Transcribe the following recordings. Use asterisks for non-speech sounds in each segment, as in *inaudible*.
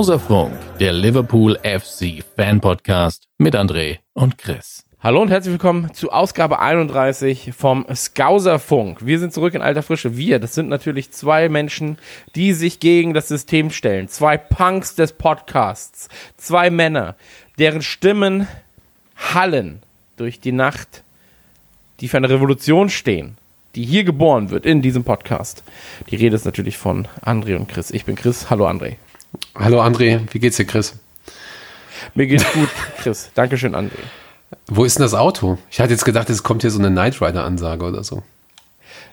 Skauserfunk, der Liverpool FC Fan Podcast mit André und Chris. Hallo und herzlich willkommen zu Ausgabe 31 vom Skauserfunk. Wir sind zurück in alter Frische. Wir, das sind natürlich zwei Menschen, die sich gegen das System stellen. Zwei Punks des Podcasts. Zwei Männer, deren Stimmen hallen durch die Nacht, die für eine Revolution stehen, die hier geboren wird in diesem Podcast. Die Rede ist natürlich von André und Chris. Ich bin Chris. Hallo André. Hallo André, wie geht's dir, Chris? Mir geht's gut, Chris. Dankeschön, André. Wo ist denn das Auto? Ich hatte jetzt gedacht, es kommt hier so eine Knight Rider-Ansage oder so.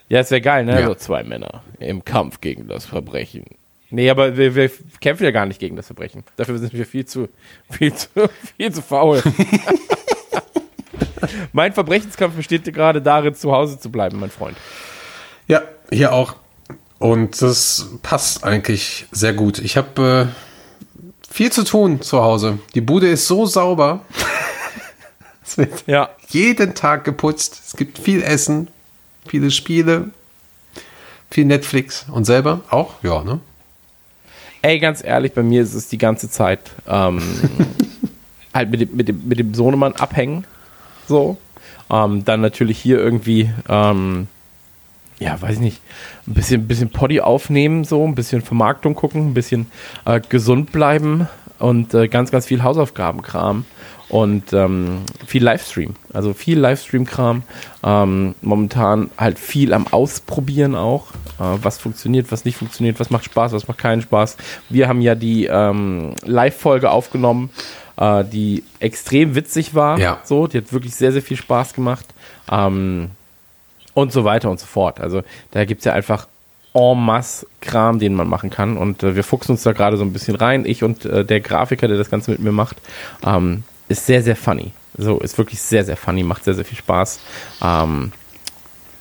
Ja, es wäre geil, ne? Ja. So zwei Männer im Kampf gegen das Verbrechen. Nee, aber wir, wir kämpfen ja gar nicht gegen das Verbrechen. Dafür sind wir viel zu, viel zu, *laughs* viel zu faul. *laughs* mein Verbrechenskampf besteht gerade darin, zu Hause zu bleiben, mein Freund. Ja, hier auch. Und das passt eigentlich sehr gut. Ich habe äh, viel zu tun zu Hause. Die Bude ist so sauber. *laughs* es wird Ja. jeden Tag geputzt. Es gibt viel Essen, viele Spiele, viel Netflix. Und selber auch? Ja, ne? Ey, ganz ehrlich, bei mir ist es die ganze Zeit ähm, *laughs* halt mit dem, mit, dem, mit dem Sohnemann abhängen. So. Ähm, dann natürlich hier irgendwie, ähm, ja, weiß ich nicht, ein bisschen, ein bisschen Poddy aufnehmen, so, ein bisschen Vermarktung gucken, ein bisschen äh, gesund bleiben und äh, ganz, ganz viel Hausaufgabenkram und ähm, viel Livestream. Also viel Livestream-Kram. Ähm, momentan halt viel am Ausprobieren auch. Äh, was funktioniert, was nicht funktioniert, was macht Spaß, was macht keinen Spaß. Wir haben ja die ähm, Live-Folge aufgenommen, äh, die extrem witzig war. Ja. So, die hat wirklich sehr, sehr viel Spaß gemacht. Ähm, und so weiter und so fort. Also da gibt's ja einfach en masse Kram, den man machen kann. Und äh, wir fuchsen uns da gerade so ein bisschen rein. Ich und äh, der Grafiker, der das Ganze mit mir macht, ähm, ist sehr, sehr funny. So, ist wirklich sehr, sehr funny, macht sehr, sehr viel Spaß. Ähm,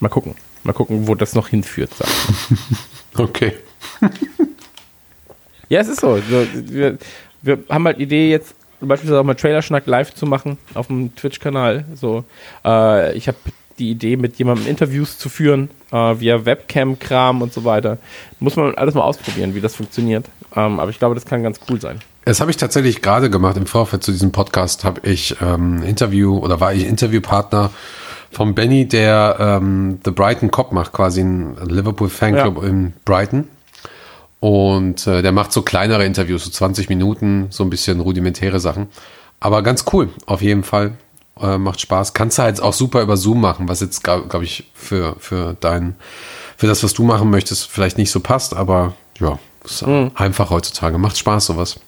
mal gucken. Mal gucken, wo das noch hinführt. *laughs* Okay. *laughs* Ja, es ist so. so wir, wir haben halt Idee jetzt beispielsweise auch mal Trailerschnack live zu machen auf dem Twitch-Kanal. So, äh, ich habe die Idee, mit jemandem Interviews zu führen, äh, via Webcam-Kram und so weiter. Muss man alles mal ausprobieren, wie das funktioniert. Ähm, aber ich glaube, das kann ganz cool sein. Das habe ich tatsächlich gerade gemacht. Im Vorfeld zu diesem Podcast habe ich ähm, Interview oder war ich Interviewpartner von Benny, der ähm, The Brighton Cop macht, quasi ein Liverpool Fanclub Ja. in Brighton. Und äh, der macht so kleinere Interviews, so 20 Minuten, so ein bisschen rudimentäre Sachen. Aber ganz cool, auf jeden Fall. Äh, macht Spaß. Kannst du halt auch super über Zoom machen, was jetzt, glaube glaub ich, für, für dein, für das, was du machen möchtest, vielleicht nicht so passt, aber ja, ist einfach heutzutage. Macht Spaß, sowas.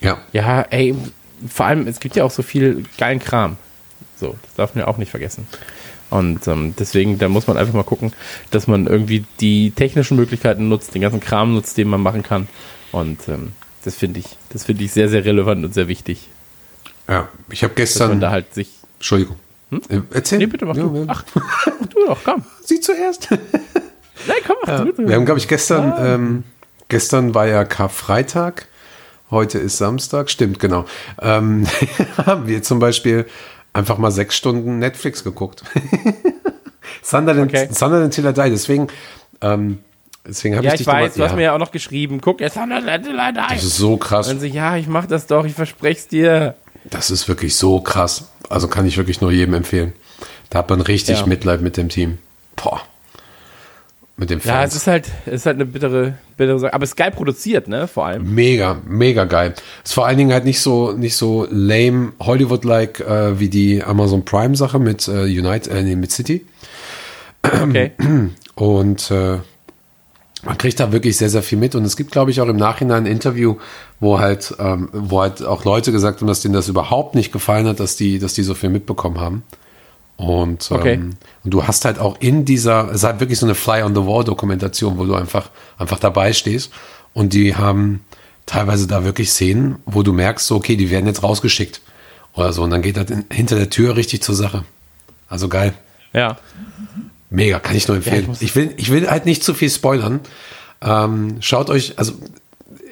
Ja. Ja, ey, vor allem, es gibt ja auch so viel geilen Kram. So, das darf man ja auch nicht vergessen. Und ähm, deswegen, da muss man einfach mal gucken, dass man irgendwie die technischen Möglichkeiten nutzt, den ganzen Kram nutzt, den man machen kann. Und ähm, das finde ich, das finde ich sehr, sehr relevant und sehr wichtig, Ja, ich habe dass man gestern. da halt sich. Entschuldigung. Äh, Erzähl. Nee, bitte mach Ja, du. ja. Ach, du doch, komm. *laughs* Sie zuerst. *laughs* Nein, komm, mach du. Wir haben, glaube ich, gestern, ähm, gestern war ja Karfreitag. Heute ist Samstag. Stimmt, genau. Ähm, *laughs* haben wir zum Beispiel einfach mal sechs Stunden Netflix geguckt. Sunderland, Okay. Sunderland Till I Die. Deswegen, ähm, deswegen habe Ja, ich ich dich weiß, du nochmal- hast mir ja auch noch geschrieben. Guck, jetzt haben wir leider Das ist so krass. Und sie, ja, ich mach das doch, ich verspreche es dir. Das ist wirklich so krass. Also kann ich wirklich nur jedem empfehlen. Da hat man richtig Ja. Mitleid mit dem Team. Boah. Mit dem Ja, es Fans. ist halt, es ist halt eine bittere, bittere Sache. Aber es ist geil produziert, ne? Vor allem. Mega, mega geil. Ist vor allen Dingen halt nicht so, nicht so lame Hollywood-like äh, wie die Amazon Prime Sache mit äh, United, äh, nee, mit City. Okay. Und äh, man kriegt da wirklich sehr, sehr viel mit. Und es gibt, glaube ich, auch im Nachhinein ein Interview, wo halt, ähm, wo halt auch Leute gesagt haben, dass denen das überhaupt nicht gefallen hat, dass die, dass die so viel mitbekommen haben. Und, Okay. ähm, und du hast halt auch in dieser, es ist halt wirklich so eine Fly-on-the-Wall-Dokumentation, wo du einfach, einfach dabei stehst. Und die haben teilweise da wirklich Szenen, wo du merkst, so, okay, die werden jetzt rausgeschickt. Oder so. Und dann geht das in, hinter der Tür richtig zur Sache. Also geil. Ja. Mega, kann ich nur empfehlen. ich muss- ich, will, ich will halt nicht zu viel spoilern. Ähm, schaut euch, also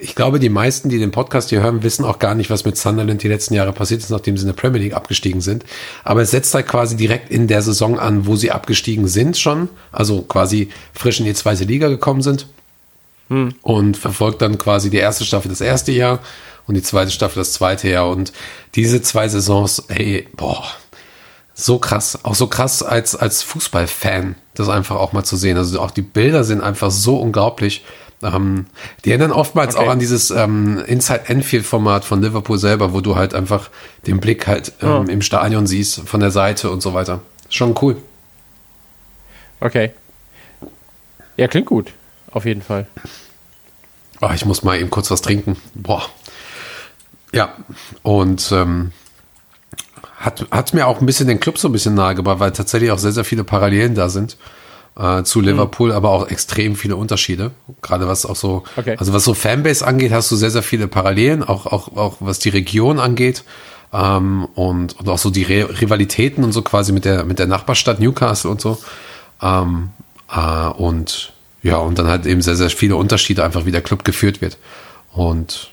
ich glaube, die meisten, die den Podcast hier hören, wissen auch gar nicht, was mit Sunderland die letzten Jahre passiert ist, nachdem sie in der Premier League abgestiegen sind. Aber es setzt halt quasi direkt in der Saison an, wo sie abgestiegen sind schon, also quasi frisch in die zweite Liga gekommen sind. Und verfolgt dann quasi die erste Staffel das erste Jahr und die zweite Staffel das zweite Jahr. Und diese zwei Saisons, ey, boah, so krass, auch so krass als, als Fußballfan, das einfach auch mal zu sehen. Also auch die Bilder sind einfach so unglaublich. Ähm, die erinnern oftmals Okay. auch an dieses ähm, Inside Enfield Format von Liverpool selber, wo du halt einfach den Blick halt ähm, Oh. im Stadion siehst, von der Seite und so weiter. Schon cool. Okay. Ja, klingt gut. Auf jeden Fall. Oh, ich muss mal eben kurz was trinken. Boah. Ja, und ähm, hat, hat mir auch ein bisschen den Club so ein bisschen nahegebracht, weil tatsächlich auch sehr, sehr viele Parallelen da sind äh, zu Liverpool, aber auch extrem viele Unterschiede. Gerade was auch so, Okay. also was so Fanbase angeht, hast du sehr, sehr viele Parallelen, auch, auch, auch was die Region angeht. Ähm, und, und auch so die Re Rivalitäten und so quasi mit der, mit der Nachbarstadt Newcastle und so. Ähm, äh, und ja, und dann halt eben sehr, sehr viele Unterschiede einfach, wie der Club geführt wird. Und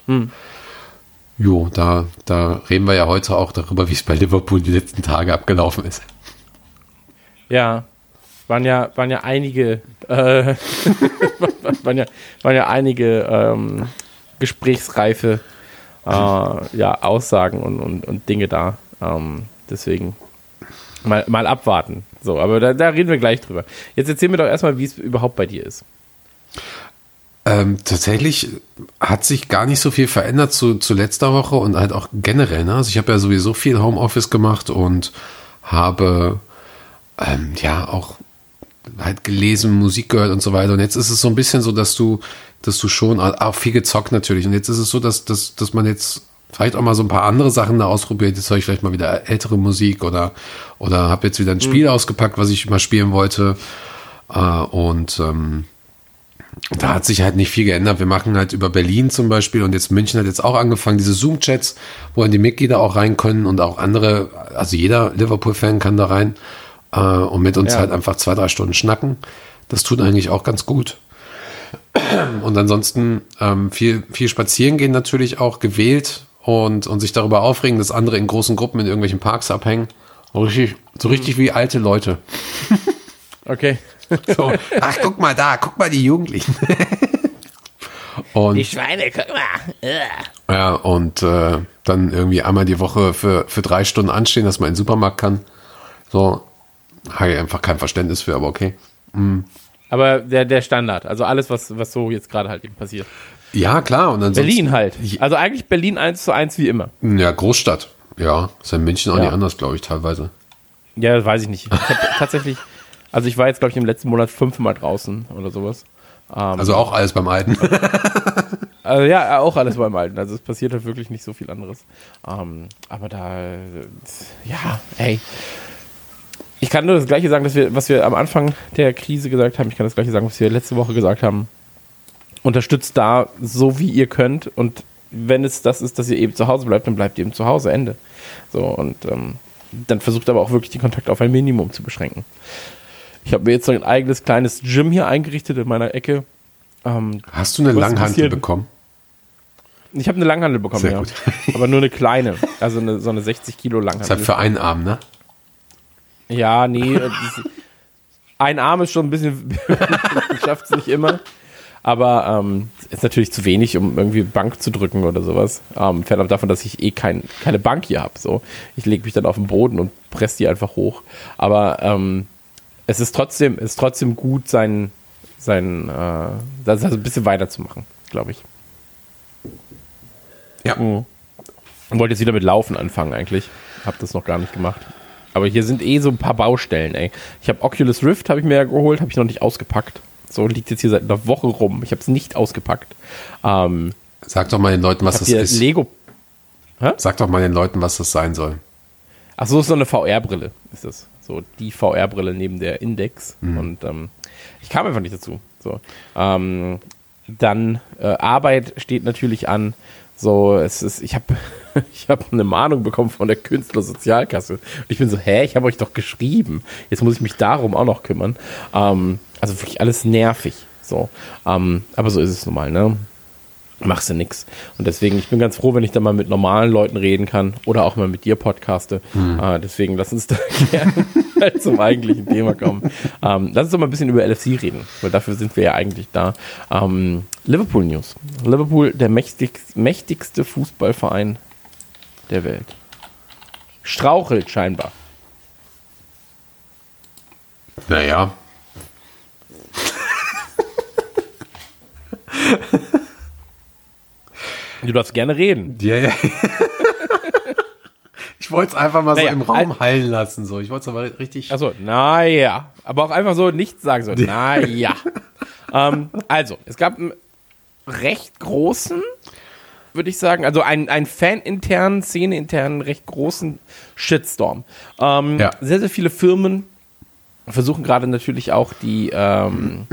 jo, da, da reden wir ja heute auch darüber, wie es bei Liverpool die letzten Tage abgelaufen ist. Ja. Waren ja, waren ja einige, äh, *laughs* waren, ja, waren ja einige ähm, gesprächsreife äh, ja, Aussagen und, und, und Dinge da. Ähm, deswegen mal, mal abwarten. So, aber da, da reden wir gleich drüber. Jetzt erzähl mir doch erstmal, wie es überhaupt bei dir ist. Ähm, tatsächlich hat sich gar nicht so viel verändert zu, zu letzter Woche und halt auch generell. Ne? Also ich habe ja sowieso viel Homeoffice gemacht und habe ähm, ja auch halt gelesen, Musik gehört und so weiter. Und jetzt ist es so ein bisschen so, dass du, dass du schon auch viel gezockt natürlich. Und jetzt ist es so, dass, dass, dass man jetzt vielleicht auch mal so ein paar andere Sachen da ausprobiert. Jetzt höre ich vielleicht mal wieder ältere Musik oder, oder habe jetzt wieder ein Spiel ausgepackt, was ich mal spielen wollte. Äh, und ähm, da hat sich halt nicht viel geändert. Wir machen halt über Berlin zum Beispiel und jetzt München hat jetzt auch angefangen, diese Zoom-Chats, wo dann die Mitglieder auch rein können und auch andere, also jeder Liverpool-Fan kann da rein äh, und mit uns Ja. halt einfach zwei, drei Stunden schnacken. Das tut eigentlich auch ganz gut. Und ansonsten ähm, viel, viel spazieren gehen natürlich auch gewählt und, und sich darüber aufregen, dass andere in großen Gruppen in irgendwelchen Parks abhängen. So richtig, so richtig wie alte Leute. *laughs* Okay. So, ach, guck mal da, guck mal die Jugendlichen. *laughs* und, Schweine, guck mal. ja, und äh, dann irgendwie einmal die Woche für, für drei Stunden anstehen, dass man in den Supermarkt kann. So, habe ich einfach kein Verständnis für, aber okay. Aber der, der Standard, also alles, was, was so jetzt gerade halt eben passiert. Ja, klar. Und Berlin halt. Also eigentlich Berlin 1 zu 1 wie immer. Ja, Großstadt. Ja, ist in München auch Ja. nicht anders, glaube ich, teilweise. Ja, das weiß ich nicht. Ich hab *laughs* tatsächlich, also ich war jetzt, glaube ich, im letzten Monat fünfmal draußen oder sowas. Also auch alles beim Alten. *laughs* Also ja, auch alles beim Alten. Also es passiert halt wirklich nicht so viel anderes. Ähm, aber da, ja, ey. Ich kann nur das Gleiche sagen, dass wir, was wir am Anfang der Krise gesagt haben. Ich kann das Gleiche sagen, was wir letzte Woche gesagt haben. Unterstützt da so, wie ihr könnt. Und wenn es das ist, dass ihr eben zu Hause bleibt, dann bleibt ihr eben zu Hause. Ende. So, und ähm, dann versucht aber auch wirklich die Kontakte auf ein Minimum zu beschränken. Ich habe mir jetzt so ein eigenes kleines Gym hier eingerichtet in meiner Ecke. Ähm, Hast du eine Langhantel passiert? bekommen? ich habe eine Langhandel bekommen, Sehr ja. gut. *laughs* Aber nur eine kleine. Also eine, so eine 60 Kilo Das ist Langhandel. halt für einen Arm, ne? Ja, nee. äh, das, ein Arm ist schon ein bisschen, *laughs* schafft es nicht immer. Aber ähm, ist natürlich zu wenig, um irgendwie Bank zu drücken oder sowas. Ähm, fernab davon, dass ich eh kein, keine Bank hier habe. So. Ich lege mich dann auf den Boden und presse die einfach hoch. Aber ähm, es ist trotzdem, es ist trotzdem gut, sein, sein äh, das also ein bisschen weiterzumachen, glaube ich. Ja. Mhm. Und wollte jetzt wieder mit Laufen anfangen eigentlich. Hab das noch gar nicht gemacht. Aber hier sind eh so ein paar Baustellen, ey. Ich habe Oculus Rift, habe ich mir ja geholt, habe ich noch nicht ausgepackt. So liegt jetzt hier seit einer Woche rum. Ich habe es nicht ausgepackt. Ähm, Sag doch mal den Leuten, was das hier ist. Lego. Sag doch mal den Leuten, was das sein soll. Ach so, ist so eine VR-Brille ist das. So die VR-Brille neben der Index. Mhm. Und ähm, ich kam einfach nicht dazu. So. Ähm, dann äh, Arbeit steht natürlich an So, es ist, ich habe *laughs* ich habe eine Mahnung bekommen von der Künstlersozialkasse. Und ich bin so, hä, ich habe euch doch geschrieben. Jetzt muss ich mich darum auch noch kümmern. Ähm, also wirklich alles nervig. So. Ähm, aber so ist es nun mal, ne? Machst du nix. Und deswegen, ich bin ganz froh, wenn ich da mal mit normalen Leuten reden kann oder auch mal mit dir podcaste. Mhm. Äh, deswegen lass uns da *laughs* gerne zum eigentlichen Thema kommen. Ähm, lass uns doch mal ein bisschen über LFC reden, weil dafür sind wir ja eigentlich da. Ähm, Liverpool News. Liverpool, der mächtigst, mächtigste Fußballverein der Welt. Strauchelt scheinbar. Naja. *laughs* Du darfst gerne reden. Ja, ja. *laughs* Ich wollte es einfach mal naja, so im Raum hallen lassen. So. Ich wollte es aber richtig. Achso, naja. Aber auch einfach so nichts sagen. So, *laughs* naja. ähm, also, es gab einen recht großen würde ich sagen. Also einen, einen faninternen, szeneinternen, recht großen Shitstorm. Ähm, ja. Sehr, sehr viele Firmen versuchen gerade natürlich auch die ähm,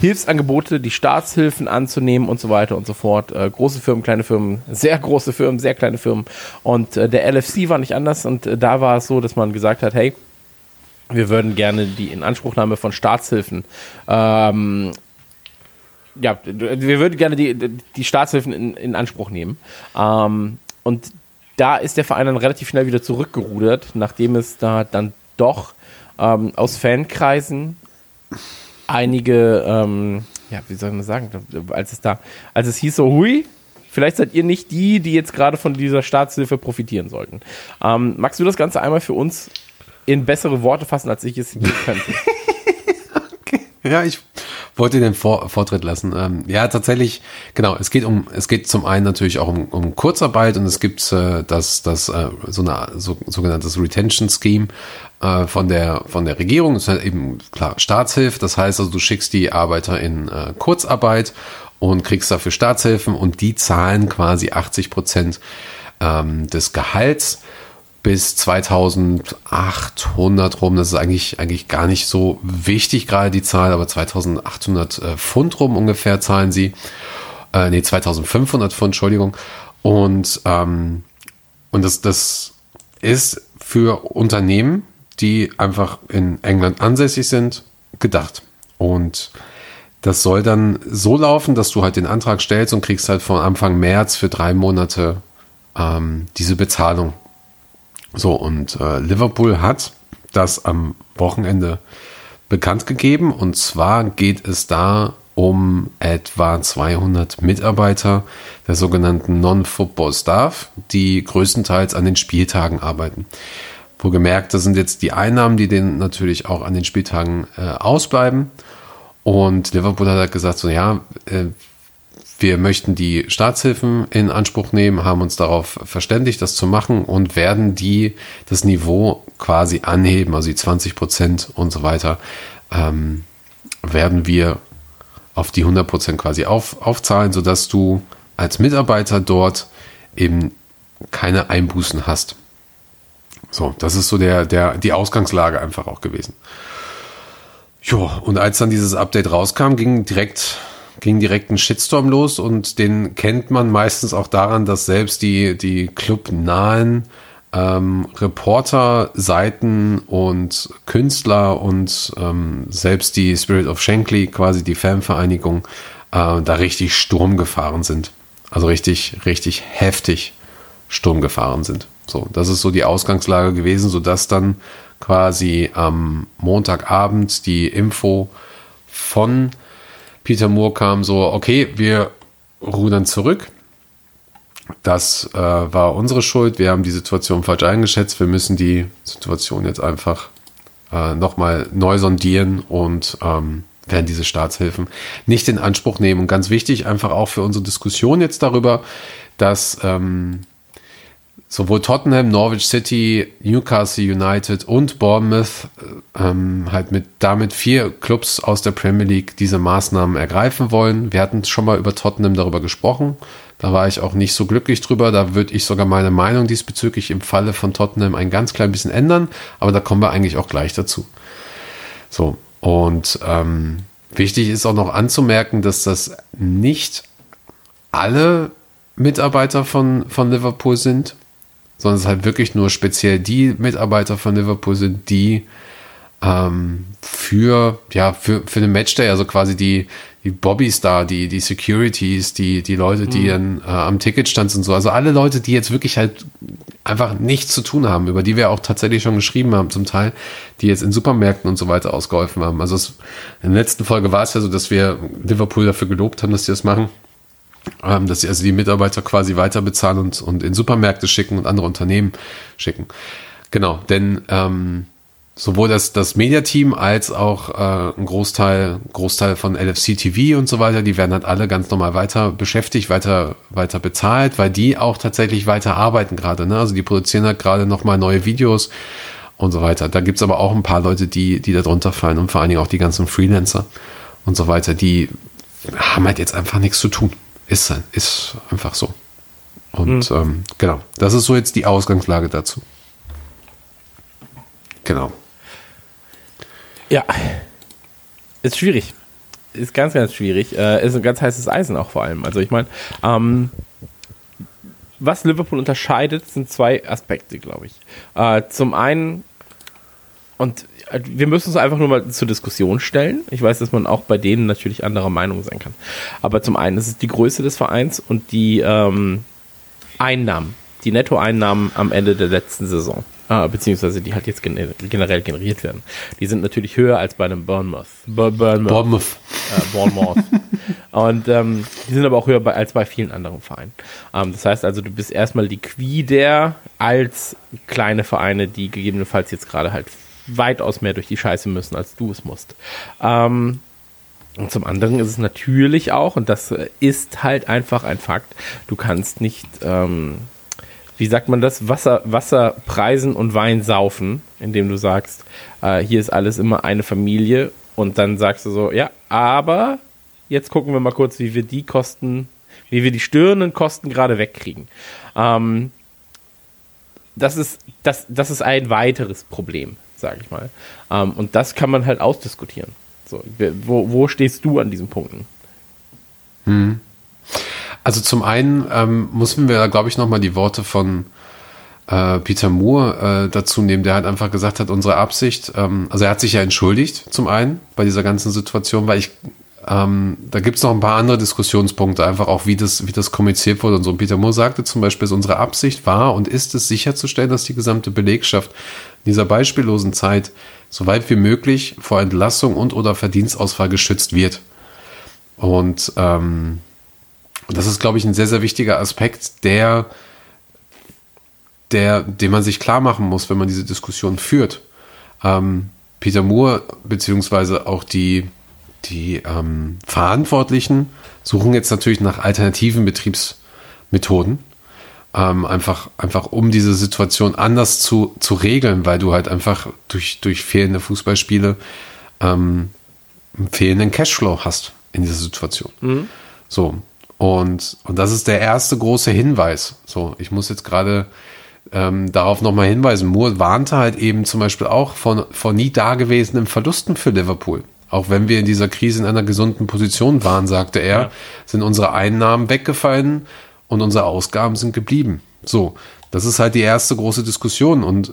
Hilfsangebote, die Staatshilfen anzunehmen und so weiter und so fort. Äh, große Firmen, kleine Firmen, sehr große Firmen, sehr kleine Firmen. Und äh, der LFC war nicht anders und äh, da war es so, dass man gesagt hat, hey, wir würden gerne die Inanspruchnahme von Staatshilfen ähm, ja, wir würden gerne die, die Staatshilfen in, in Anspruch nehmen. Ähm, und da ist der Verein dann relativ schnell wieder zurückgerudert, nachdem es da dann doch ähm, aus Fankreisen einige, ähm, ja, wie soll man sagen, als es da, als es hieß so, hui, vielleicht seid ihr nicht die, die jetzt gerade von dieser Staatshilfe profitieren sollten. Ähm, magst du das Ganze einmal für uns in bessere Worte fassen, als ich es könnte? *laughs* okay. Ja, ich wollte den Vor Vortritt lassen. Ähm, ja, tatsächlich, genau, es geht um, es geht zum einen natürlich auch um, um Kurzarbeit und es gibt äh, das, das äh, so eine so, sogenanntes Retention Scheme äh, von der von der Regierung. Das ist halt eben klar Staatshilfe. Das heißt also, du schickst die Arbeiter in äh, Kurzarbeit und kriegst dafür Staatshilfen und die zahlen quasi 80 Prozent ähm, des Gehalts bis 2800 rum. Das ist eigentlich, eigentlich gar nicht so wichtig, gerade die Zahl, aber 2800 äh, Pfund rum ungefähr zahlen sie. Äh, nee, 2500 Pfund, Entschuldigung. Und, ähm, und das, das ist für Unternehmen, die einfach in England ansässig sind, gedacht. Und das soll dann so laufen, dass du halt den Antrag stellst und kriegst halt von Anfang März für drei Monate ähm, diese Bezahlung so, und äh, Liverpool hat das am Wochenende bekannt gegeben. Und zwar geht es da um etwa 200 Mitarbeiter der sogenannten Non-Football Staff, die größtenteils an den Spieltagen arbeiten. Wo gemerkt, das sind jetzt die Einnahmen, die denen natürlich auch an den Spieltagen äh, ausbleiben. Und Liverpool hat halt gesagt, so ja, äh, wir möchten die Staatshilfen in Anspruch nehmen, haben uns darauf verständigt, das zu machen und werden die das Niveau quasi anheben, also die 20 Prozent und so weiter, ähm, werden wir auf die 100 Prozent quasi auf, aufzahlen, sodass du als Mitarbeiter dort eben keine Einbußen hast. So, das ist so der, der, die Ausgangslage einfach auch gewesen. Ja, und als dann dieses Update rauskam, ging direkt ging direkt ein Shitstorm los und den kennt man meistens auch daran, dass selbst die, die clubnahen ähm, Reporter, Seiten und Künstler und ähm, selbst die Spirit of Shankly, quasi die Fanvereinigung, äh, da richtig Sturm gefahren sind. Also richtig, richtig heftig Sturm gefahren sind. So, das ist so die Ausgangslage gewesen, sodass dann quasi am Montagabend die Info von Peter Moore kam so, okay, wir rudern zurück. Das äh, war unsere Schuld. Wir haben die Situation falsch eingeschätzt. Wir müssen die Situation jetzt einfach äh, nochmal neu sondieren und ähm, werden diese Staatshilfen nicht in Anspruch nehmen. Und ganz wichtig, einfach auch für unsere Diskussion jetzt darüber, dass ähm, sowohl Tottenham, Norwich City, Newcastle United und Bournemouth ähm, halt mit damit vier Clubs aus der Premier League diese Maßnahmen ergreifen wollen. Wir hatten schon mal über Tottenham darüber gesprochen. Da war ich auch nicht so glücklich drüber. Da würde ich sogar meine Meinung diesbezüglich im Falle von Tottenham ein ganz klein bisschen ändern. Aber da kommen wir eigentlich auch gleich dazu. So, und ähm, wichtig ist auch noch anzumerken, dass das nicht alle Mitarbeiter von, von Liverpool sind, sondern es halt wirklich nur speziell die Mitarbeiter von Liverpool sind, die ähm, für, ja, für, für den Matchday, also quasi die, die Bobbys da, die, die Securities, die, die Leute, die dann äh, am Ticketstand sind, so, also alle Leute, die jetzt wirklich halt einfach nichts zu tun haben, über die wir auch tatsächlich schon geschrieben haben, zum Teil, die jetzt in Supermärkten und so weiter ausgeholfen haben. Also es, in der letzten Folge war es ja so, dass wir Liverpool dafür gelobt haben, dass sie das machen ähm, dass sie also die Mitarbeiter quasi weiter bezahlen und, und in Supermärkte schicken und andere Unternehmen schicken. Genau, denn ähm, sowohl das, das Mediateam als auch äh, ein Großteil, Großteil von LFC TV und so weiter, die werden halt alle ganz normal weiter beschäftigt, weiter, weiter bezahlt, weil die auch tatsächlich weiter arbeiten gerade. Ne? Also die produzieren halt gerade nochmal neue Videos und so weiter. Da gibt's aber auch ein paar Leute, die, die da drunter fallen und vor allen Dingen auch die ganzen Freelancer und so weiter, die haben halt jetzt einfach nichts zu tun. Ist, ist einfach so. Und mhm. ähm, genau, das ist so jetzt die Ausgangslage dazu. Genau. Ja, ist schwierig. Ist ganz, ganz schwierig. Äh, ist ein ganz heißes Eisen auch vor allem. Also ich meine, ähm, was Liverpool unterscheidet, sind zwei Aspekte, glaube ich. Äh, zum einen, und wir müssen es einfach nur mal zur Diskussion stellen. Ich weiß, dass man auch bei denen natürlich anderer Meinung sein kann. Aber zum einen ist es die Größe des Vereins und die ähm, Einnahmen, die Nettoeinnahmen am Ende der letzten Saison. Ah, beziehungsweise die halt jetzt generell generiert werden. Die sind natürlich höher als bei einem Bournemouth. Bournemouth. Bournemouth. Äh, Bournemouth. *laughs* und ähm, die sind aber auch höher bei, als bei vielen anderen Vereinen. Ähm, das heißt also, du bist erstmal liquider als kleine Vereine, die gegebenenfalls jetzt gerade halt weitaus mehr durch die Scheiße müssen, als du es musst. Ähm, und zum anderen ist es natürlich auch, und das ist halt einfach ein Fakt, du kannst nicht, ähm, wie sagt man das, Wasser, Wasser preisen und Wein saufen, indem du sagst, äh, hier ist alles immer eine Familie und dann sagst du so, ja, aber jetzt gucken wir mal kurz, wie wir die Kosten, wie wir die störenden Kosten gerade wegkriegen. Ähm, das ist, das, das ist ein weiteres Problem sage ich mal. Ähm, und das kann man halt ausdiskutieren. So, wo, wo stehst du an diesen Punkten? Hm. Also zum einen ähm, müssen wir, glaube ich, nochmal die Worte von äh, Peter Moore äh, dazu nehmen, der halt einfach gesagt hat, unsere Absicht, ähm, also er hat sich ja entschuldigt zum einen bei dieser ganzen Situation, weil ich ähm, da gibt es noch ein paar andere Diskussionspunkte, einfach auch wie das, wie das kommuniziert wurde und so. Peter Moore sagte zum Beispiel, unsere Absicht war und ist es sicherzustellen, dass die gesamte Belegschaft dieser beispiellosen Zeit so weit wie möglich vor Entlassung und oder Verdienstausfall geschützt wird. Und ähm, das ist, glaube ich, ein sehr, sehr wichtiger Aspekt, der, der, den man sich klar machen muss, wenn man diese Diskussion führt. Ähm, Peter Moore, beziehungsweise auch die, die ähm, Verantwortlichen suchen jetzt natürlich nach alternativen Betriebsmethoden, ähm, einfach, einfach um diese Situation anders zu, zu regeln, weil du halt einfach durch, durch fehlende Fußballspiele ähm, fehlenden Cashflow hast in dieser Situation. Mhm. So. Und, und das ist der erste große Hinweis. So, ich muss jetzt gerade ähm, darauf nochmal hinweisen. Moore warnte halt eben zum Beispiel auch von, von nie dagewesenen Verlusten für Liverpool. Auch wenn wir in dieser Krise in einer gesunden Position waren, sagte er, ja. sind unsere Einnahmen weggefallen und unsere Ausgaben sind geblieben. So, das ist halt die erste große Diskussion und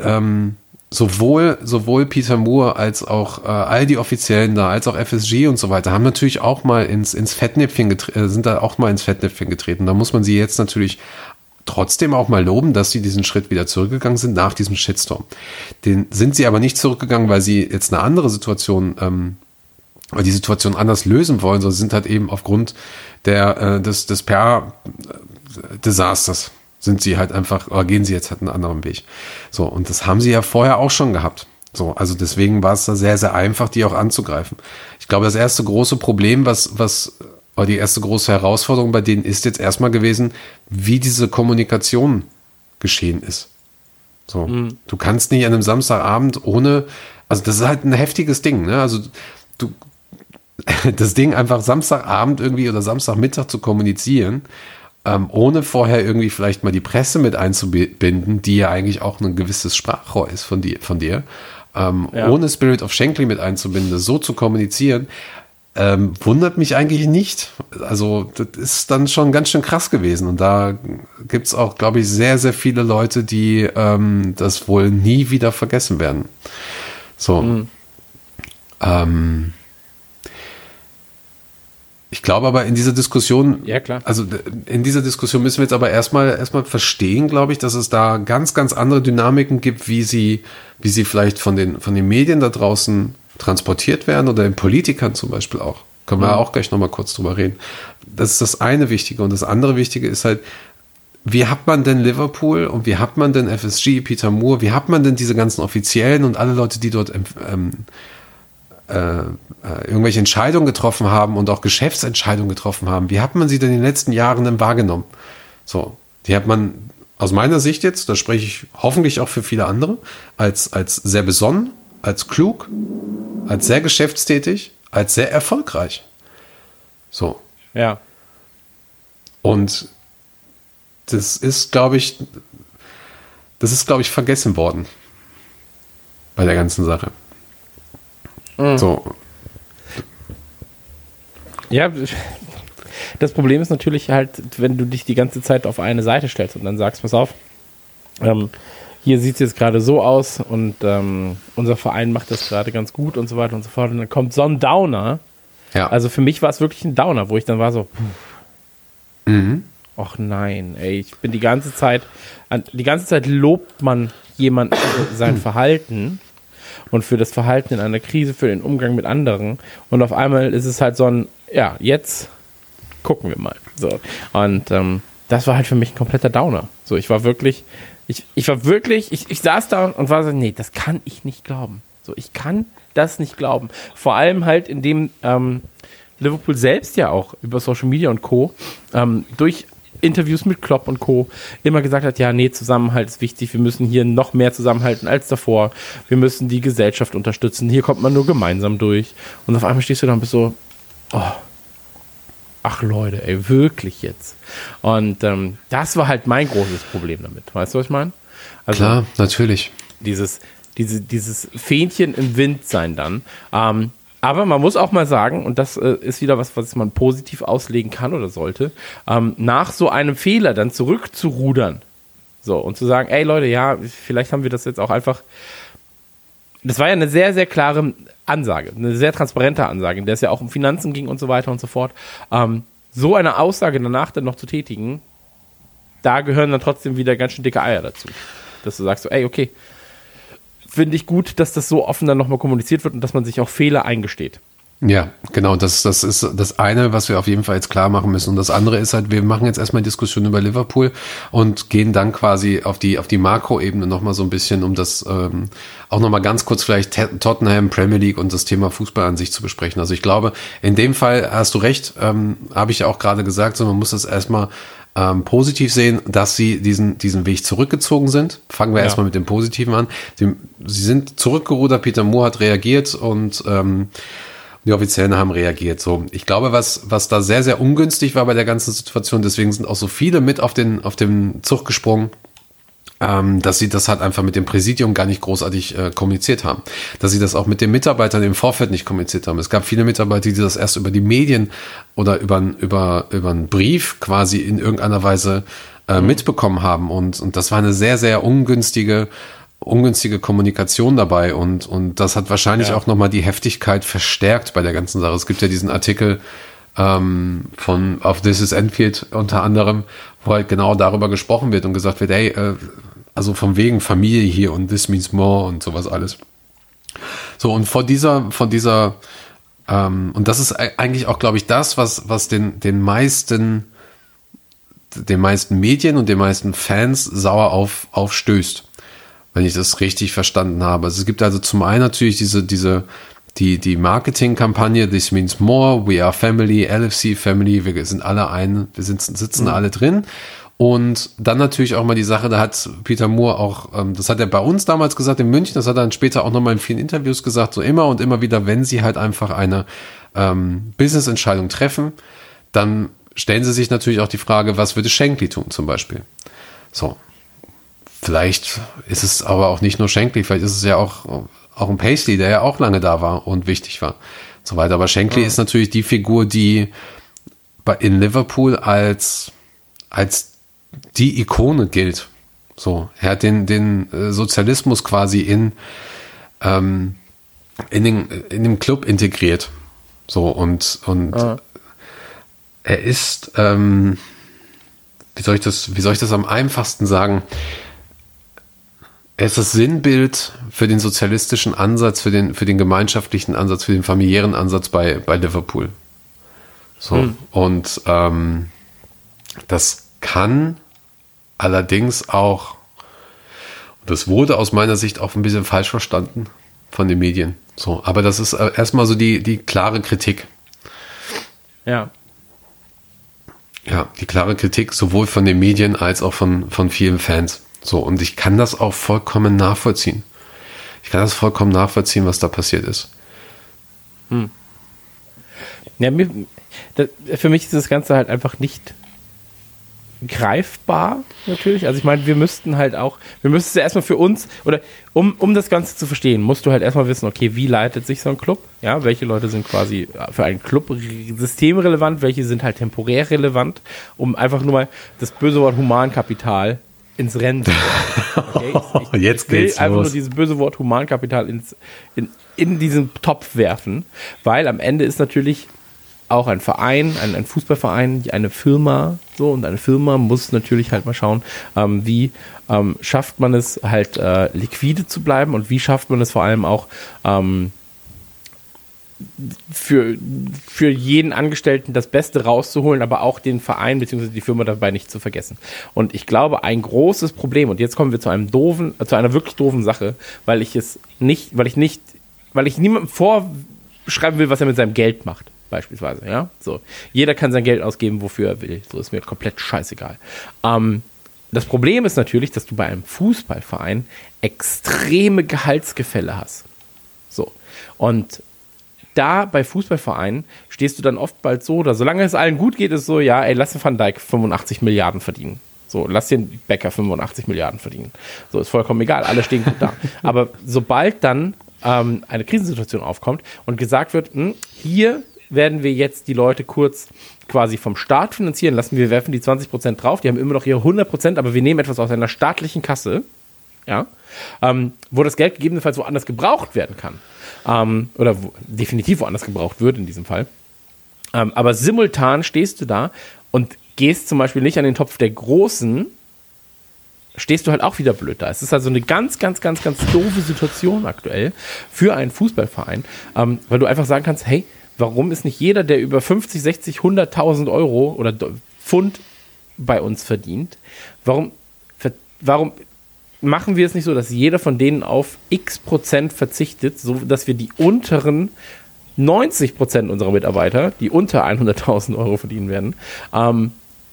ähm, sowohl, sowohl Peter Moore als auch äh, all die Offiziellen da, als auch FSG und so weiter, haben natürlich auch mal ins, ins Fettnäpfchen getreten, äh, sind da auch mal ins Fettnäpfchen getreten. Da muss man sie jetzt natürlich trotzdem auch mal loben, dass sie diesen Schritt wieder zurückgegangen sind nach diesem Shitstorm. Den sind sie aber nicht zurückgegangen, weil sie jetzt eine andere Situation, ähm, weil die Situation anders lösen wollen, sondern sind halt eben aufgrund der, äh, des, des PR-Desasters sind sie halt einfach, oder gehen sie jetzt halt einen anderen Weg. So, und das haben sie ja vorher auch schon gehabt. So, also deswegen war es da sehr, sehr einfach, die auch anzugreifen. Ich glaube, das erste große Problem, was, was aber die erste große Herausforderung bei denen ist jetzt erstmal gewesen, wie diese Kommunikation geschehen ist. So, mhm. du kannst nicht an einem Samstagabend ohne, also das ist halt ein heftiges Ding, ne? Also du, das Ding einfach Samstagabend irgendwie oder Samstagmittag zu kommunizieren, ähm, ohne vorher irgendwie vielleicht mal die Presse mit einzubinden, die ja eigentlich auch ein gewisses Sprachrohr ist von dir, von dir, ähm, ja. ohne Spirit of Shankly mit einzubinden, so zu kommunizieren, ähm, wundert mich eigentlich nicht. Also das ist dann schon ganz schön krass gewesen. Und da gibt's auch, glaube ich, sehr, sehr viele Leute, die ähm, das wohl nie wieder vergessen werden. So. Mhm. Ähm, ich glaube aber in dieser Diskussion, Ja, klar. also in dieser Diskussion müssen wir jetzt aber erstmal erstmal verstehen, glaube ich, dass es da ganz ganz andere Dynamiken gibt, wie sie wie sie vielleicht von den von den Medien da draußen transportiert werden oder den Politikern zum Beispiel auch. Können wir auch gleich noch mal kurz drüber reden. Das ist das eine Wichtige und das andere Wichtige ist halt, wie hat man denn Liverpool und wie hat man denn FSG, Peter Moore, wie hat man denn diese ganzen Offiziellen und alle Leute, die dort ähm, äh, irgendwelche Entscheidungen getroffen haben und auch Geschäftsentscheidungen getroffen haben. Wie hat man sie denn in den letzten Jahren denn wahrgenommen? So, die hat man aus meiner Sicht jetzt, da spreche ich hoffentlich auch für viele andere, als, als sehr besonnen, als klug, als sehr geschäftstätig, als sehr erfolgreich. So. Ja. Und das ist, glaube ich, das ist, glaube ich, vergessen worden bei der ganzen Sache. So, Ja, das Problem ist natürlich halt, wenn du dich die ganze Zeit auf eine Seite stellst und dann sagst, pass auf, ähm, hier sieht es jetzt gerade so aus und ähm, unser Verein macht das gerade ganz gut und so weiter und so fort. Und dann kommt so ein Downer. ja. Also für mich war es wirklich ein Downer, wo ich dann war so, puh, mhm. ach nein, ey, ich bin die ganze Zeit, die ganze Zeit lobt man jemanden für sein *clears throat* Verhalten und für das Verhalten in einer Krise, für den Umgang mit anderen. Und auf einmal ist es halt so ein, ja, jetzt gucken wir mal. So. Und ähm, das war halt für mich ein kompletter Downer. So, ich war wirklich, ich, ich war wirklich, ich, ich saß da und war so, nee, das kann ich nicht glauben. So, ich kann das nicht glauben. Vor allem halt, indem ähm, Liverpool selbst ja auch über Social Media und Co. Ähm, durch Interviews mit Klopp und Co. immer gesagt hat, ja, nee, Zusammenhalt ist wichtig, wir müssen hier noch mehr zusammenhalten als davor, wir müssen die Gesellschaft unterstützen, hier kommt man nur gemeinsam durch. Und auf einmal stehst du da und bist so, oh, ach Leute, ey, wirklich jetzt. Und ähm, das war halt mein großes Problem damit. Weißt du, was ich meine? Also, Klar, natürlich. dieses, diese, dieses Fähnchen im Wind sein dann. Ähm, aber man muss auch mal sagen, und das äh, ist wieder was, was man positiv auslegen kann oder sollte, ähm, nach so einem Fehler dann zurückzurudern. So, und zu sagen, ey Leute, ja, vielleicht haben wir das jetzt auch einfach. Das war ja eine sehr, sehr klare Ansage, eine sehr transparente Ansage, in der es ja auch um Finanzen ging und so weiter und so fort. Ähm, so eine Aussage danach dann noch zu tätigen, da gehören dann trotzdem wieder ganz schön dicke Eier dazu. Dass du sagst so, ey, okay, finde ich gut, dass das so offen dann nochmal kommuniziert wird und dass man sich auch Fehler eingesteht. Ja, genau. Das, das ist das eine, was wir auf jeden Fall jetzt klar machen müssen. Und das andere ist halt, wir machen jetzt erstmal Diskussion über Liverpool und gehen dann quasi auf die, auf die Makroebene nochmal so ein bisschen, um das ähm, auch nochmal ganz kurz vielleicht Te- Tottenham, Premier League und das Thema Fußball an sich zu besprechen. Also ich glaube, in dem Fall hast du recht, ähm, habe ich ja auch gerade gesagt, so man muss das erstmal ähm, positiv sehen, dass sie diesen, diesen Weg zurückgezogen sind. Fangen wir Ja. erstmal mit dem Positiven an. Sie, sie sind zurückgerudert, Peter Moore hat reagiert und ähm, die Offiziellen haben reagiert. So, ich glaube, was, was da sehr, sehr ungünstig war bei der ganzen Situation, deswegen sind auch so viele mit auf den, auf den Zug gesprungen, ähm, dass sie das halt einfach mit dem Präsidium gar nicht großartig äh, kommuniziert haben. Dass sie das auch mit den Mitarbeitern im Vorfeld nicht kommuniziert haben. Es gab viele Mitarbeiter, die das erst über die Medien oder über, über, über einen Brief quasi in irgendeiner Weise äh, mitbekommen haben. Und, und das war eine sehr, sehr ungünstige ungünstige Kommunikation dabei und, und das hat wahrscheinlich Ja. auch nochmal die Heftigkeit verstärkt bei der ganzen Sache. Es gibt ja diesen Artikel ähm, von auf This is Enfield unter anderem, wo halt genau darüber gesprochen wird und gesagt wird, ey, äh, also von wegen Familie hier und this means more und sowas alles. So, und vor dieser, von dieser, ähm, und das ist eigentlich auch, glaube ich, das, was, was den, den meisten, den meisten Medien und den meisten Fans sauer auf, aufstößt wenn ich das richtig verstanden habe. Also es gibt also zum einen natürlich diese, diese, die, die Marketingkampagne This Means More, We Are Family, LFC Family, wir sind alle ein, wir sind, sitzen alle drin. Und dann natürlich auch mal die Sache, da hat Peter Moore auch, ähm, das hat er bei uns damals gesagt in München, das hat er dann später auch nochmal in vielen Interviews gesagt, so immer und immer wieder, wenn sie halt einfach eine ähm, Business-Entscheidung treffen, dann stellen sie sich natürlich auch die Frage, was würde Shankly tun zum Beispiel? So, Vielleicht ist es aber auch nicht nur Shankly, vielleicht ist es ja auch, auch ein Paisley, der ja auch lange da war und wichtig war. so weiter. Aber Shankly ist natürlich die Figur, die in Liverpool als, als die Ikone gilt. So, er hat den, den äh, Sozialismus quasi in, ähm, in, den, in den Club integriert. So, und, und Ah. er ist, ähm, wie soll ich das, wie soll ich das am einfachsten sagen? Er ist Sinnbild für den sozialistischen Ansatz, für den, für den gemeinschaftlichen Ansatz, für den familiären Ansatz bei, bei Liverpool. So, und ähm, das kann allerdings auch, das wurde aus meiner Sicht auch ein bisschen falsch verstanden von den Medien. So, aber das ist äh, erstmal so die, die klare Kritik. Ja. Ja, die klare Kritik sowohl von den Medien als auch von, von vielen Fans. So, und ich kann das auch vollkommen nachvollziehen. Ich kann das vollkommen nachvollziehen, was da passiert ist. Ja, mir, das, für mich ist das Ganze halt einfach nicht greifbar, natürlich. Also ich meine, wir müssten halt auch, wir müssten es ja erstmal für uns, oder um, um das Ganze zu verstehen, musst du halt erstmal wissen, okay, wie leitet sich so ein Club? Ja, welche Leute sind quasi für einen Club systemrelevant, welche sind halt temporär relevant, um einfach nur mal das böse Wort Humankapital ins Rennen zu. *laughs* Okay? Ich, ich, Jetzt ich will geht's einfach los. nur dieses böse Wort Humankapital ins, in, in diesen Topf werfen, weil am Ende ist natürlich auch ein Verein, ein, ein Fußballverein, eine Firma, so und eine Firma muss natürlich halt mal schauen, ähm, wie ähm, schafft man es halt äh, liquide zu bleiben und wie schafft man es vor allem auch ähm, für, für jeden Angestellten das Beste rauszuholen, aber auch den Verein bzw. die Firma dabei nicht zu vergessen. Und ich glaube, ein großes Problem, und jetzt kommen wir zu einem doofen, zu einer wirklich doofen Sache, weil ich es nicht, weil ich nicht, weil ich niemandem vorschreiben will, was er mit seinem Geld macht, beispielsweise, ja. So. Jeder kann sein Geld ausgeben, wofür er will. So ist mir komplett scheißegal. Ähm, das Problem ist natürlich, dass du bei einem Fußballverein extreme Gehaltsgefälle hast. So. Und da bei Fußballvereinen stehst du dann oft bald so, oder solange es allen gut geht, ist so, ja, ey, lass den Van Dijk 85 Milliarden verdienen. So, lass den Becker 85 Milliarden verdienen. So, ist vollkommen egal, alle stehen gut da. *laughs* Aber sobald dann ähm, eine Krisensituation aufkommt und gesagt wird, hm, hier werden wir jetzt die Leute kurz quasi vom Staat finanzieren lassen, wir werfen die 20% drauf, die haben immer noch ihre 100%, aber wir nehmen etwas aus einer staatlichen Kasse, ja, ähm, wo das Geld gegebenenfalls woanders gebraucht werden kann. Ähm, oder wo, definitiv woanders gebraucht wird in diesem Fall. Ähm, aber simultan stehst du da und gehst zum Beispiel nicht an den Topf der Großen, stehst du halt auch wieder blöd da. Es ist also eine ganz, ganz, ganz, ganz doofe Situation aktuell für einen Fußballverein, ähm, weil du einfach sagen kannst, hey, warum ist nicht jeder, der über 50, 60, 100.000 Euro oder Pfund bei uns verdient, warum, warum machen wir es nicht so, dass jeder von denen auf x Prozent verzichtet, so dass wir die unteren 90 Prozent unserer Mitarbeiter, die unter 100.000 Euro verdienen werden, ähm,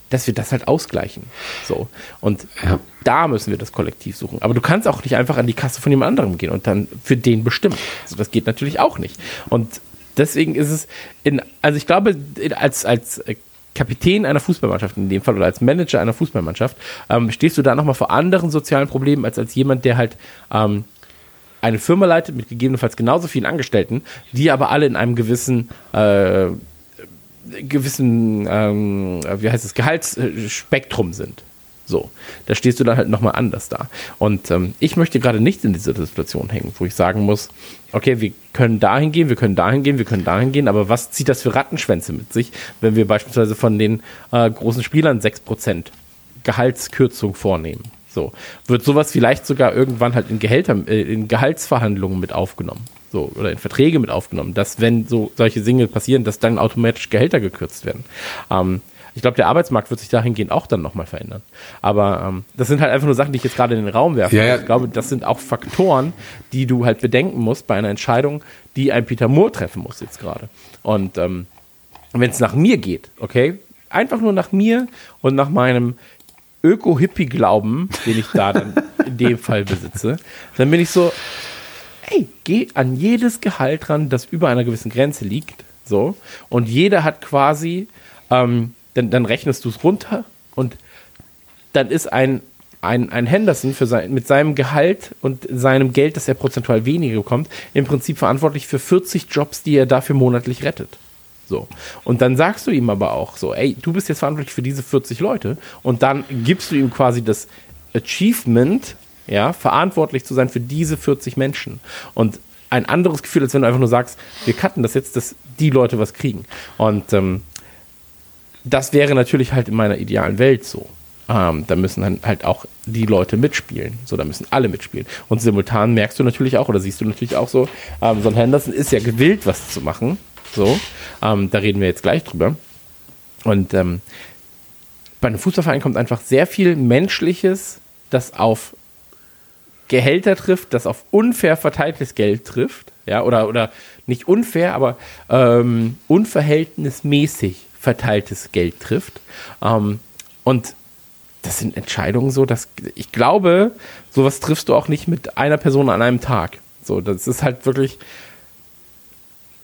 dass wir das halt ausgleichen. So. Und Ja. da müssen wir das Kollektiv suchen. Aber du kannst auch nicht einfach an die Kasse von jemand anderem gehen und dann für den bestimmen. Also das geht natürlich auch nicht. Und deswegen ist es in, also ich glaube, als, als Kapitän einer Fußballmannschaft in dem Fall oder als Manager einer Fußballmannschaft, ähm, stehst du da nochmal vor anderen sozialen Problemen als als jemand, der halt ähm, eine Firma leitet mit gegebenenfalls genauso vielen Angestellten, die aber alle in einem gewissen äh, gewissen, ähm, wie heißt es, Gehaltsspektrum sind. So, da stehst du dann halt nochmal anders da. Und ähm, ich möchte gerade nicht in dieser Situation hängen, wo ich sagen muss, okay, wir können dahin gehen, wir können dahin gehen, wir können dahin gehen, aber was zieht das für Rattenschwänze mit sich, wenn wir beispielsweise von den äh, großen Spielern 6% Gehaltskürzung vornehmen? So, wird sowas vielleicht sogar irgendwann halt in Gehälter, äh, in Gehaltsverhandlungen mit aufgenommen. So, oder in Verträge mit aufgenommen, dass wenn so solche Dinge passieren, dass dann automatisch Gehälter gekürzt werden. Ähm, ich glaube, der Arbeitsmarkt wird sich dahingehend auch dann nochmal verändern. Aber ähm, das sind halt einfach nur Sachen, die ich jetzt gerade in den Raum werfe. Ja, ja. Ich glaube, das sind auch Faktoren, die du halt bedenken musst bei einer Entscheidung, die ein Peter Moore treffen muss jetzt gerade. Und ähm, wenn es nach mir geht, okay, einfach nur nach mir und nach meinem Öko-Hippie-Glauben, den ich da dann *laughs* in dem Fall besitze, dann bin ich so, ey, geh an jedes Gehalt ran, das über einer gewissen Grenze liegt. So. Und jeder hat quasi, ähm, dann, dann rechnest du es runter und dann ist ein ein, ein Henderson für sein, mit seinem Gehalt und seinem Geld, das er prozentual weniger bekommt, im Prinzip verantwortlich für 40 Jobs, die er dafür monatlich rettet. So. Und dann sagst du ihm aber auch so, ey, du bist jetzt verantwortlich für diese 40 Leute und dann gibst du ihm quasi das Achievement, ja, verantwortlich zu sein für diese 40 Menschen. Und ein anderes Gefühl, als wenn du einfach nur sagst, wir cutten das jetzt, dass die Leute was kriegen. Und ähm, das wäre natürlich halt in meiner idealen Welt so. Ähm, da müssen dann halt auch die Leute mitspielen. So, da müssen alle mitspielen. Und simultan merkst du natürlich auch oder siehst du natürlich auch so, ähm, so ein Henderson ist ja gewillt, was zu machen. So, ähm, da reden wir jetzt gleich drüber. Und ähm, bei einem Fußballverein kommt einfach sehr viel Menschliches, das auf Gehälter trifft, das auf unfair verteiltes Geld trifft, ja, oder, oder nicht unfair, aber ähm, unverhältnismäßig verteiltes Geld trifft. Ähm, und das sind Entscheidungen so, dass ich glaube, sowas triffst du auch nicht mit einer Person an einem Tag. So, das ist halt wirklich,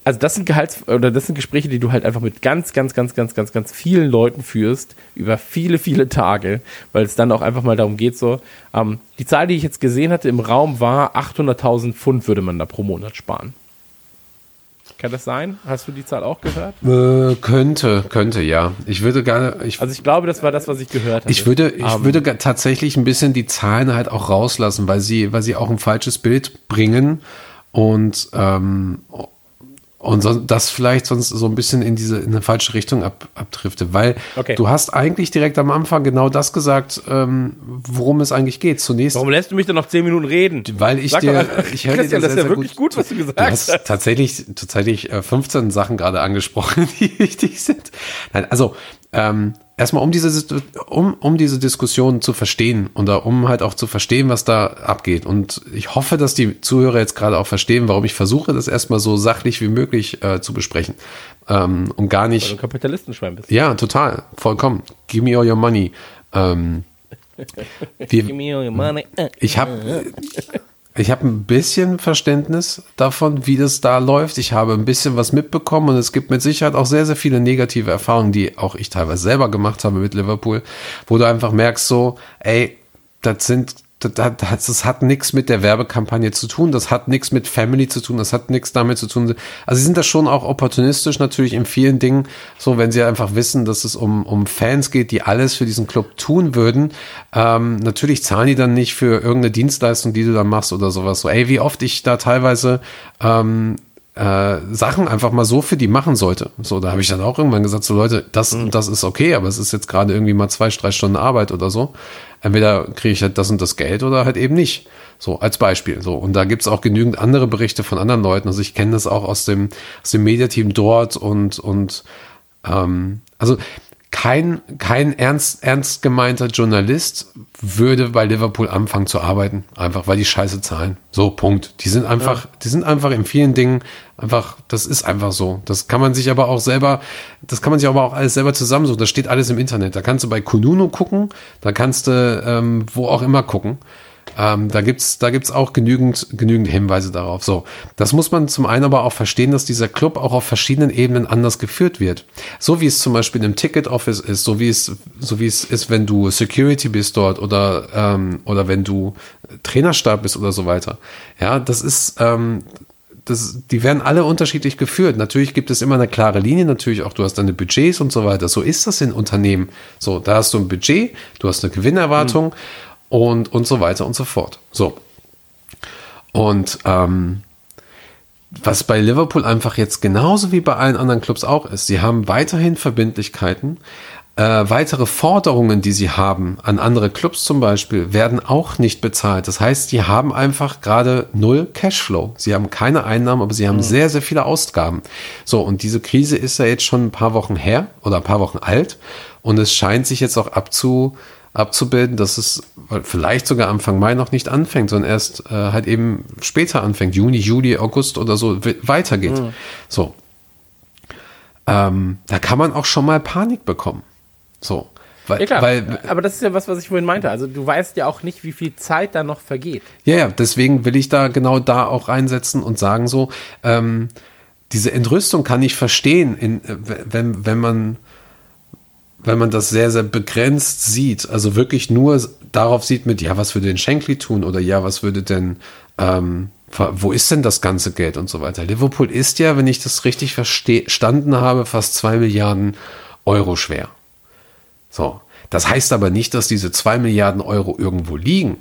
also das sind Gehalts oder das sind Gespräche, die du halt einfach mit ganz, ganz, ganz, ganz, ganz, ganz vielen Leuten führst über viele, viele Tage, weil es dann auch einfach mal darum geht, so ähm, die Zahl, die ich jetzt gesehen hatte im Raum, war 800.000 Pfund würde man da pro Monat sparen. Kann das sein? Hast du die Zahl auch gehört? Äh, könnte, könnte, ja. Ich würde gerne, ich, Also ich glaube, das war das, was ich gehört habe. ich würde, ich Ähm, würde tatsächlich ein bisschen die Zahlen halt auch rauslassen, weil sie, weil sie auch ein falsches Bild bringen und ähm, und so, das vielleicht sonst so ein bisschen in diese in eine falsche Richtung ab, abdrifte, weil Okay. du hast eigentlich direkt am Anfang genau das gesagt, ähm, worum es eigentlich geht. Zunächst Warum lässt du mich denn noch 10 Minuten reden? weil ich Sag dir, einfach, ich höre dir Christian, das ist ja wirklich gut, was du gesagt Du hast hast. tatsächlich, tatsächlich äh, 15 Sachen gerade angesprochen, *laughs* die wichtig sind. Nein, also ähm, erstmal um diese um, um diese Diskussion zu verstehen und da, um halt auch zu verstehen, was da abgeht. Und ich hoffe, dass die Zuhörer jetzt gerade auch verstehen, warum ich versuche, das erstmal so sachlich wie möglich äh, zu besprechen ähm, und gar Weil nicht du ein Kapitalistenschwein bist. ja, total, vollkommen. Give me all your money. Ähm, *laughs* wir, Give me all your money. Ich habe *laughs* ich hab ein bisschen Verständnis davon, wie das da läuft. Ich habe ein bisschen was mitbekommen und es gibt mit Sicherheit auch sehr, sehr viele negative Erfahrungen, die auch ich teilweise selber gemacht habe mit Liverpool, wo du einfach merkst so, ey, das sind das, das, hat nichts mit der Werbekampagne zu tun, das hat nichts mit Family zu tun, das hat nichts damit zu tun. Also sie sind da schon auch opportunistisch natürlich in vielen Dingen, so wenn sie einfach wissen, dass es um, um Fans geht, die alles für diesen Club tun würden. Ähm, natürlich zahlen die dann nicht für irgendeine Dienstleistung, die du dann machst oder sowas. So, ey, wie oft ich da teilweise ähm, äh, Sachen einfach mal so für die machen sollte. So, da habe ich dann auch irgendwann gesagt, so Leute, das, das ist okay, aber es ist jetzt gerade irgendwie mal zwei, drei Stunden Arbeit oder so. Entweder kriege ich halt das und das Geld oder halt eben nicht. So, als Beispiel. So, und da gibt's auch genügend andere Berichte von anderen Leuten. Also ich kenne das auch aus dem, aus dem Mediateam dort und, und ähm, also kein, kein ernst, ernst gemeinter Journalist würde bei Liverpool anfangen zu arbeiten, einfach weil die Scheiße zahlen. So, Punkt. Die sind einfach, die sind einfach in vielen Dingen einfach, das ist einfach so. Das kann man sich aber auch selber, das kann man sich aber auch alles selber zusammensuchen. Das steht alles im Internet. Da kannst du bei Kununu gucken, da kannst du ähm, wo auch immer gucken. Ähm, da gibt's, da gibt's auch genügend, genügend Hinweise darauf. So, das muss man zum einen aber auch verstehen, dass dieser Club auch auf verschiedenen Ebenen anders geführt wird. So wie es zum Beispiel im Ticket Office ist, so wie es, so wie es ist, wenn du Security bist dort oder ähm, oder wenn du Trainerstab bist oder so weiter. Ja, das ist ähm, das, die werden alle unterschiedlich geführt. Natürlich gibt es immer eine klare Linie, natürlich auch, du hast deine Budgets und so weiter. So ist das in Unternehmen. So, da hast du ein Budget, du hast eine Gewinnerwartung und, und so weiter und so fort. So. Und ähm, was bei Liverpool einfach jetzt genauso wie bei allen anderen Clubs auch ist, sie haben weiterhin Verbindlichkeiten. Äh, weitere Forderungen, die sie haben an andere Clubs zum Beispiel, werden auch nicht bezahlt. Das heißt, sie haben einfach gerade null Cashflow. Sie haben keine Einnahmen, aber sie haben sehr, sehr viele Ausgaben. So, und diese Krise ist ja jetzt schon ein paar Wochen her oder ein paar Wochen alt. Und es scheint sich jetzt auch abzu, abzubilden, dass es vielleicht sogar Anfang Mai noch nicht anfängt, sondern erst äh, halt eben später anfängt, Juni, Juli, August oder so we- weitergeht. So. Ähm, da kann man auch schon mal Panik bekommen. So. Weil, Ja klar, weil aber das ist ja was, was ich vorhin meinte. Also du weißt ja auch nicht, wie viel Zeit da noch vergeht. Ja, ja, deswegen will ich da genau da auch reinsetzen und sagen so, ähm, diese Entrüstung kann ich verstehen, in, äh, wenn, wenn man wenn man das sehr, sehr begrenzt sieht, also wirklich nur darauf sieht mit, ja, was würde denn Shankly tun oder ja, was würde denn, ähm, wo ist denn das ganze Geld und so weiter. Liverpool ist ja, wenn ich das richtig verstanden habe, fast zwei Milliarden Euro schwer. So. Das heißt aber nicht, dass diese zwei Milliarden Euro irgendwo liegen.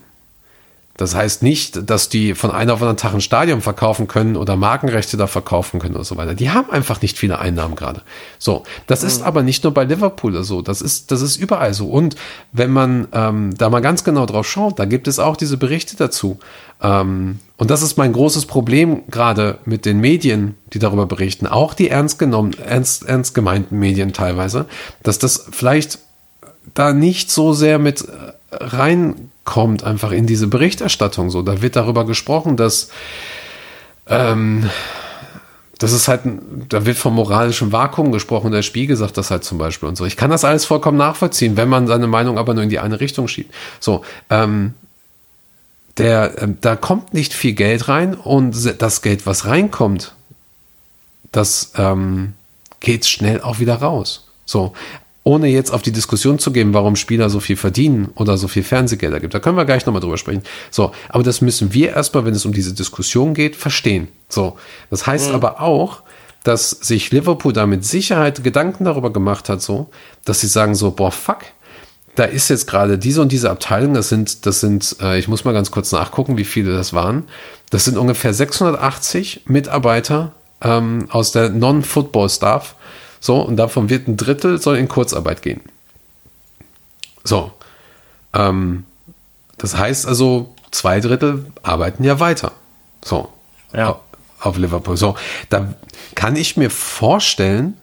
Das heißt nicht, dass die von einem auf anderen Tag ein Stadion verkaufen können oder Markenrechte da verkaufen können und so weiter. Die haben einfach nicht viele Einnahmen gerade. So, das ist mhm. aber nicht nur bei Liverpool so. Das ist, das ist überall so. Und wenn man ähm, da mal ganz genau drauf schaut, da gibt es auch diese Berichte dazu. Ähm, und das ist mein großes Problem gerade mit den Medien, die darüber berichten, auch die ernst genommen, ernst, ernst gemeinten Medien teilweise, dass das vielleicht da nicht so sehr mit äh, reinkommt, einfach in diese Berichterstattung. So, da wird darüber gesprochen, dass ähm, das ist halt, da wird vom moralischen Vakuum gesprochen, der Spiegel sagt das halt zum Beispiel und so. Ich kann das alles vollkommen nachvollziehen, wenn man seine Meinung aber nur in die eine Richtung schiebt. So, ähm, der, äh, da kommt nicht viel Geld rein und das Geld, was reinkommt, das ähm, geht schnell auch wieder raus. So, ohne jetzt auf die Diskussion zu gehen, warum Spieler so viel verdienen oder so viel Fernsehgelder gibt. Da können wir gleich nochmal drüber sprechen. So, aber das müssen wir erstmal, wenn es um diese Diskussion geht, verstehen. So, das heißt mhm. aber auch, dass sich Liverpool da mit Sicherheit Gedanken darüber gemacht hat, so, dass sie sagen so, boah, fuck, da ist jetzt gerade diese und diese Abteilung, das sind, das sind, äh, ich muss mal ganz kurz nachgucken, wie viele das waren. Das sind ungefähr 680 Mitarbeiter ähm, aus der Non-Football-Staff, so, und davon wird ein Drittel soll in Kurzarbeit gehen. So. Ähm, das heißt also, zwei Drittel arbeiten ja weiter. So. Ja. Auf, Liverpool. So. Da kann ich mir vorstellen,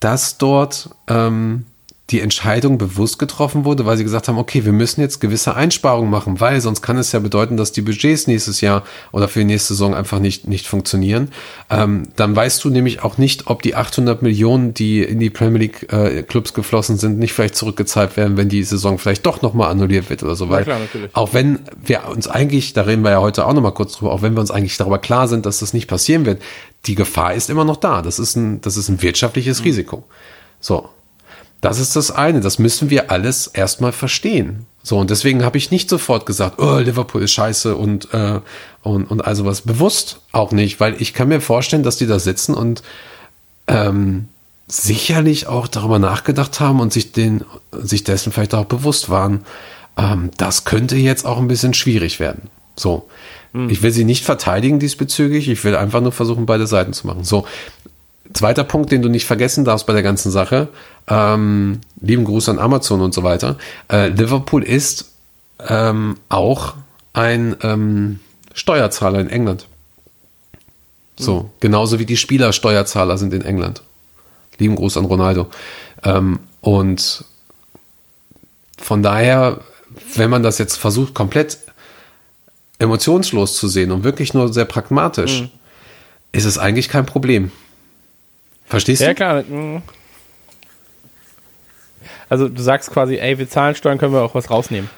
dass dort ähm, die Entscheidung bewusst getroffen wurde, weil sie gesagt haben, okay, wir müssen jetzt gewisse Einsparungen machen, weil sonst kann es ja bedeuten, dass die Budgets nächstes Jahr oder für die nächste Saison einfach nicht, nicht funktionieren. Ähm, dann weißt du nämlich auch nicht, ob die 800 Millionen, die in die Premier League äh, Clubs geflossen sind, nicht vielleicht zurückgezahlt werden, wenn die Saison vielleicht doch nochmal annulliert wird oder so. Weil klar, auch wenn wir uns eigentlich, da reden wir ja heute auch nochmal kurz drüber, auch wenn wir uns eigentlich darüber klar sind, dass das nicht passieren wird, die Gefahr ist immer noch da. Das ist ein, das ist ein wirtschaftliches mhm. Risiko. So, das ist das eine. Das müssen wir alles erstmal verstehen. So, und deswegen habe ich nicht sofort gesagt, oh, Liverpool ist scheiße und, äh, und, und also was. Bewusst auch nicht, weil ich kann mir vorstellen, dass die da sitzen und ähm, sicherlich auch darüber nachgedacht haben und sich, den, sich dessen vielleicht auch bewusst waren, ähm, das könnte jetzt auch ein bisschen schwierig werden. So. Hm. Ich will sie nicht verteidigen diesbezüglich, ich will einfach nur versuchen, beide Seiten zu machen. So, Zweiter Punkt, den du nicht vergessen darfst bei der ganzen Sache, ähm, lieben Gruß an Amazon und so weiter. Äh, Liverpool ist ähm, auch ein ähm, Steuerzahler in England. So, mhm. genauso wie die Spieler Steuerzahler sind in England. Lieben Gruß an Ronaldo. Ähm, und von daher, wenn man das jetzt versucht, komplett emotionslos zu sehen und wirklich nur sehr pragmatisch, mhm. ist es eigentlich kein Problem. Verstehst ja, du? Ja, klar. Also du sagst quasi, ey, wir zahlen Steuern, können wir auch was rausnehmen.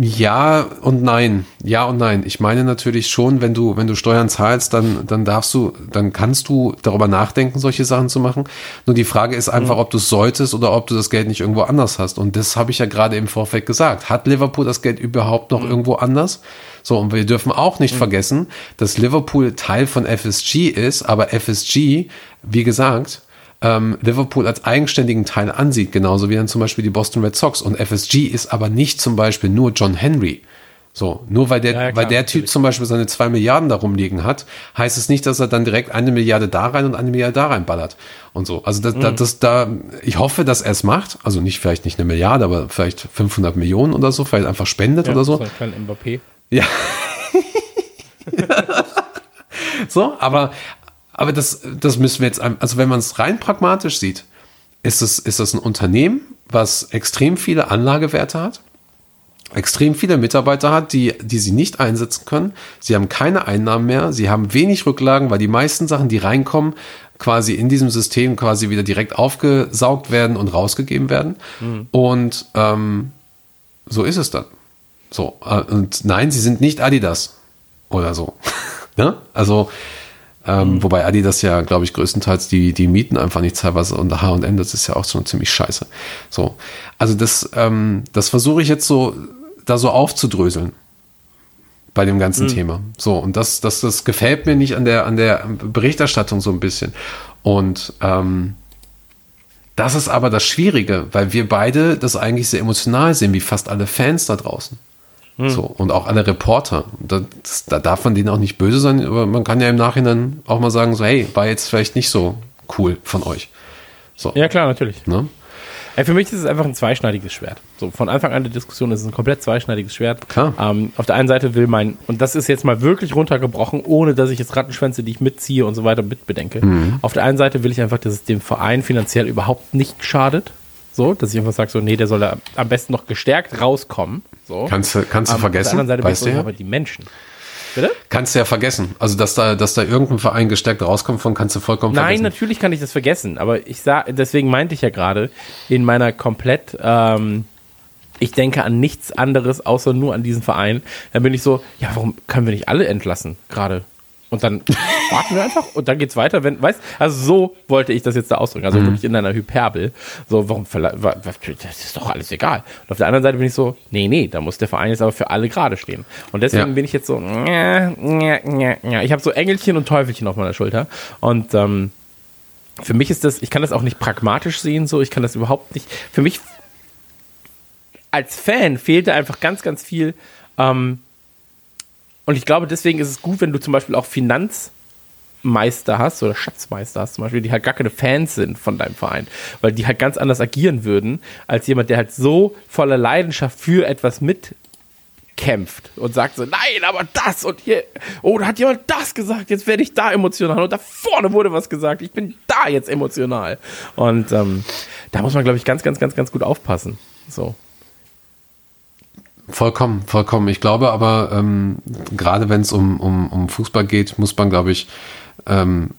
Ja und nein. Ja und nein. Ich meine natürlich schon, wenn du, wenn du Steuern zahlst, dann, dann darfst du, dann kannst du darüber nachdenken, solche Sachen zu machen. Nur die Frage ist einfach, mhm. ob du es solltest oder ob du das Geld nicht irgendwo anders hast. Und das habe ich ja gerade im Vorfeld gesagt. Hat Liverpool das Geld überhaupt noch mhm. irgendwo anders? So, und wir dürfen auch nicht mhm. vergessen, dass Liverpool Teil von FSG ist, aber FSG, wie gesagt, ähm, Liverpool als eigenständigen Teil ansieht, genauso wie dann zum Beispiel die Boston Red Sox. Und FSG ist aber nicht zum Beispiel nur John Henry. So, nur weil der, ja, klar, weil der Typ zum Beispiel seine zwei Milliarden da rumliegen hat, heißt es nicht, dass er dann direkt eine Milliarde da rein und eine Milliarde da rein ballert und so. Also das, mhm. das, das, da, ich hoffe, dass er es macht. Also nicht vielleicht nicht eine Milliarde, aber vielleicht 500 Millionen oder so, vielleicht einfach spendet ja, oder so. so ein Mbappé. Ja. *laughs* so, aber, aber das, das müssen wir jetzt, also wenn man es rein pragmatisch sieht, ist es, ist das ein Unternehmen, was extrem viele Anlagewerte hat, extrem viele Mitarbeiter hat, die, die sie nicht einsetzen können. Sie haben keine Einnahmen mehr, sie haben wenig Rücklagen, weil die meisten Sachen, die reinkommen, quasi in diesem System quasi wieder direkt aufgesaugt werden und rausgegeben werden. Mhm. Und ähm, so ist es dann. So, äh, und nein, sie sind nicht Adidas oder so. *laughs* ne? Also, Ähm, Wobei Adidas ja, glaube ich, größtenteils die, die Mieten einfach nicht teilweise unter H&M, das ist ja auch schon ziemlich scheiße. So. Also das, ähm, das versuche ich jetzt so, da so aufzudröseln bei dem ganzen Thema. So, und das, das, das gefällt mir nicht an der, an der Berichterstattung so ein bisschen. Und ähm, das ist aber das Schwierige, weil wir beide das eigentlich sehr emotional sehen, wie fast alle Fans da draußen. So, und auch alle Reporter. Da, das, da darf man denen auch nicht böse sein, aber man kann ja im Nachhinein auch mal sagen, so, hey, war jetzt vielleicht nicht so cool von euch. So, Ja, klar, natürlich. ne? Ey, für mich ist es einfach ein zweischneidiges Schwert. So, von Anfang an der Diskussion ist es ein komplett zweischneidiges Schwert. Klar. Ähm, auf der einen Seite will mein, und das ist jetzt mal wirklich runtergebrochen, ohne dass ich jetzt Rattenschwänze, die ich mitziehe und so weiter mitbedenke. Mhm. Auf der einen Seite will ich einfach, dass es dem Verein finanziell überhaupt nicht schadet. So, dass ich einfach sage, so, nee, der soll da am besten noch gestärkt rauskommen. So. Kannst du, kannst du Ähm, Auf der vergessen, anderen Seite weißt du aber die Menschen. Bitte? Kannst du ja vergessen. Also, dass da, dass da irgendein Verein gestärkt rauskommt von, kannst du vollkommen Nein, vergessen. natürlich kann ich das vergessen, aber ich sag, deswegen meinte ich ja gerade, in meiner komplett, ähm, ich denke an nichts anderes, außer nur an diesen Verein. Dann bin ich so, ja, warum können wir nicht alle entlassen gerade? Und dann warten wir einfach und dann geht's weiter, wenn, weißt, also so wollte ich das jetzt da ausdrücken, also wirklich in einer Hyperbel. So, warum, das ist doch alles egal. Und auf der anderen Seite bin ich so, nee, nee, da muss der Verein jetzt aber für alle gerade stehen. Und deswegen Ja. bin ich jetzt so, ja, ja, ja, ja. ich habe so Engelchen und Teufelchen auf meiner Schulter und ähm, für mich ist das, ich kann das auch nicht pragmatisch sehen, so, ich kann das überhaupt nicht, für mich als Fan fehlte einfach ganz, ganz viel. Ähm, und ich glaube, deswegen ist es gut, wenn du zum Beispiel auch Finanzmeister hast oder Schatzmeister hast, zum Beispiel, die halt gar keine Fans sind von deinem Verein, weil die halt ganz anders agieren würden, als jemand, der halt so voller Leidenschaft für etwas mitkämpft und sagt so, nein, aber das und hier, oh, da hat jemand das gesagt, jetzt werde ich da emotional und da vorne wurde was gesagt, ich bin da jetzt emotional. Und ähm, da muss man, glaube ich, ganz, ganz, ganz, ganz gut aufpassen. So. Vollkommen, vollkommen. Ich glaube aber, ähm, gerade wenn es um, um, um Fußball geht, muss man, glaube ich, ähm,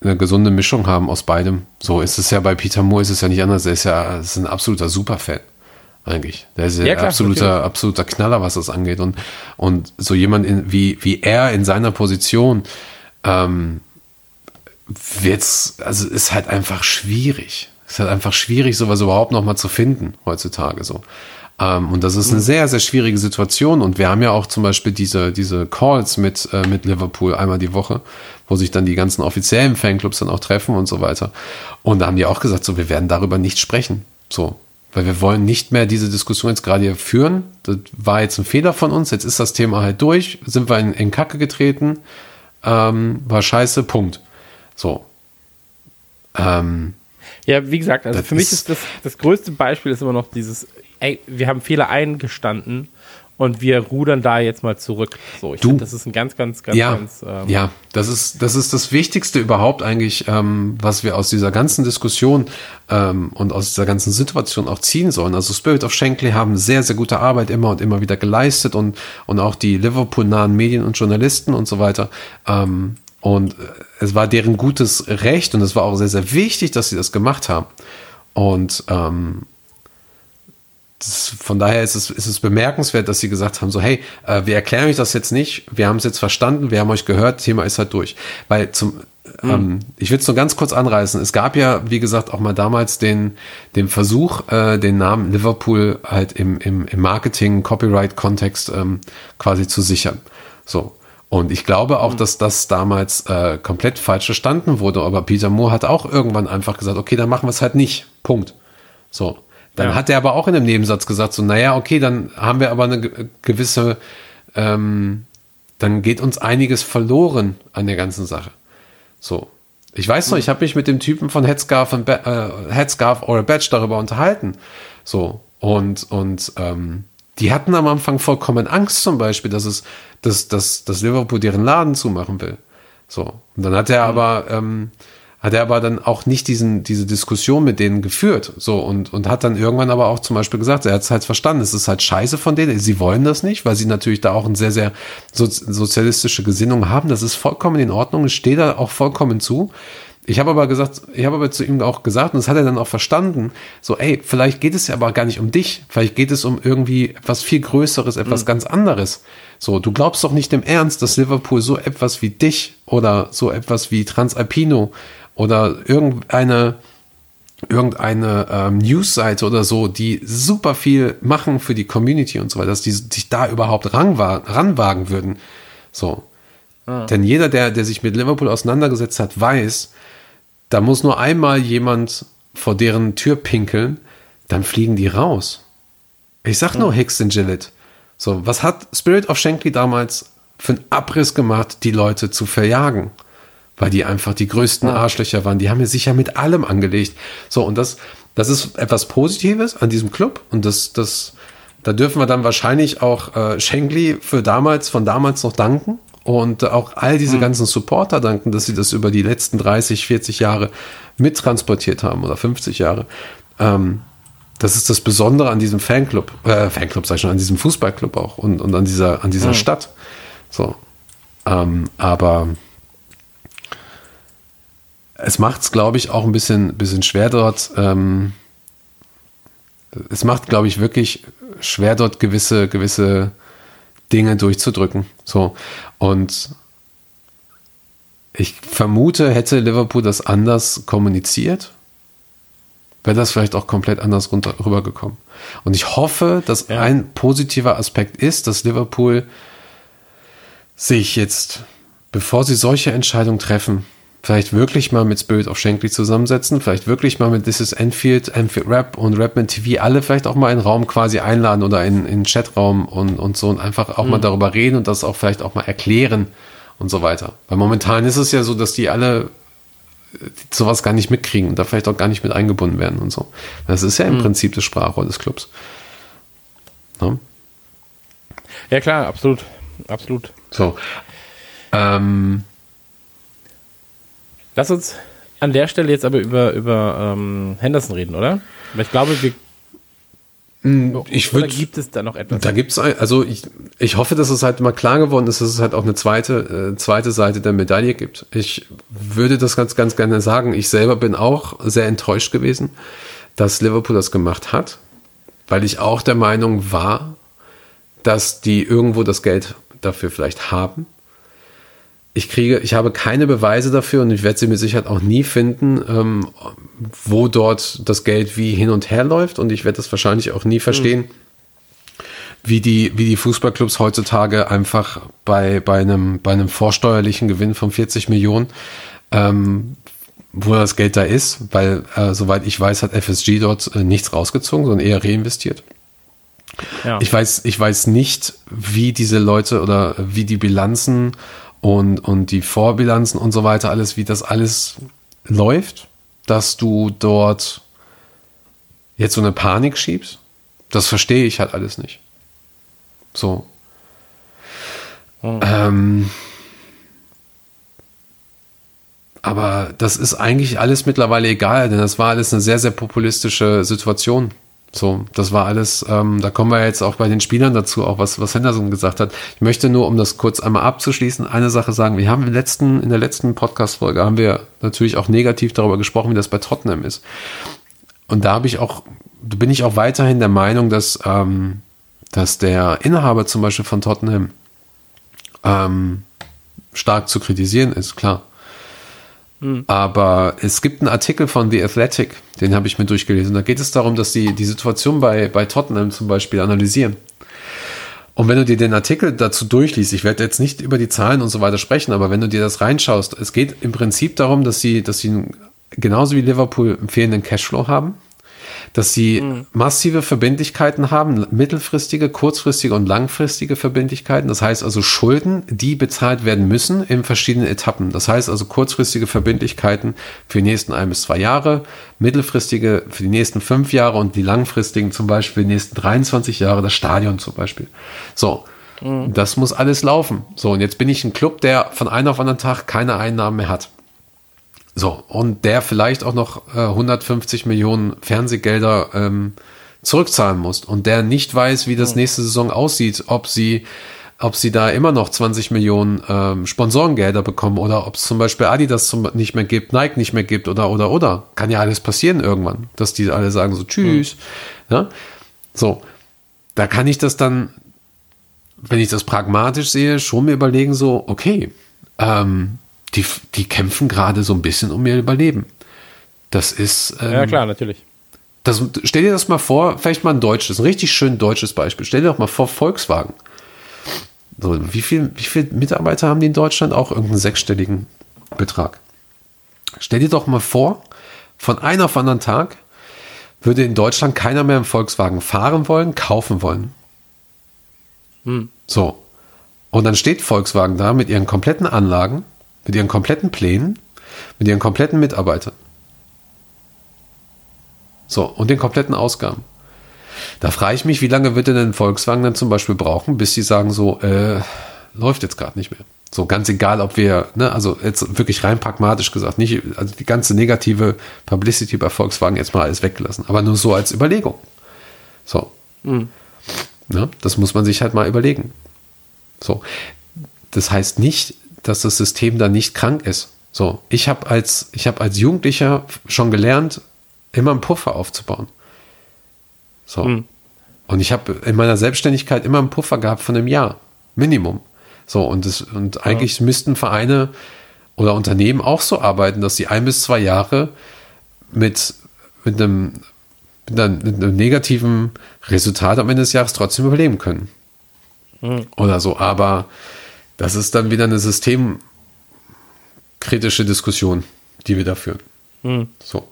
eine gesunde Mischung haben aus beidem. So ist es ja bei Peter Moore, ist es ja nicht anders. Er ist ja ist ein absoluter Superfan. Eigentlich. Der ist ja, klar, absoluter, natürlich. absoluter Knaller, was das angeht. Und, und so jemand in, wie, wie er in seiner Position, ähm, wird's, also ist halt einfach schwierig. Ist halt einfach schwierig, sowas überhaupt noch mal zu finden heutzutage so. Ähm, und das ist eine sehr, sehr schwierige Situation. Und wir haben ja auch zum Beispiel diese, diese Calls mit, äh, mit Liverpool einmal die Woche, wo sich dann die ganzen offiziellen Fanclubs dann auch treffen und so weiter. Und da haben die auch gesagt, so, wir werden darüber nicht sprechen. So. Weil wir wollen nicht mehr diese Diskussion jetzt gerade hier führen. Das war jetzt ein Fehler von uns. Jetzt ist das Thema halt durch. Sind wir in, in Kacke getreten. Ähm, war scheiße. Punkt. So. Ähm, Ja, wie gesagt, also Das für mich ist- ist das, das größte Beispiel ist immer noch dieses, ey, wir haben Fehler eingestanden und wir rudern da jetzt mal zurück. So, ich Du- finde, das ist ein ganz, ganz, ganz, ja, ganz, ähm, ja, das ist, das ist das Wichtigste überhaupt eigentlich, ähm, was wir aus dieser ganzen Diskussion ähm, und aus dieser ganzen Situation auch ziehen sollen. Also Spirit of Shankly haben sehr, sehr gute Arbeit immer und immer wieder geleistet und, und auch die Liverpool-nahen Medien und Journalisten und so weiter. Ähm, und äh, es war deren gutes Recht und es war auch sehr, sehr wichtig, dass sie das gemacht haben. Und ähm, das, von daher ist es, ist es bemerkenswert, dass sie gesagt haben, so, hey, äh, wir erklären euch das jetzt nicht, wir haben es jetzt verstanden, wir haben euch gehört, Thema ist halt durch. Weil zum, ähm, ich will es nur ganz kurz anreißen, es gab ja, wie gesagt, auch mal damals den, den Versuch, äh, den Namen Liverpool halt im, im, im Marketing, Copyright-Kontext ähm, quasi zu sichern. So. Und ich glaube auch, dass das damals äh, komplett falsch verstanden wurde, aber Peter Moore hat auch irgendwann einfach gesagt, okay, dann machen wir es halt nicht. Punkt. So. Dann Ja. hat er aber auch in einem Nebensatz gesagt, so, naja, okay, dann haben wir aber eine ge- gewisse, ähm, dann geht uns einiges verloren an der ganzen Sache. So. Ich weiß noch, ich habe mich mit dem Typen von Headscarf, und äh, Headscarf or a Badge darüber unterhalten. So. Und, und ähm, die hatten am Anfang vollkommen Angst zum Beispiel, dass es, dass, dass, dass Liverpool deren Laden zumachen will. So. Und dann hat er aber, ähm, hat er aber dann auch nicht diesen, diese Diskussion mit denen geführt. So, und, und hat dann irgendwann aber auch zum Beispiel gesagt, er hat es halt verstanden, es ist halt scheiße von denen, sie wollen das nicht, weil sie natürlich da auch eine sehr, sehr so, sozialistische Gesinnung haben. Das ist vollkommen in Ordnung, ich stehe da auch vollkommen zu. Ich habe aber gesagt, ich habe aber zu ihm auch gesagt, und das hat er dann auch verstanden, so, ey, vielleicht geht es ja aber gar nicht um dich, vielleicht geht es um irgendwie etwas viel Größeres, etwas mhm. ganz anderes. So, du glaubst doch nicht im Ernst, dass Liverpool so etwas wie dich oder so etwas wie Transalpino oder irgendeine, irgendeine ähm, Newsseite oder so, die super viel machen für die Community und so weiter, dass die sich da überhaupt ranwagen würden. So. Ah. Denn jeder, der, der sich mit Liverpool auseinandergesetzt hat, weiß, da muss nur einmal jemand vor deren Tür pinkeln, dann fliegen die raus. Ich sag nur Hicks und Gillett. So, was hat Spirit of Shankly damals für einen Abriss gemacht, die Leute zu verjagen? Weil die einfach die größten Arschlöcher waren. Die haben ja sicher mit allem angelegt. So, und das, das ist etwas Positives an diesem Club. Und das, das, da dürfen wir dann wahrscheinlich auch äh, Shankly für damals, von damals noch danken und auch all diese mhm. ganzen Supporter danken, dass sie das über die letzten 30, 40 Jahre mittransportiert haben oder 50 Jahre. Ähm, das ist das Besondere an diesem Fanclub, äh, Fanclub sag ich schon, an diesem Fußballclub auch und, und an dieser, an dieser mhm. Stadt. So. Ähm, aber es macht es, glaube ich, auch ein bisschen, bisschen schwer dort. Ähm, es macht, glaube ich, wirklich schwer dort gewisse, gewisse Dinge durchzudrücken. So. Und ich vermute, hätte Liverpool das anders kommuniziert, wäre das vielleicht auch komplett anders runter, rübergekommen. Und ich hoffe, dass ja. ein positiver Aspekt ist, dass Liverpool sich jetzt, bevor sie solche Entscheidungen treffen, vielleicht wirklich mal mit Spirit of Shankly zusammensetzen, vielleicht wirklich mal mit This is Enfield, Enfield Rap und Rapman TV alle vielleicht auch mal in Raum quasi einladen oder in, in Chatraum und, und so und einfach auch mhm. mal darüber reden und das auch vielleicht auch mal erklären und so weiter. Weil momentan ist es ja so, dass die alle sowas gar nicht mitkriegen und da vielleicht auch gar nicht mit eingebunden werden und so. Das ist ja im mhm. Prinzip das Sprachrohr des Clubs. Ne? Ja klar, absolut. Absolut. So. Ähm, Lass uns an der Stelle jetzt aber über, über ähm, Henderson reden, oder? Weil ich glaube, wir. Hm, ich würde. gibt es da noch etwas? Da gibt es, also ich, ich hoffe, dass es halt mal klar geworden ist, dass es halt auch eine zweite, äh, zweite Seite der Medaille gibt. Ich würde das ganz, ganz gerne sagen. Ich selber bin auch sehr enttäuscht gewesen, dass Liverpool das gemacht hat, weil ich auch der Meinung war, dass die irgendwo das Geld dafür vielleicht haben ich kriege, ich habe keine Beweise dafür und ich werde sie mit Sicherheit auch nie finden, ähm, wo dort das Geld wie hin und her läuft und ich werde das wahrscheinlich auch nie verstehen, mhm. wie die, wie die Fußballclubs heutzutage einfach bei, bei einem, bei einem vorsteuerlichen Gewinn von 40 Millionen, ähm, wo das Geld da ist, weil, äh, soweit ich weiß, hat FSG dort äh, nichts rausgezogen, sondern eher reinvestiert. Ja. Ich weiß, ich weiß nicht, wie diese Leute oder wie die Bilanzen und, und die Vorbilanzen und so weiter, alles, wie das alles läuft, dass du dort jetzt so eine Panik schiebst, das verstehe ich halt alles nicht. So. Oh. Ähm, aber das ist eigentlich alles mittlerweile egal, denn das war alles eine sehr, sehr populistische Situation. So, das war alles, ähm, da kommen wir jetzt auch bei den Spielern dazu, auch was, was Henderson gesagt hat. Ich möchte nur, um das kurz einmal abzuschließen, eine Sache sagen. Wir haben im letzten, in der letzten Podcast-Folge haben wir natürlich auch negativ darüber gesprochen, wie das bei Tottenham ist. Und da habe ich auch, bin ich auch weiterhin der Meinung, dass, ähm, dass der Inhaber zum Beispiel von Tottenham ähm, stark zu kritisieren ist, klar. Aber es gibt einen Artikel von The Athletic, den habe ich mir durchgelesen. Da geht es darum, dass sie die Situation bei, bei Tottenham zum Beispiel analysieren. Und wenn du dir den Artikel dazu durchliest, ich werde jetzt nicht über die Zahlen und so weiter sprechen, aber wenn du dir das reinschaust, es geht im Prinzip darum, dass sie, dass sie genauso wie Liverpool einen fehlenden Cashflow haben dass sie mhm. massive Verbindlichkeiten haben, mittelfristige, kurzfristige und langfristige Verbindlichkeiten. Das heißt also Schulden, die bezahlt werden müssen in verschiedenen Etappen. Das heißt also kurzfristige Verbindlichkeiten für die nächsten ein bis zwei Jahre, mittelfristige für die nächsten fünf Jahre und die langfristigen zum Beispiel die nächsten 23 Jahre, das Stadion zum Beispiel. So. Mhm. Das muss alles laufen. So, und jetzt bin ich ein Club, der von einem auf anderen Tag keine Einnahmen mehr hat. So, und der vielleicht auch noch äh, 150 Millionen Fernsehgelder ähm, zurückzahlen muss und der nicht weiß, wie das nächste Saison aussieht, ob sie ob sie da immer noch 20 Millionen ähm, Sponsorengelder bekommen oder ob es zum Beispiel Adidas zum, nicht mehr gibt, Nike nicht mehr gibt oder, oder, oder. Kann ja alles passieren irgendwann, dass die alle sagen so Tschüss. Mhm. Ja? So, da kann ich das dann, wenn ich das pragmatisch sehe, schon mir überlegen so, okay, ähm, die, die kämpfen gerade so ein bisschen um ihr Überleben. Das ist. Ähm, ja, klar, natürlich. Das, stell dir das mal vor, vielleicht mal ein deutsches, ein richtig schön deutsches Beispiel. Stell dir doch mal vor, Volkswagen. So, wie viele wie viel Mitarbeiter haben die in Deutschland? Auch irgendeinen sechsstelligen Betrag. Stell dir doch mal vor, von einem auf anderen Tag würde in Deutschland keiner mehr im Volkswagen fahren wollen, kaufen wollen. Hm. So. Und dann steht Volkswagen da mit ihren kompletten Anlagen, mit ihren kompletten Plänen, mit ihren kompletten Mitarbeitern. So, und den kompletten Ausgaben. Da frage ich mich, wie lange wird denn ein Volkswagen dann zum Beispiel brauchen, bis sie sagen so, äh, läuft jetzt gerade nicht mehr. So ganz egal, ob wir, ne, also jetzt wirklich rein pragmatisch gesagt, nicht, also die ganze negative Publicity bei Volkswagen jetzt mal alles weggelassen, aber nur so als Überlegung. So. Mhm. Ne, das muss man sich halt mal überlegen. So. Das heißt nicht, dass das System da nicht krank ist. So. Ich habe als, ich habe als Jugendlicher schon gelernt, immer einen Puffer aufzubauen. So. Mhm. Und ich habe in meiner Selbstständigkeit immer einen Puffer gehabt von einem Jahr. Minimum. So, und, das, und eigentlich ja. müssten Vereine oder Unternehmen auch so arbeiten, dass sie ein bis zwei Jahre mit, mit, einem, mit, einem, mit einem negativen Resultat am Ende des Jahres trotzdem überleben können. Mhm. Oder so. Aber das ist dann wieder eine systemkritische Diskussion, die wir da führen. Mhm. So.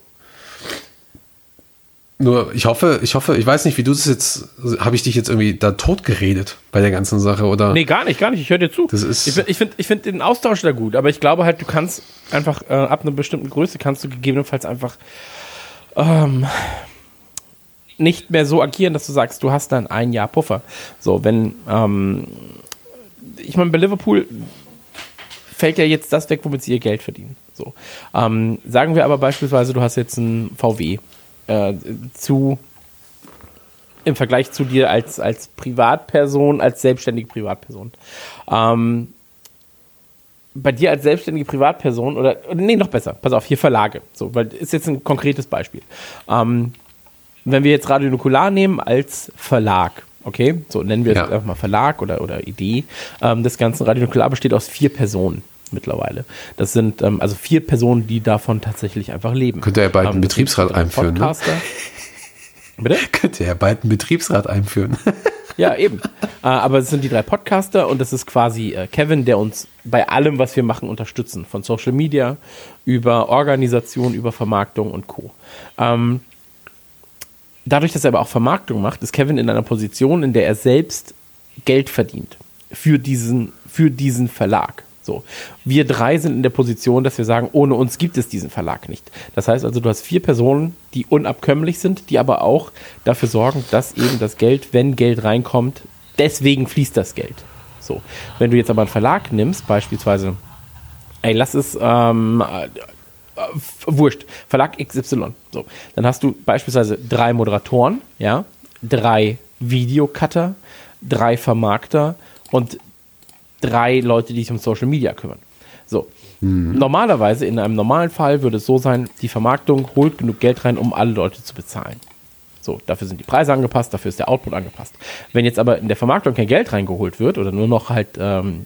Nur, ich hoffe, ich hoffe, ich weiß nicht, wie du das jetzt, habe ich dich jetzt irgendwie da tot geredet bei der ganzen Sache oder? Nee, gar nicht, gar nicht. Ich höre dir zu. Das ist ich finde ich find den Austausch da gut, aber ich glaube halt, du kannst einfach äh, ab einer bestimmten Größe kannst du gegebenenfalls einfach ähm, nicht mehr so agieren, dass du sagst, du hast dann ein Jahr Puffer. So, wenn, ähm, ich meine, bei Liverpool fällt ja jetzt das weg, womit sie ihr Geld verdienen. So. Ähm, sagen wir aber beispielsweise, du hast jetzt ein VW äh, zu im Vergleich zu dir als, als Privatperson, als selbstständige Privatperson. Ähm, bei dir als selbstständige Privatperson oder, nee, noch besser, pass auf, hier Verlage. So, weil ist jetzt ein konkretes Beispiel. Ähm, wenn wir jetzt Radio Nukular nehmen als Verlag, okay, so nennen wir ja. es einfach mal Verlag oder, oder Idee, ähm, das ganze Radio Nukular besteht aus vier Personen mittlerweile. Das sind ähm, also vier Personen, die davon tatsächlich einfach leben. Könnte er bald einen ähm, Betriebsrat einführen? Ne? *laughs* Bitte? Könnte er bald einen Betriebsrat einführen? *laughs* ja, eben. Äh, aber es sind die drei Podcaster und das ist quasi äh, Kevin, der uns bei allem, was wir machen, unterstützen. Von Social Media über Organisation, über Vermarktung und Co. Ähm, dadurch, dass er aber auch Vermarktung macht, ist Kevin in einer Position, in der er selbst Geld verdient für diesen, für diesen Verlag. So. Wir drei sind in der Position, dass wir sagen, ohne uns gibt es diesen Verlag nicht. Das heißt also, du hast vier Personen, die unabkömmlich sind, die aber auch dafür sorgen, dass eben das Geld, wenn Geld reinkommt, deswegen fließt das Geld. So. Wenn du jetzt aber einen Verlag nimmst, beispielsweise, ey, lass es, ähm, äh, wurscht, Verlag XY. So. Dann hast du beispielsweise drei Moderatoren, ja, drei Videocutter, drei Vermarkter und drei Leute, die sich um Social Media kümmern. So. Mhm. Normalerweise, in einem normalen Fall, würde es so sein, die Vermarktung holt genug Geld rein, um alle Leute zu bezahlen. So, dafür sind die Preise angepasst, dafür ist der Output angepasst. Wenn jetzt aber in der Vermarktung kein Geld reingeholt wird oder nur noch halt ähm,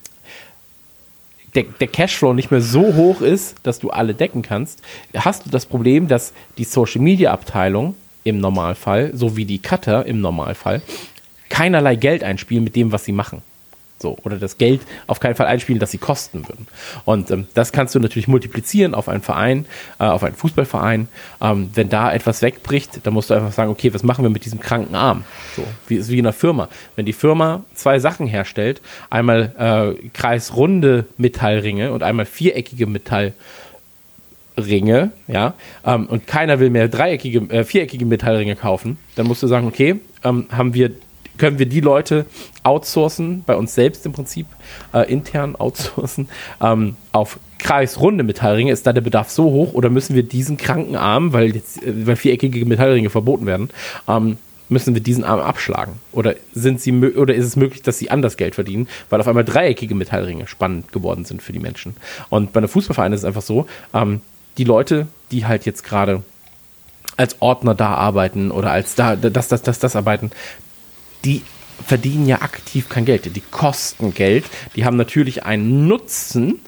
der, der, Cashflow nicht mehr so hoch ist, dass du alle decken kannst, hast du das Problem, dass die Social Media Abteilung im Normalfall, sowie die Cutter im Normalfall, keinerlei Geld einspielen mit dem, was sie machen. So, oder das Geld auf keinen Fall einspielen, das sie kosten würden. Und ähm, das kannst du natürlich multiplizieren auf einen Verein, äh, auf einen Fußballverein. Ähm, wenn da etwas wegbricht, dann musst du einfach sagen, okay, was machen wir mit diesem kranken Arm? So, wie ist wie in einer Firma. Wenn die Firma zwei Sachen herstellt, einmal äh, kreisrunde Metallringe und einmal viereckige Metallringe, ja, ähm, und keiner will mehr dreieckige, äh, viereckige Metallringe kaufen, dann musst du sagen, okay, ähm, haben wir können wir die Leute outsourcen, bei uns selbst im Prinzip, äh, intern outsourcen, ähm, auf kreisrunde Metallringe, ist da der Bedarf so hoch oder müssen wir diesen kranken Arm, weil jetzt, äh, weil viereckige Metallringe verboten werden, ähm, müssen wir diesen Arm abschlagen? Oder sind sie oder ist es möglich, dass sie anders Geld verdienen, weil auf einmal dreieckige Metallringe spannend geworden sind für die Menschen? Und bei einem Fußballverein ist es einfach so, ähm, die Leute, die halt jetzt gerade als Ordner da arbeiten oder als da das, das, das, das arbeiten, die verdienen ja aktiv kein Geld. Die kosten Geld. Die haben natürlich einen Nutzen,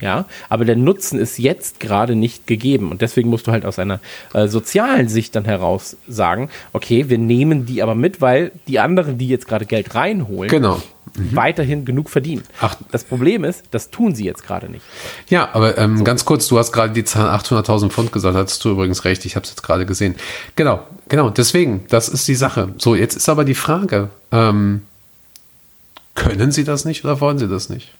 ja, aber der Nutzen ist jetzt gerade nicht gegeben. Und deswegen musst du halt aus einer äh, sozialen Sicht dann heraus sagen, okay, wir nehmen die aber mit, weil die anderen, die jetzt gerade Geld reinholen, Genau. weiterhin genug verdienen. Ach. das Problem ist, das tun sie jetzt gerade nicht. Ja, aber ähm, ganz kurz, du hast gerade die Zahl 800.000 Pfund gesagt, hattest du übrigens recht, ich habe es jetzt gerade gesehen. Genau, genau, deswegen, das ist die Sache. So, jetzt ist aber die Frage, ähm, können sie das nicht oder wollen sie das nicht?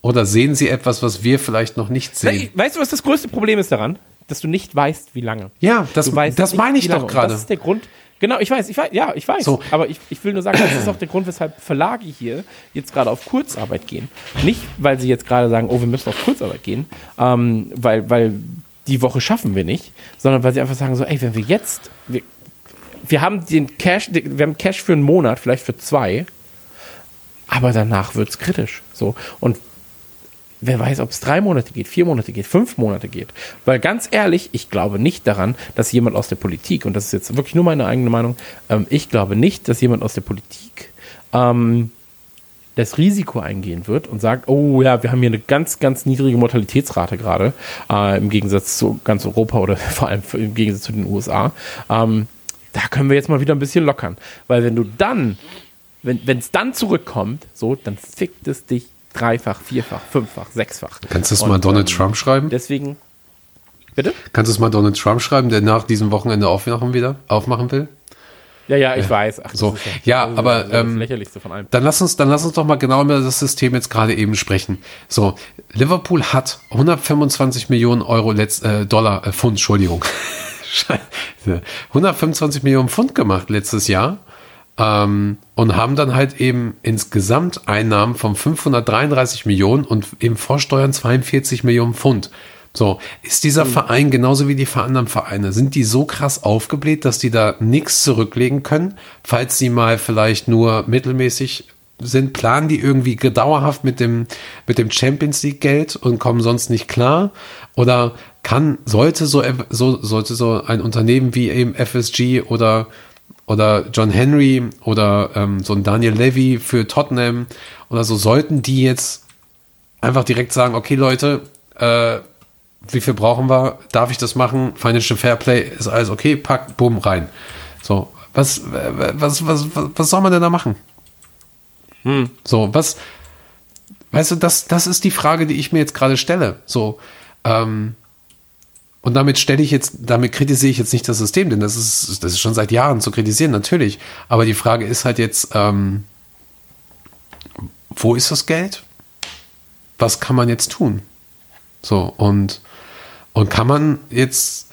Oder sehen sie etwas, was wir vielleicht noch nicht sehen? Weißt du, was das größte Problem ist daran? Dass du nicht weißt, wie lange. Ja, das, das nicht, meine ich doch gerade. Das ist der Grund. Genau, ich weiß, ich weiß, ja, ich weiß. So. Aber ich, ich will nur sagen, das ist auch der Grund, weshalb Verlage hier jetzt gerade auf Kurzarbeit gehen. Nicht, weil sie jetzt gerade sagen, oh, wir müssen auf Kurzarbeit gehen, ähm, weil, weil die Woche schaffen wir nicht, sondern weil sie einfach sagen so, ey, wenn wir jetzt, wir, wir haben den Cash, wir haben Cash für einen Monat, vielleicht für zwei, aber danach wird's kritisch. So. Und wer weiß, ob es drei Monate geht, vier Monate geht, fünf Monate geht. Weil ganz ehrlich, ich glaube nicht daran, dass jemand aus der Politik, und das ist jetzt wirklich nur meine eigene Meinung, ähm, ich glaube nicht, dass jemand aus der Politik ähm, das Risiko eingehen wird und sagt, oh ja, wir haben hier eine ganz, ganz niedrige Mortalitätsrate gerade, äh, im Gegensatz zu ganz Europa oder *laughs* vor allem im Gegensatz zu den USA. Ähm, da können wir jetzt mal wieder ein bisschen lockern. Weil wenn du dann, wenn es dann zurückkommt, so, dann fickt es dich dreifach, vierfach, fünffach, sechsfach. Kannst du es mal Donald ähm, Trump schreiben? Deswegen, bitte? Kannst du es mal Donald Trump schreiben, der nach diesem Wochenende aufmachen wieder, aufmachen will? Ja, ja, ich weiß. Ach, So. Ja, ist aber, ähm, lächerlichste von allem. Dann lass uns, dann lass uns doch mal genau über das System jetzt gerade eben sprechen. So, Liverpool hat 125 Millionen Euro letzt, äh, Dollar, äh, Pfund, Entschuldigung. *laughs* Scheiße. 125 Millionen Pfund gemacht letztes Jahr ähm, und haben dann halt eben insgesamt Einnahmen von 533 Millionen und eben Vorsteuern 42 Millionen Pfund. So, ist dieser Verein genauso wie die anderen Vereine, sind die so krass aufgebläht, dass die da nichts zurücklegen können, falls sie mal vielleicht nur mittelmäßig sind, planen die irgendwie dauerhaft mit dem, mit dem Champions League Geld und kommen sonst nicht klar? Oder kann, sollte so, so, sollte so ein Unternehmen wie eben FSG oder, oder John Henry oder ähm, so ein Daniel Levy für Tottenham oder so, sollten die jetzt einfach direkt sagen, okay Leute, äh, wie viel brauchen wir? Darf ich das machen? Financial Fair Play ist alles okay, pack, bumm, rein. So, was, was, was, was, was soll man denn da machen? So, was, weißt du, das, das ist die Frage, die ich mir jetzt gerade stelle. So, ähm, und damit stelle ich jetzt, damit kritisiere ich jetzt nicht das System, denn das ist, das ist schon seit Jahren zu kritisieren, natürlich. Aber die Frage ist halt jetzt, ähm, wo ist das Geld? Was kann man jetzt tun? So, und, und kann man jetzt,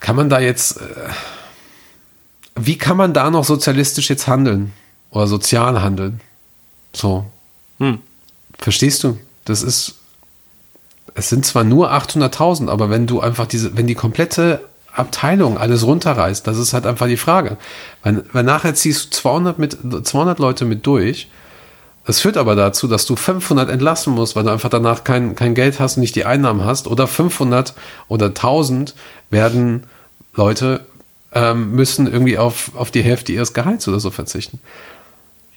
kann man da jetzt, äh, wie kann man da noch sozialistisch jetzt handeln? Oder sozial handeln? So. Verstehst du? Das ist, es sind zwar nur 800.000, aber wenn du einfach diese, wenn die komplette Abteilung alles runterreißt, das ist halt einfach die Frage. Weil, weil nachher ziehst du 200, mit, 200 Leute mit durch. Es führt aber dazu, dass du 500 entlassen musst, weil du einfach danach kein, kein Geld hast und nicht die Einnahmen hast. Oder 500 oder 1000 werden Leute ähm, müssen irgendwie auf, auf die Hälfte ihres Gehalts oder so verzichten.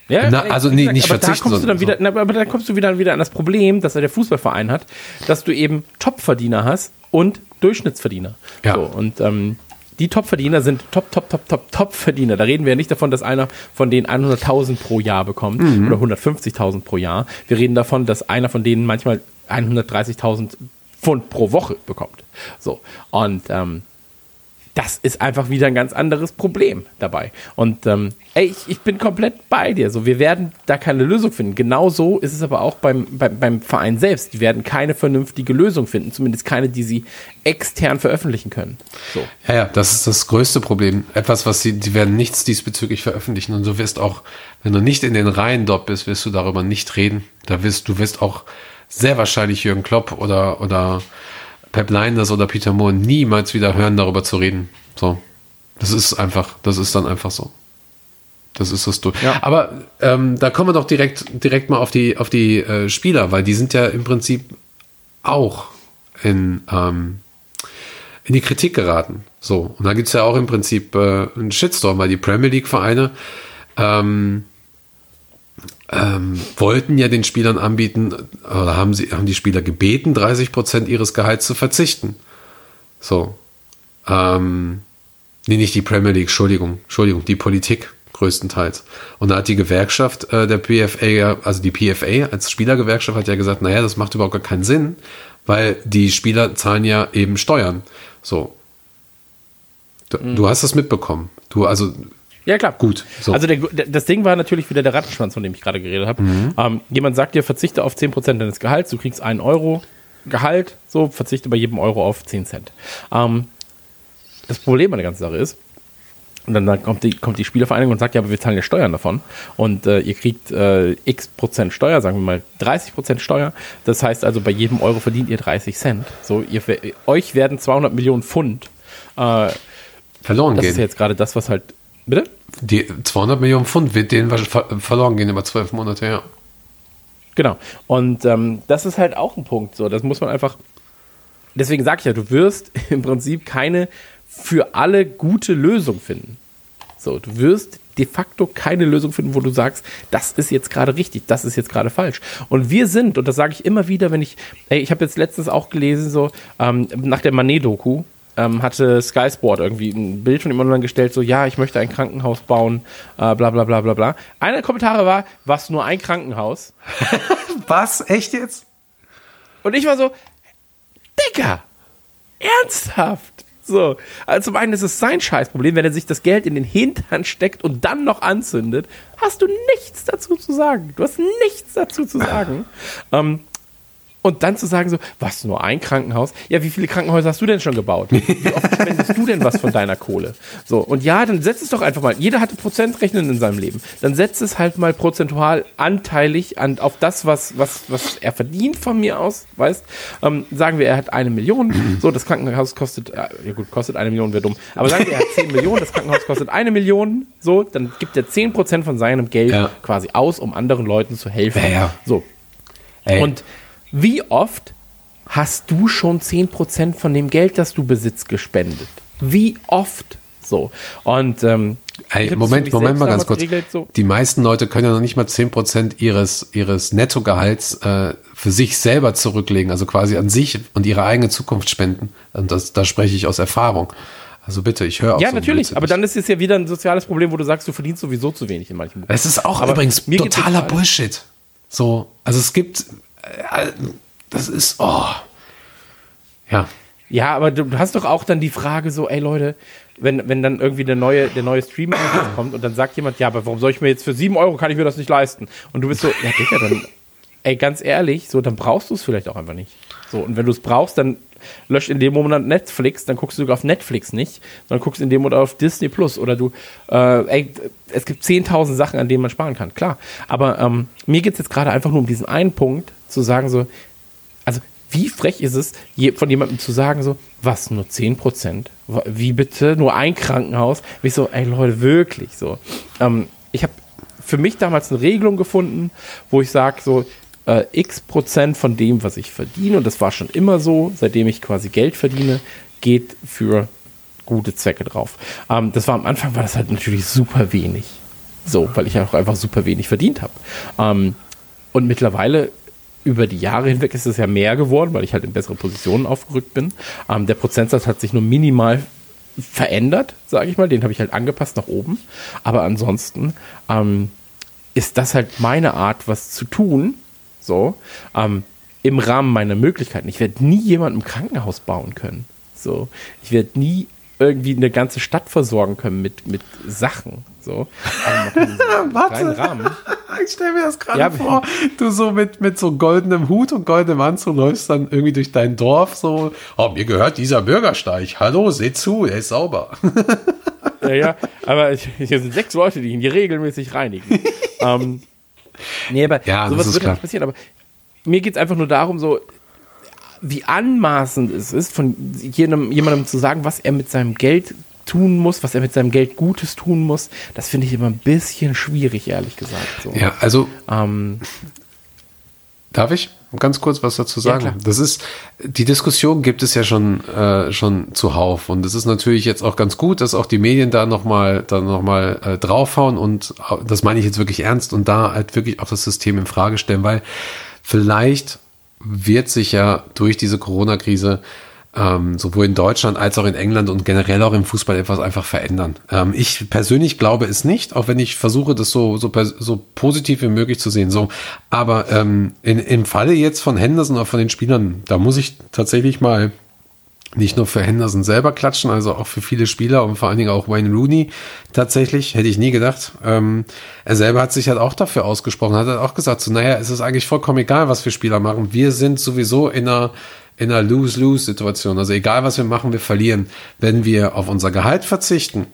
Ja, Na, also nee, nicht aber verzichten, Da kommst du dann wieder, na, aber dann kommst du wieder, wieder an das Problem, dass er der Fußballverein hat, dass du eben Topverdiener hast und Durchschnittsverdiener. Ja. So, und ähm, die Topverdiener sind Top, Top, Top, Top, Top-Verdiener. Da reden wir ja nicht davon, dass einer von denen 100.000 pro Jahr bekommt Mhm. oder 150.000 pro Jahr. Wir reden davon, dass einer von denen manchmal 130.000 Pfund pro Woche bekommt. So. Und ähm, das ist einfach wieder ein ganz anderes Problem dabei. Und ähm, ey, ich, ich bin komplett bei dir. So, wir werden da keine Lösung finden. Genauso ist es aber auch beim, beim, beim Verein selbst. Die werden keine vernünftige Lösung finden, zumindest keine, die sie extern veröffentlichen können. So. Ja, ja, das ist das größte Problem. Etwas, was sie, die werden nichts diesbezüglich veröffentlichen und du wirst auch, wenn du nicht in den Reihen dort bist, wirst du darüber nicht reden. Da wirst, du wirst auch sehr wahrscheinlich Jürgen Klopp oder, oder Pep Linders oder Peter Moore niemals wieder hören, darüber zu reden. So. Das ist einfach, das ist dann einfach so. Das ist das durch. Ja. Aber ähm, da kommen wir doch direkt, direkt mal auf die, auf die äh, Spieler, weil die sind ja im Prinzip auch in, ähm, in die Kritik geraten. So, und da gibt's ja auch im Prinzip äh, einen Shitstorm, weil die Premier League-Vereine ähm, ähm, wollten ja den Spielern anbieten, oder haben, sie, haben die Spieler gebeten, 30 Prozent ihres Gehalts zu verzichten. So. Ähm, nee, nicht die Premier League, Entschuldigung, Entschuldigung, die Politik größtenteils. Und da hat die Gewerkschaft äh, der PFA, also die PFA als Spielergewerkschaft hat ja gesagt, naja, das macht überhaupt gar keinen Sinn, weil die Spieler zahlen ja eben Steuern. So. Du, du hast das mitbekommen. Du, also, Ja, klar. Gut, so. Also der, das Ding war natürlich wieder der Rattenschwanz, von dem ich gerade geredet habe. Ähm, jemand sagt dir, verzichte auf 10% deines Gehalts, du kriegst einen Euro Gehalt, so verzichte bei jedem Euro auf 10 Cent. Ähm, das Problem an der ganzen Sache ist, und dann, kommt, die, kommt die Spielervereinigung und sagt, ja, aber wir zahlen ja Steuern davon. Und äh, ihr kriegt äh, x Prozent Steuer, sagen wir mal 30 Prozent Steuer. Das heißt also, bei jedem Euro verdient ihr 30 Cent. So, ihr, euch werden 200 Millionen Pfund. Äh, verloren das gehen. ist ja jetzt gerade das, was halt. Bitte? Die 200 Millionen Pfund wird denen verloren gehen über zwölf Monate, ja. Genau. Und ähm, das ist halt auch ein Punkt. So, das muss man einfach. Deswegen sage ich ja, du wirst *laughs* im Prinzip keine für alle gute Lösung finden. So, du wirst de facto keine Lösung finden, wo du sagst, das ist jetzt gerade richtig, das ist jetzt gerade falsch. Und wir sind, und das sage ich immer wieder, wenn ich, ey, ich habe jetzt letztens auch gelesen, so ähm, nach der Manet-Doku, ähm, hatte Sky Sport irgendwie ein Bild von ihm online gestellt, so, ja, ich möchte ein Krankenhaus bauen, äh, bla bla bla bla bla. Einer der Kommentare war, was, nur ein Krankenhaus? *laughs* Was? Echt jetzt? Und ich war so, Digga, ernsthaft? So, also zum einen ist es sein Scheißproblem, wenn er sich das Geld in den Hintern steckt und dann noch anzündet, hast du nichts dazu zu sagen. Du hast nichts dazu zu *laughs* sagen. ähm, und dann zu sagen so, was, nur ein Krankenhaus? Ja, wie viele Krankenhäuser hast du denn schon gebaut? Wie oft *laughs* spendest du denn was von deiner Kohle? So, und ja, dann setz es doch einfach mal. Jeder hatte Prozentrechnen in seinem Leben. Dann setz es halt mal prozentual anteilig an, auf das, was, was, was er verdient von mir aus, weißt? Ähm, sagen wir, er hat eine Million. So, das Krankenhaus kostet, äh, ja gut, kostet eine Million, wäre dumm. Aber sagen wir, er hat 10 Millionen, das Krankenhaus kostet eine Million. So, dann gibt er 10 Prozent von seinem Geld Ja. quasi aus, um anderen Leuten zu helfen. Ja, ja. So, Ey. und wie oft hast du schon 10% von dem Geld, das du besitzt, gespendet? Wie oft? So. Und ähm, Ey, ich hab das für Moment, Moment mal ganz kurz. so. Die meisten Leute können ja noch nicht mal 10% ihres, ihres Nettogehalts äh, für sich selber zurücklegen, also quasi an sich und ihre eigene Zukunft spenden. Und das, da spreche ich aus Erfahrung. Also bitte, ich höre auch Ja, so natürlich, aber dann ist es ja wieder ein soziales Problem, wo du sagst, du verdienst sowieso zu wenig in manchen Es ist auch Aber übrigens totaler Bullshit. So, also es gibt, das ist, oh. Ja, Ja, aber du hast doch auch dann die Frage so, ey Leute, wenn, wenn dann irgendwie der neue, der neue Stream *coughs* kommt und dann sagt jemand, ja, aber warum soll ich mir jetzt für sieben Euro kann ich mir das nicht leisten? Und du bist so, ja, Digga, dann, ey, ganz ehrlich, so, dann brauchst du es vielleicht auch einfach nicht. So, und wenn du es brauchst, dann löscht in dem Moment Netflix, dann guckst du sogar auf Netflix nicht, sondern guckst in dem Moment auf Disney Plus oder du, äh, ey, es gibt 10.000 Sachen, an denen man sparen kann, klar. Aber ähm, mir geht's jetzt gerade einfach nur um diesen einen Punkt, zu sagen so, also wie frech ist es, von jemandem zu sagen, so, was, nur 10 Prozent? Wie bitte? Nur ein Krankenhaus? Wie so, ey Leute, wirklich so. Ähm, ich habe für mich damals eine Regelung gefunden, wo ich sage, so, äh, x Prozent von dem, was ich verdiene, und das war schon immer so, seitdem ich quasi Geld verdiene, geht für gute Zwecke drauf. Ähm, das war am Anfang, war das halt natürlich super wenig. So, weil ich auch einfach super wenig verdient habe. Ähm, und mittlerweile über die Jahre hinweg ist es ja mehr geworden, weil ich halt in bessere Positionen aufgerückt bin. Ähm, der Prozentsatz hat sich nur minimal verändert, sage ich mal. Den habe ich halt angepasst nach oben. Aber ansonsten ähm, ist das halt meine Art, was zu tun. So, ähm, im Rahmen meiner Möglichkeiten. Ich werde nie jemanden im Krankenhaus bauen können. So, ich werde nie irgendwie eine ganze Stadt versorgen können mit, mit Sachen. So, aber man kann in so *laughs* einem kleinen Rahmen. *laughs* Ich stelle mir das gerade Ja, vor, du so mit, mit so goldenem Hut und goldenem Anzug läufst dann irgendwie durch dein Dorf so, oh, mir gehört dieser Bürgersteig, hallo, seht zu, er ist sauber. Ja, ja, aber hier sind sechs Leute, die ihn hier regelmäßig reinigen. *laughs* ähm, nee, aber Ja, sowas wird nicht passieren. Aber mir geht es einfach nur darum, so wie anmaßend es ist, von jedem, jemandem zu sagen, was er mit seinem Geld tun muss, was er mit seinem Geld Gutes tun muss, das finde ich immer ein bisschen schwierig, ehrlich gesagt. So. Ja, also Ähm, Darf ich ganz kurz was dazu Ja, sagen? klar. das ist, die Diskussion gibt es ja schon, äh, schon zuhauf. Und es ist natürlich jetzt auch ganz gut, dass auch die Medien da nochmal, da noch mal, äh, draufhauen und das meine ich jetzt wirklich ernst und da halt wirklich auch das System in Frage stellen, weil vielleicht wird sich ja durch diese Corona-Krise ähm, sowohl in Deutschland als auch in England und generell auch im Fußball etwas einfach verändern. Ähm, ich persönlich glaube es nicht, auch wenn ich versuche, das so, so, so positiv wie möglich zu sehen. So, aber ähm, in, im Falle jetzt von Henderson oder von den Spielern, da muss ich tatsächlich mal nicht nur für Henderson selber klatschen, also auch für viele Spieler und vor allen Dingen auch Wayne Rooney tatsächlich, hätte ich nie gedacht. Ähm, er selber hat sich halt auch dafür ausgesprochen, hat halt auch gesagt, so, naja, es ist eigentlich vollkommen egal, was wir Spieler machen. Wir sind sowieso in einer, in einer Lose-Lose-Situation. Also egal, was wir machen, wir verlieren. Wenn wir auf unser Gehalt verzichten,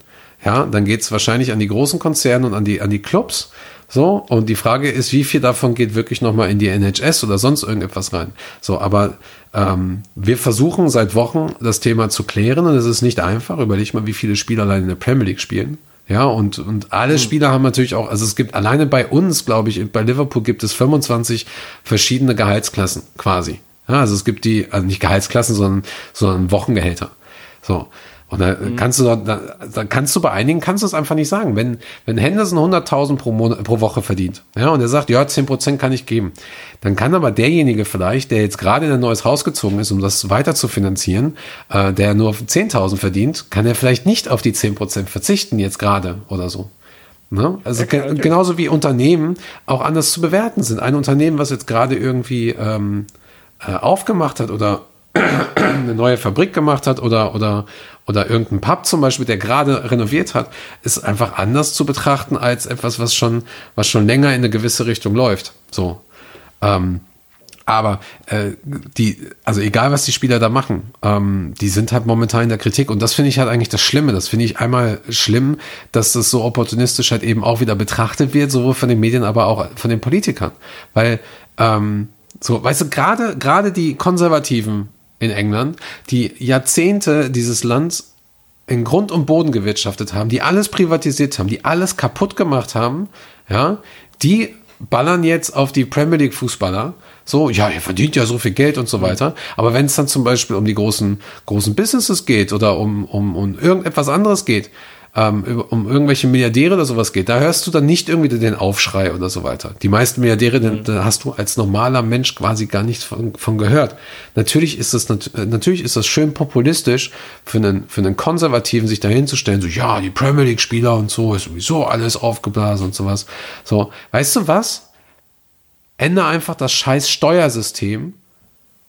ja, dann geht es wahrscheinlich an die großen Konzerne und an die, an die Clubs. So, und die Frage ist, wie viel davon geht wirklich nochmal in die NHS oder sonst irgendetwas rein? So, aber ähm, wir versuchen seit Wochen das Thema zu klären und es ist nicht einfach. Überleg mal, wie viele Spieler allein in der Premier League spielen. Ja, und, und alle Spieler haben natürlich auch, also es gibt alleine bei uns, glaube ich, bei Liverpool gibt es 25 verschiedene Gehaltsklassen quasi. Ja, also es gibt die, also nicht Gehaltsklassen, sondern, sondern Wochengehälter. So. Und da kannst du, da, da kannst du bei einigen kannst du es einfach nicht sagen. Wenn, wenn Henderson 100.000 pro, Monat, pro Woche verdient, ja, und er sagt, ja, 10% kann ich geben, dann kann aber derjenige vielleicht, der jetzt gerade in ein neues Haus gezogen ist, um das weiter zu finanzieren, äh, der nur 10.000 verdient, kann er vielleicht nicht auf die 10% verzichten jetzt gerade oder so. Ne? Also ge genauso wie Unternehmen auch anders zu bewerten sind. Ein Unternehmen, was jetzt gerade irgendwie ähm, äh, aufgemacht hat oder *clears throat* eine neue Fabrik gemacht hat oder, oder, oder irgendein Pub zum Beispiel, der gerade renoviert hat, ist einfach anders zu betrachten als etwas, was schon, was schon länger in eine gewisse Richtung läuft. So. Ähm, aber äh, die, also egal was die Spieler da machen, ähm, die sind halt momentan in der Kritik und das finde ich halt eigentlich das Schlimme. Das finde ich einmal schlimm, dass das so opportunistisch halt eben auch wieder betrachtet wird, sowohl von den Medien, aber auch von den Politikern. Weil, ähm, so, weißt du, gerade, gerade die Konservativen in England, die Jahrzehnte dieses Land in Grund und Boden gewirtschaftet haben, die alles privatisiert haben, die alles kaputt gemacht haben, ja, die ballern jetzt auf die Premier League Fußballer. So, ja, ihr verdient ja so viel Geld und so weiter. Aber wenn es dann zum Beispiel um die großen, großen Businesses geht oder um, um, um irgendetwas anderes geht, ähm, um irgendwelche Milliardäre oder sowas geht, da hörst du dann nicht irgendwie den Aufschrei oder so weiter. Die meisten Milliardäre, den- da hast du als normaler Mensch quasi gar nichts von, von gehört. Natürlich ist das äh, natürlich ist das schön populistisch für einen für einen Konservativen sich dahin zu stellen, so ja, die Premier League Spieler und so ist sowieso alles aufgeblasen und sowas. So, weißt du was? Ändere einfach das scheiß Steuersystem,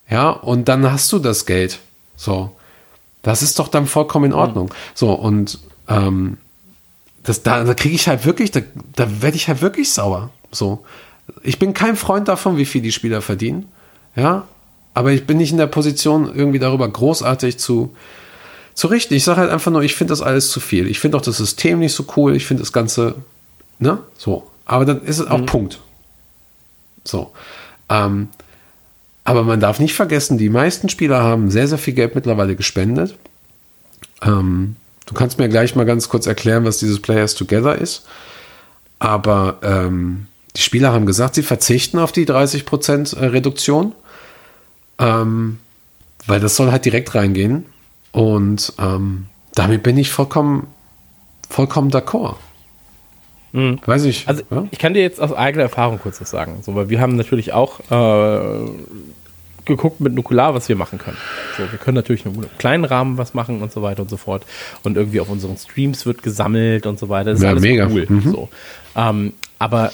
ja, und dann hast du das Geld. So. Das ist doch dann vollkommen in Ordnung. So, und ähm, das, da, da kriege ich halt wirklich, da, da werde ich halt wirklich sauer. So. Ich bin kein Freund davon, wie viel die Spieler verdienen. Ja, aber ich bin nicht in der Position, irgendwie darüber großartig zu, zu richten. Ich sage halt einfach nur, ich finde das alles zu viel. Ich finde auch das System nicht so cool. Ich finde das Ganze, ne, so. Aber dann ist es auch Punkt. So. Ähm, aber man darf nicht vergessen, die meisten Spieler haben sehr, sehr viel Geld mittlerweile gespendet. Ähm, du kannst mir gleich mal ganz kurz erklären, was dieses Players Together ist. Aber ähm, die Spieler haben gesagt, sie verzichten auf die 30% Reduktion, ähm, weil das soll halt direkt reingehen. Und ähm, damit bin ich vollkommen, vollkommen d'accord. Weiß ich. Also ja? ich kann dir jetzt aus eigener Erfahrung kurz was sagen. So, weil wir haben natürlich auch äh, geguckt mit Nukular, was wir machen können. So, wir können natürlich nur im kleinen Rahmen was machen und so weiter und so fort. Und irgendwie auf unseren Streams wird gesammelt und so weiter. Das ist Ja, alles mega. cool. Mhm. So. Ähm, aber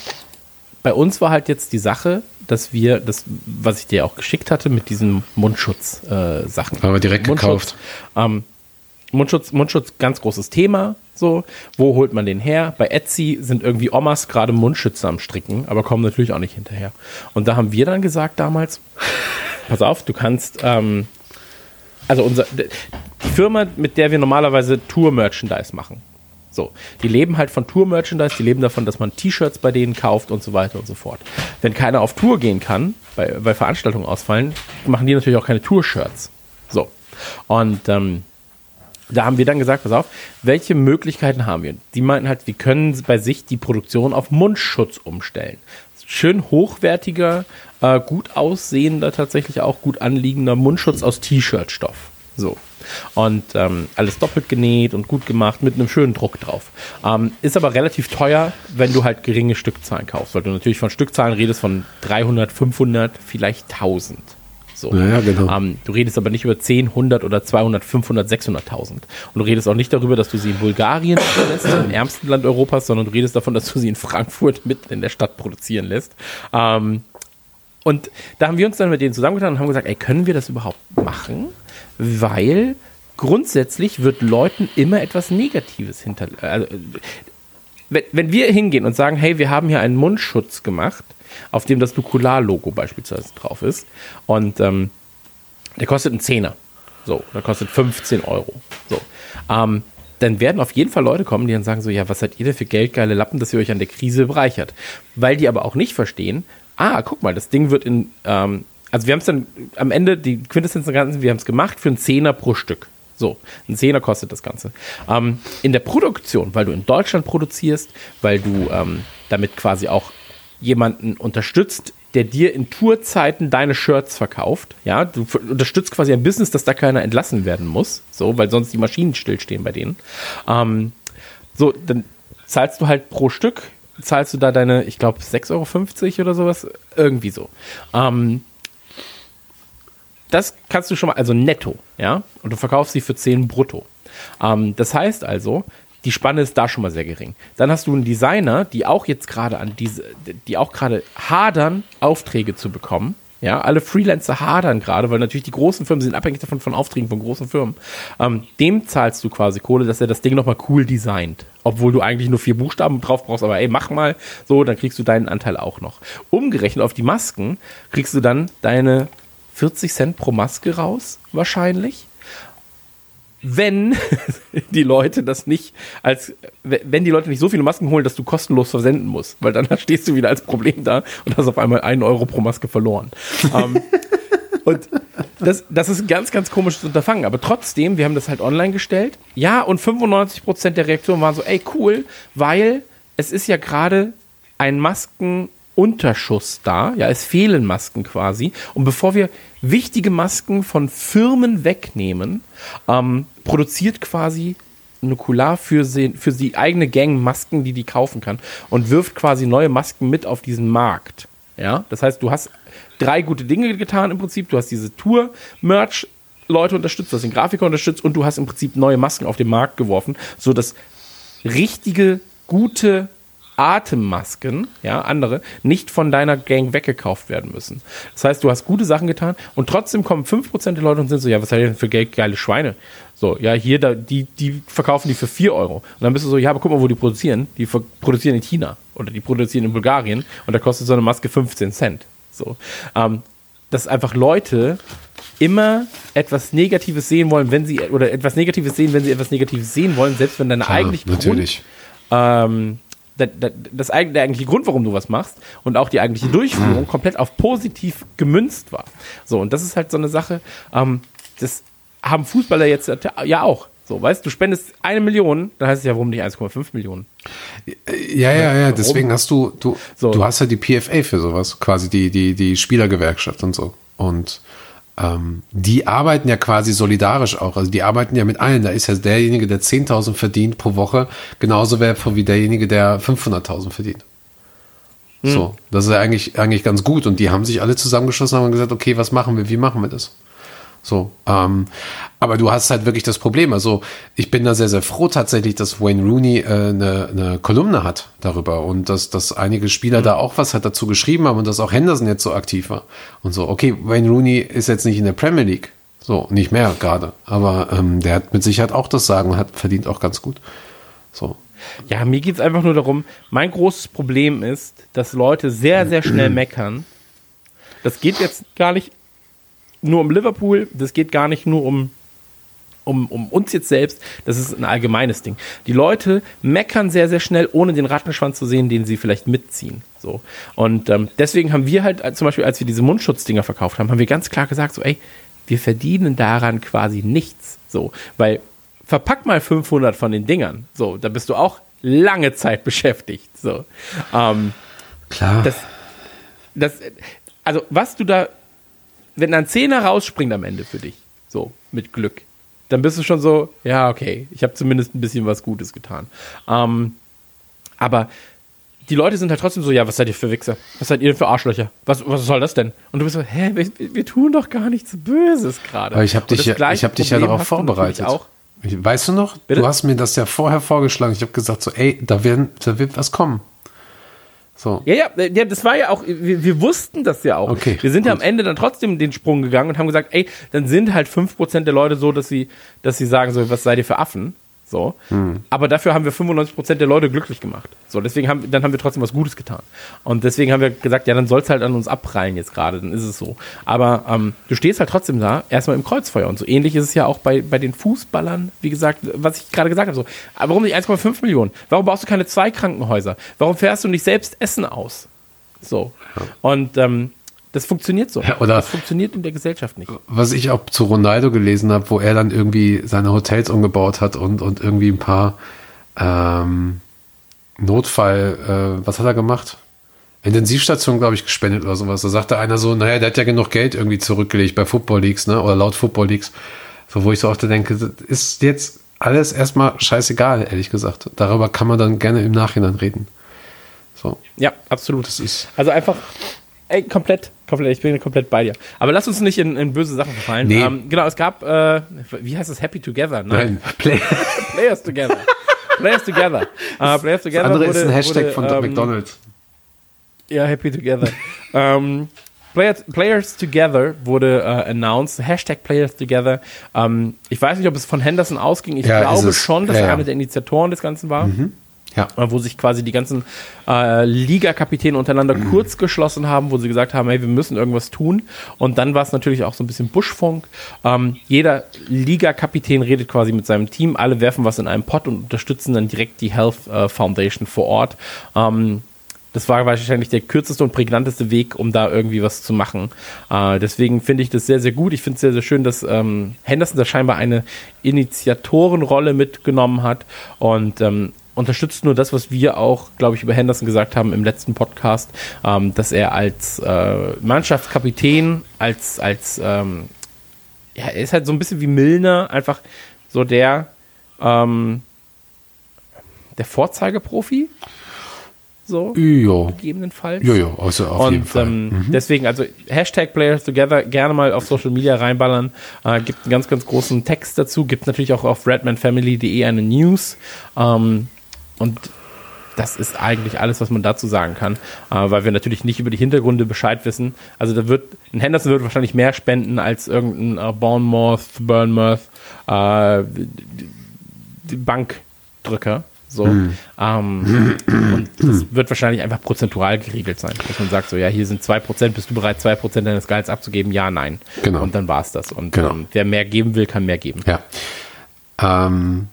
bei uns war halt jetzt die Sache, dass wir das, was ich dir auch geschickt hatte, mit diesen Mundschutz-Sachen. Äh, Sachen. Haben wir direkt gekauft. Ähm, Mundschutz, Mundschutz, ganz großes Thema. So, wo holt man den her? Bei Etsy sind irgendwie Omas gerade Mundschütze am Stricken, aber kommen natürlich auch nicht hinterher. Und da haben wir dann gesagt damals, pass auf, du kannst, ähm, also unser, die Firma, mit der wir normalerweise Tour-Merchandise machen. So, die leben halt von Tour-Merchandise, die leben davon, dass man T-Shirts bei denen kauft und so weiter und so fort. Wenn keiner auf Tour gehen kann, weil, weil Veranstaltungen ausfallen, machen die natürlich auch keine Tour-Shirts. So. Und ähm, da haben wir dann gesagt, pass auf, welche Möglichkeiten haben wir? Die meinten halt, wir können bei sich die Produktion auf Mundschutz umstellen. Schön hochwertiger, äh, gut aussehender, tatsächlich auch gut anliegender Mundschutz aus T-Shirt-Stoff. So. Und ähm, alles doppelt genäht und gut gemacht mit einem schönen Druck drauf. Ähm, ist aber relativ teuer, wenn du halt geringe Stückzahlen kaufst, weil du natürlich von Stückzahlen redest von 300, 500, vielleicht 1000. So. Ja, ja, genau. Ähm, du redest aber nicht über 10, 100 oder 200, 500, 600.000. Und du redest auch nicht darüber, dass du sie in Bulgarien lässt, im ärmsten Land Europas, sondern du redest davon, dass du sie in Frankfurt mitten in der Stadt produzieren lässt. Ähm, und da haben wir uns dann mit denen zusammengetan und haben gesagt, ey, können wir das überhaupt machen? Weil grundsätzlich wird Leuten immer etwas Negatives hinter. Also, wenn, wenn wir hingehen und sagen, hey, wir haben hier einen Mundschutz gemacht, auf dem das Nukular-Logo beispielsweise drauf ist, und ähm, der kostet einen Zehner. So, der kostet 15 Euro. So. Ähm, dann werden auf jeden Fall Leute kommen, die dann sagen so, ja, was seid ihr denn für geldgeile Lappen, dass ihr euch an der Krise bereichert? Weil die aber auch nicht verstehen, ah, guck mal, das Ding wird in, ähm, also wir haben es dann am Ende, die Quintessenz des Ganzen, wir haben es gemacht für einen Zehner pro Stück. So, ein Zehner kostet das Ganze. Ähm, in der Produktion, weil du in Deutschland produzierst, weil du ähm, damit quasi auch jemanden unterstützt, der dir in Tourzeiten deine Shirts verkauft. Ja, du unterstützt quasi ein Business, dass da keiner entlassen werden muss, so, weil sonst die Maschinen stillstehen bei denen. Ähm, so, dann zahlst du halt pro Stück, zahlst du da deine, ich glaube, 6,50 Euro oder sowas, irgendwie so. Ähm, das kannst du schon mal, also netto, ja, und du verkaufst sie für 10 brutto. Ähm, das heißt also, die Spanne ist da schon mal sehr gering. Dann hast du einen Designer, die auch jetzt gerade an diese, die auch gerade hadern, Aufträge zu bekommen. Ja, alle Freelancer hadern gerade, weil natürlich die großen Firmen sind abhängig davon von Aufträgen von großen Firmen. Ähm, dem zahlst du quasi Kohle, dass er das Ding nochmal cool designt. Obwohl du eigentlich nur vier Buchstaben drauf brauchst, aber ey, mach mal so, dann kriegst du deinen Anteil auch noch. Umgerechnet auf die Masken kriegst du dann deine 40 Cent pro Maske raus, wahrscheinlich. Wenn *laughs* die Leute das nicht als, wenn die Leute nicht so viele Masken holen, dass du kostenlos versenden musst, weil dann *laughs* stehst du wieder als Problem da und hast auf einmal einen Euro pro Maske verloren. ähm, *laughs* und das, das ist ein ganz, ganz komisches Unterfangen. Aber trotzdem, wir haben das halt online gestellt. Ja, und 95% der Reaktionen waren so, ey, cool, weil es ist ja gerade ein Maskenunterschuss da. Ja, es fehlen Masken quasi. Und bevor wir wichtige Masken von Firmen wegnehmen, ähm, produziert quasi Nukular für, sie, für die eigene Gang Masken, die die kaufen kann und wirft quasi neue Masken mit auf diesen Markt. Ja, das heißt, du hast drei gute Dinge getan im Prinzip. Du hast diese Tour-Merch Leute unterstützt, du hast den Grafiker unterstützt und du hast im Prinzip neue Masken auf den Markt geworfen, so dass richtige, gute Atemmasken, ja, andere, nicht von deiner Gang weggekauft werden müssen. Das heißt, du hast gute Sachen getan und trotzdem kommen 5% der Leute und sind so, ja, was seid ihr denn für Geld, geile Schweine? So, ja, hier, da, die, die verkaufen die für 4 Euro. Und dann bist du so, ja, aber guck mal, wo die produzieren. Die produzieren in China oder die produzieren in Bulgarien und da kostet so eine Maske 15 Cent. So, ähm, dass einfach Leute immer etwas Negatives sehen wollen, wenn sie, oder etwas Negatives sehen, wenn sie etwas Negatives sehen wollen, selbst wenn deine Klar, eigentlich natürlich. ähm, das, das, der eigentliche Grund, warum du was machst und auch die eigentliche Durchführung *clears throat* komplett auf positiv gemünzt war. So, und das ist halt so eine Sache, ähm, das haben Fußballer jetzt ja auch. So, weißt du, spendest eine Million, dann heißt es ja, warum nicht 1,5 Millionen? Ja, ja, ja, deswegen hast du, du, So. du hast ja die PFA für sowas, quasi die, die, die Spielergewerkschaft und so. Und ähm, die arbeiten ja quasi solidarisch auch. Also die arbeiten ja mit allen. Da ist ja derjenige, der 10.000 verdient pro Woche, genauso wertvoll wie derjenige, der 500.000 verdient. So, das ist ja eigentlich, eigentlich ganz gut. Und die haben sich alle zusammengeschlossen und haben gesagt, okay, was machen wir, wie machen wir das? So, ähm, aber du hast halt wirklich das Problem. Also ich bin da sehr, sehr froh tatsächlich, dass Wayne Rooney äh, eine, eine Kolumne hat darüber und dass, dass einige Spieler da auch was halt dazu geschrieben haben und dass auch Henderson jetzt so aktiv war und so. Okay, Wayne Rooney ist jetzt nicht in der Premier League, so nicht mehr gerade, aber ähm, der hat mit Sicherheit auch das Sagen und hat verdient auch ganz gut. So, Ja, mir geht es einfach nur darum, mein großes Problem ist, dass Leute sehr, sehr schnell *clears throat* meckern. Das geht jetzt gar nicht nur um Liverpool, das geht gar nicht nur um, um, um uns jetzt selbst, das ist ein allgemeines Ding. Die Leute meckern sehr, sehr schnell, ohne den Rattenschwanz zu sehen, den sie vielleicht mitziehen. So. Und ähm, deswegen haben wir halt, äh, zum Beispiel, als wir diese Mundschutzdinger verkauft haben, haben wir ganz klar gesagt, so, ey, wir verdienen daran quasi nichts. So, weil verpack mal 500 von den Dingern. So, da bist du auch lange Zeit beschäftigt. So, ähm, Klar. das, das, also was du da, wenn ein Zehner rausspringt am Ende für dich, so mit Glück, dann bist du schon so, ja okay, ich habe zumindest ein bisschen was Gutes getan. Ähm, aber die Leute sind halt trotzdem so, ja, was seid ihr für Wichser? Was seid ihr denn für Arschlöcher? Was, was soll das denn? Und du bist so, hä, wir, wir tun doch gar nichts Böses gerade. Aber ich habe dich, ja, ich hab dich ja darauf vorbereitet. Auch. Weißt du noch? Bitte? Du hast mir das ja vorher vorgeschlagen. Ich habe gesagt so, ey, da, werden, da wird was kommen. So. Ja, ja, ja, das war ja auch, wir, wir wussten das ja auch. Okay, wir sind ja gut. am Ende dann trotzdem den Sprung gegangen und haben gesagt, ey, dann sind halt 5% der Leute so, dass sie, dass sie sagen so, was seid ihr für Affen? So. Hm. Aber dafür haben wir 95% der Leute glücklich gemacht. So, deswegen haben, dann haben wir trotzdem was Gutes getan. Und deswegen haben wir gesagt, ja, dann soll es halt an uns abprallen jetzt gerade, dann ist es so. Aber ähm, du stehst halt trotzdem da, erstmal im Kreuzfeuer. Und so ähnlich ist es ja auch bei, bei den Fußballern, wie gesagt, was ich gerade gesagt habe. So, aber warum nicht 1,5 Millionen? Warum baust du keine zwei Krankenhäuser? Warum fährst du nicht selbst Essen aus? So. Und ähm, das funktioniert so. Ja, oder- das funktioniert in der Gesellschaft nicht. Was ich auch zu Ronaldo gelesen habe, wo er dann irgendwie seine Hotels umgebaut hat und, und irgendwie ein paar ähm, Notfall, äh, was hat er gemacht? Intensivstation, glaube ich, gespendet oder sowas. Da sagte einer so, naja, der hat ja genug Geld irgendwie zurückgelegt bei Football Leagues, ne? Oder laut Football Leagues. So, wo ich so oft denke, das ist jetzt alles erstmal scheißegal, ehrlich gesagt. Darüber kann man dann gerne im Nachhinein reden. So. Ja, absolut. Das ist- also einfach, ey, komplett, komplett, ich bin komplett bei dir. Aber lass uns nicht in, in böse Sachen verfallen. Nee. Ähm, genau, es gab, äh, wie heißt es, Happy Together? Nein, Play. *laughs* Players Together. Players Together. *laughs* Äh, Players Das Together andere ist wurde- ein Hashtag wurde, von ähm, McDonalds. Ja, Happy Together. ähm, Players, Players Together wurde äh, announced, Hashtag Players Together. Ähm, ich weiß nicht, ob es von Henderson ausging. Ich Ja, ist glaube schon, dass Ja, er ja. einer der Initiatoren des Ganzen war. Ja. äh, wo sich quasi die ganzen äh, Liga-Kapitäne untereinander kurz geschlossen haben, wo sie gesagt haben, hey, wir müssen irgendwas tun. Und dann war es natürlich auch so ein bisschen Buschfunk. Ähm, jeder Liga-Kapitän redet quasi mit seinem Team, alle werfen was in einen Pott und unterstützen dann direkt die Health äh, Foundation vor Ort. Ähm, das war wahrscheinlich der kürzeste und prägnanteste Weg, um da irgendwie was zu machen. Äh, deswegen finde ich das sehr, sehr gut. Ich finde es sehr, sehr schön, dass ähm, Henderson da scheinbar eine Initiatorenrolle mitgenommen hat und ähm, unterstützt nur das, was wir auch, glaube ich, über Henderson gesagt haben im letzten Podcast, ähm, dass er als äh, Mannschaftskapitän, als, als ähm, ja, er ist halt so ein bisschen wie Milner, einfach so der, ähm, der Vorzeigeprofi. So Jo. gegebenenfalls. Jo, jo, also auf und jeden Fall. Ähm, deswegen, also Hashtag Players Together gerne mal auf Social Media reinballern. Äh, gibt einen ganz, ganz großen Text dazu. Gibt natürlich auch auf redmanfamily.de eine News. Ähm, und das ist eigentlich alles, was man dazu sagen kann, äh, weil wir natürlich nicht über die Hintergründe Bescheid wissen. Also da wird, ein Henderson wird wahrscheinlich mehr spenden als irgendein äh, Bournemouth, Bournemouth, äh, Bankdrücker. So. Hm. Ähm, und das *clears throat* wird wahrscheinlich einfach prozentual geregelt sein. Dass man sagt, so, ja, hier sind 2%, bist du bereit, 2% deines Gehalts abzugeben? Ja, nein. Genau. Und dann war es das. Und Genau. ähm, wer mehr geben will, kann mehr geben. Ja. Ähm,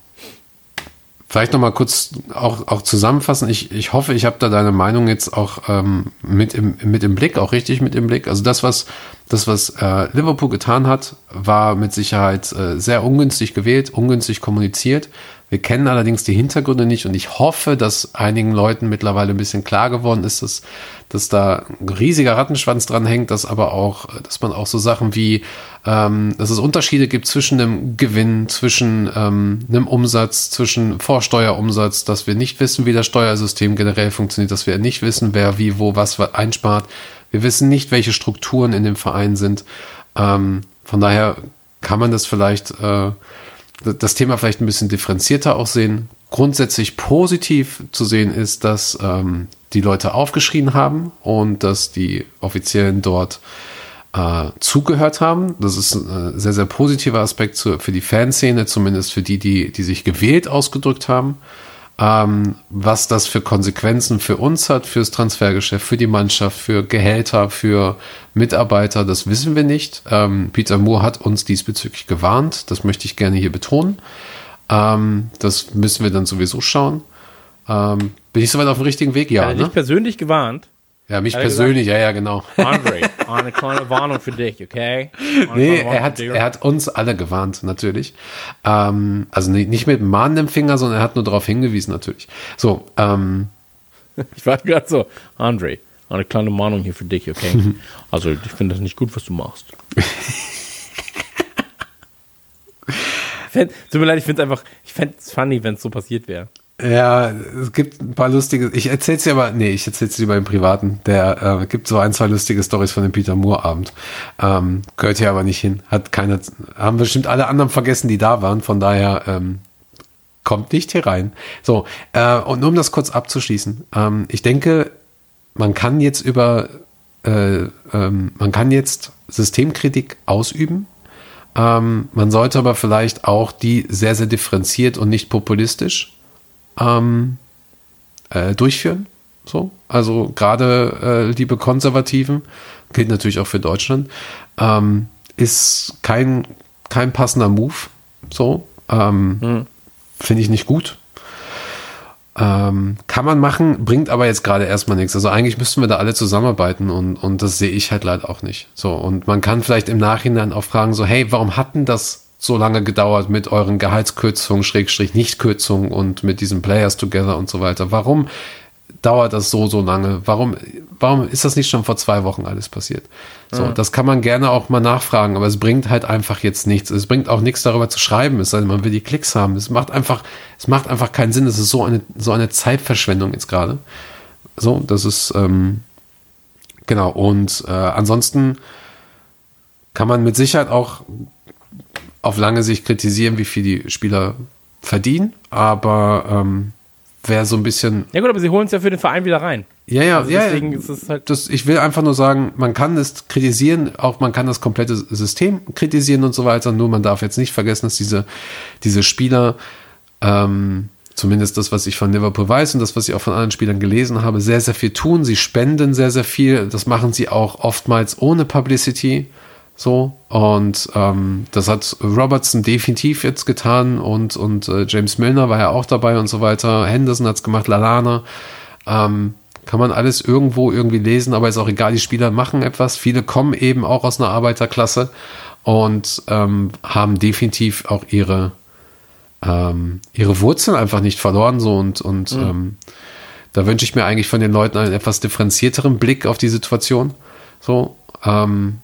vielleicht noch mal kurz auch, auch zusammenfassen. Ich, ich hoffe, ich habe da deine Meinung jetzt auch ähm, mit, im, mit im Blick, auch richtig mit im Blick. Also das, was, das, was äh, Liverpool getan hat, war mit Sicherheit äh, sehr ungünstig gewählt, ungünstig kommuniziert. Wir kennen allerdings die Hintergründe nicht und ich hoffe, dass einigen Leuten mittlerweile ein bisschen klar geworden ist, dass, dass da ein riesiger Rattenschwanz dran hängt, dass aber auch, dass man auch so Sachen wie, ähm, dass es Unterschiede gibt zwischen einem Gewinn, zwischen ähm, einem Umsatz, zwischen Vorsteuerumsatz, dass wir nicht wissen, wie das Steuersystem generell funktioniert, dass wir nicht wissen, wer wie, wo, was einspart. Wir wissen nicht, welche Strukturen in dem Verein sind. Ähm, von daher kann man das vielleicht äh, das Thema vielleicht ein bisschen differenzierter auch sehen. Grundsätzlich positiv zu sehen ist, dass ähm, die Leute aufgeschrien haben und dass die Offiziellen dort äh, zugehört haben. Das ist ein äh, sehr, sehr positiver Aspekt für die Fanszene, zumindest für die, die, die sich gewählt ausgedrückt haben. Ähm, was das für Konsequenzen für uns hat, fürs Transfergeschäft, für die Mannschaft, für Gehälter, für Mitarbeiter, das wissen wir nicht. Ähm, Peter Moore hat uns diesbezüglich gewarnt. Das möchte ich gerne hier betonen. Ähm, das müssen wir dann sowieso schauen. Ähm, bin ich soweit auf dem richtigen Weg? Ja, Hat er ne? persönlich gewarnt? Ja, mich er persönlich, ja, ja, genau. Andre, Eine kleine *laughs* Warnung für dich, okay? Eine Nee, er hat, er hat uns alle gewarnt, natürlich. Ähm, also nicht, mit dem mahnenden Finger, sondern er hat nur darauf hingewiesen, natürlich. So, ähm, *laughs* Ich war gerade so, Andre, eine kleine Warnung hier für dich, okay? *laughs* Also, ich finde das nicht gut, was du machst. Tut mir leid, ich finde es einfach, ich fände es funny, wenn es so passiert wäre. Ja, es gibt ein paar lustige, ich erzähl's dir aber, nee, ich erzähl's dir lieber im Privaten. Der äh, gibt so ein, zwei lustige Stories von dem Peter Moore Abend. Ähm, gehört hier aber nicht hin. Hat keine, haben bestimmt alle anderen vergessen, die da waren. Von daher, ähm, kommt nicht hier rein. So, äh, und nur um das kurz abzuschließen. Ähm, ich denke, man kann jetzt über, äh, ähm, man kann jetzt Systemkritik ausüben. Ähm, man sollte aber vielleicht auch die sehr, sehr differenziert und nicht populistisch ähm, äh, durchführen. So, also gerade äh, liebe Konservativen, gilt natürlich auch für Deutschland, ähm, ist kein, kein passender Move. So, ähm, finde ich nicht gut. Ähm, kann man machen, bringt aber jetzt gerade erstmal nichts. Also eigentlich müssten wir da alle zusammenarbeiten und, und das sehe ich halt leider auch nicht. So, und man kann vielleicht im Nachhinein auch fragen, so, hey, warum hatten das so lange gedauert mit euren Gehaltskürzungen, Schrägstrich Nichtkürzungen und mit diesen Players Together und so weiter? Warum dauert das so, so lange? Warum, warum ist das nicht schon vor zwei Wochen alles passiert? So, das kann man gerne auch mal nachfragen, aber es bringt halt einfach jetzt nichts. Es bringt auch nichts darüber zu schreiben, es sei denn, man will die Klicks haben. Es macht einfach, es macht einfach keinen Sinn. Es ist so eine, so eine Zeitverschwendung jetzt gerade. So, das ist, ähm, genau. Und äh, ansonsten kann man mit Sicherheit auch auf lange Sicht kritisieren, wie viel die Spieler verdienen, aber ähm, wer so ein bisschen Ja gut, aber sie holen es ja für den Verein wieder rein. ja, ja, Also ja. deswegen ja. ist es halt- Das, ich will einfach nur sagen, man kann es kritisieren, auch man kann das komplette System kritisieren und so weiter. Nur man darf jetzt nicht vergessen, dass diese, diese Spieler, ähm, zumindest das, was ich von Liverpool weiß und das, was ich auch von anderen Spielern gelesen habe, sehr, sehr viel tun. Sie spenden sehr, sehr viel. Das machen sie auch oftmals ohne Publicity. So, und ähm, das hat Robertson definitiv jetzt getan und, und äh, James Milner war ja auch dabei und so weiter. Henderson hat's gemacht, Lalana. Ähm, kann man alles irgendwo irgendwie lesen, aber ist auch egal, die Spieler machen etwas. Viele kommen eben auch aus einer Arbeiterklasse und ähm, haben definitiv auch ihre, ähm, ihre Wurzeln einfach nicht verloren. So und, und ähm, da wünsche ich mir eigentlich von den Leuten einen etwas differenzierteren Blick auf die Situation. So, ähm,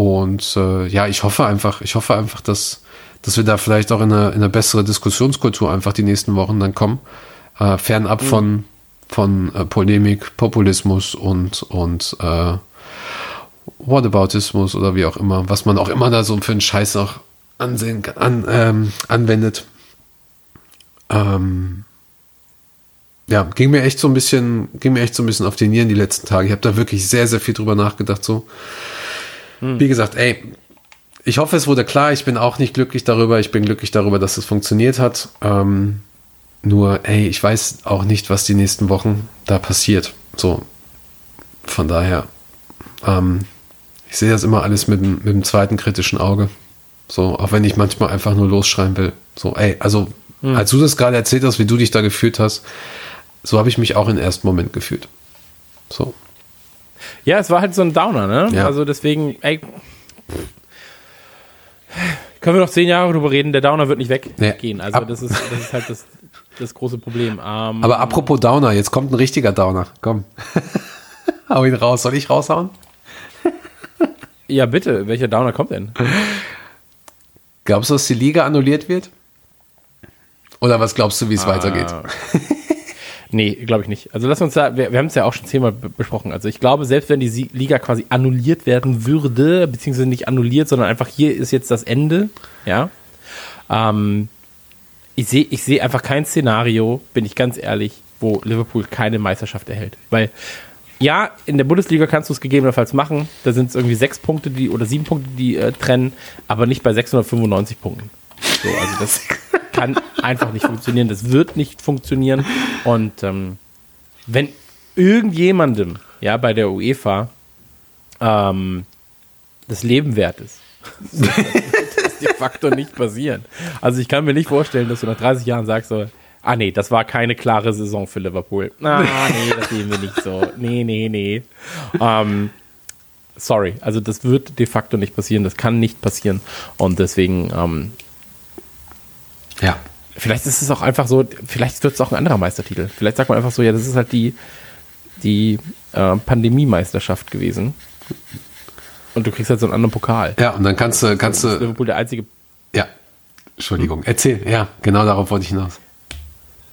und äh, ja, ich hoffe einfach, ich hoffe einfach, dass, dass wir da vielleicht auch in eine, in eine bessere Diskussionskultur einfach die nächsten Wochen dann kommen. Äh, fernab von, von äh, Polemik, Populismus und, und äh, Whataboutismus oder wie auch immer, was man auch immer da so für einen Scheiß auch ansehen an, ähm, anwendet. Ähm, ja, ging mir echt so ein bisschen, ging mir echt so ein bisschen auf die Nieren die letzten Tage. Ich habe da wirklich sehr, sehr viel drüber nachgedacht. So, wie gesagt, ey, ich hoffe, es wurde klar. Ich bin auch nicht glücklich darüber. Ich bin glücklich darüber, dass es funktioniert hat. Ähm, nur, ey, ich weiß auch nicht, was die nächsten Wochen da passiert. So, von daher, ähm, ich sehe das immer alles mit, dem- mit dem zweiten kritischen Auge. So, auch wenn ich manchmal einfach nur losschreien will. So, ey, also, als du das gerade erzählt hast, wie du dich da gefühlt hast, so habe ich mich auch im ersten Moment gefühlt. So. Ja, es war halt so ein Downer, ne? Ja. Also deswegen, ey, können wir noch zehn Jahre drüber reden, der Downer wird nicht Nee. weggehen. Also Ab- das ist, das ist halt das, das große Problem. Ähm, Aber apropos Downer, jetzt kommt ein richtiger Downer. Komm. *laughs* Hau ihn raus. Soll ich raushauen? *laughs* ja, bitte, welcher Downer kommt denn? Glaubst du, dass die Liga annulliert wird? Oder was glaubst du, wie es weitergeht? *laughs* Nee, glaube ich nicht. Also lass uns da, wir, wir haben es ja auch schon zehnmal be- besprochen. Also ich glaube, selbst wenn die Liga quasi annulliert werden würde, beziehungsweise nicht annulliert, sondern einfach hier ist jetzt das Ende, ja. Ähm, ich sehe ich sehe einfach kein Szenario, bin ich ganz ehrlich, wo Liverpool keine Meisterschaft erhält. Weil, ja, in der Bundesliga kannst du es gegebenenfalls machen. Da sind es irgendwie sechs Punkte die, oder sieben Punkte, die äh, trennen, aber nicht bei 695 Punkten. So, also das kann einfach nicht funktionieren. Das wird nicht funktionieren. Und ähm, wenn irgendjemandem ja bei der UEFA ähm, das Leben wert ist, dann *laughs* wird das de facto nicht passieren. Also ich kann mir nicht vorstellen, dass du nach 30 Jahren sagst so, ah nee, das war keine klare Saison für Liverpool. Ah nee, das sehen wir nicht so. Nee, nee, nee. Ähm, sorry, also das wird de facto nicht passieren, das kann nicht passieren. Und deswegen, ähm, Ja. vielleicht ist es auch einfach so, vielleicht wird es auch ein anderer Meistertitel. Vielleicht sagt man einfach so, ja, das ist halt die, die äh, Pandemie-Meisterschaft gewesen. Und du kriegst halt so einen anderen Pokal. Ja, und dann kannst du, kannst du, Liverpool der einzige, ja. Entschuldigung, erzähl. Ja, genau darauf wollte ich hinaus.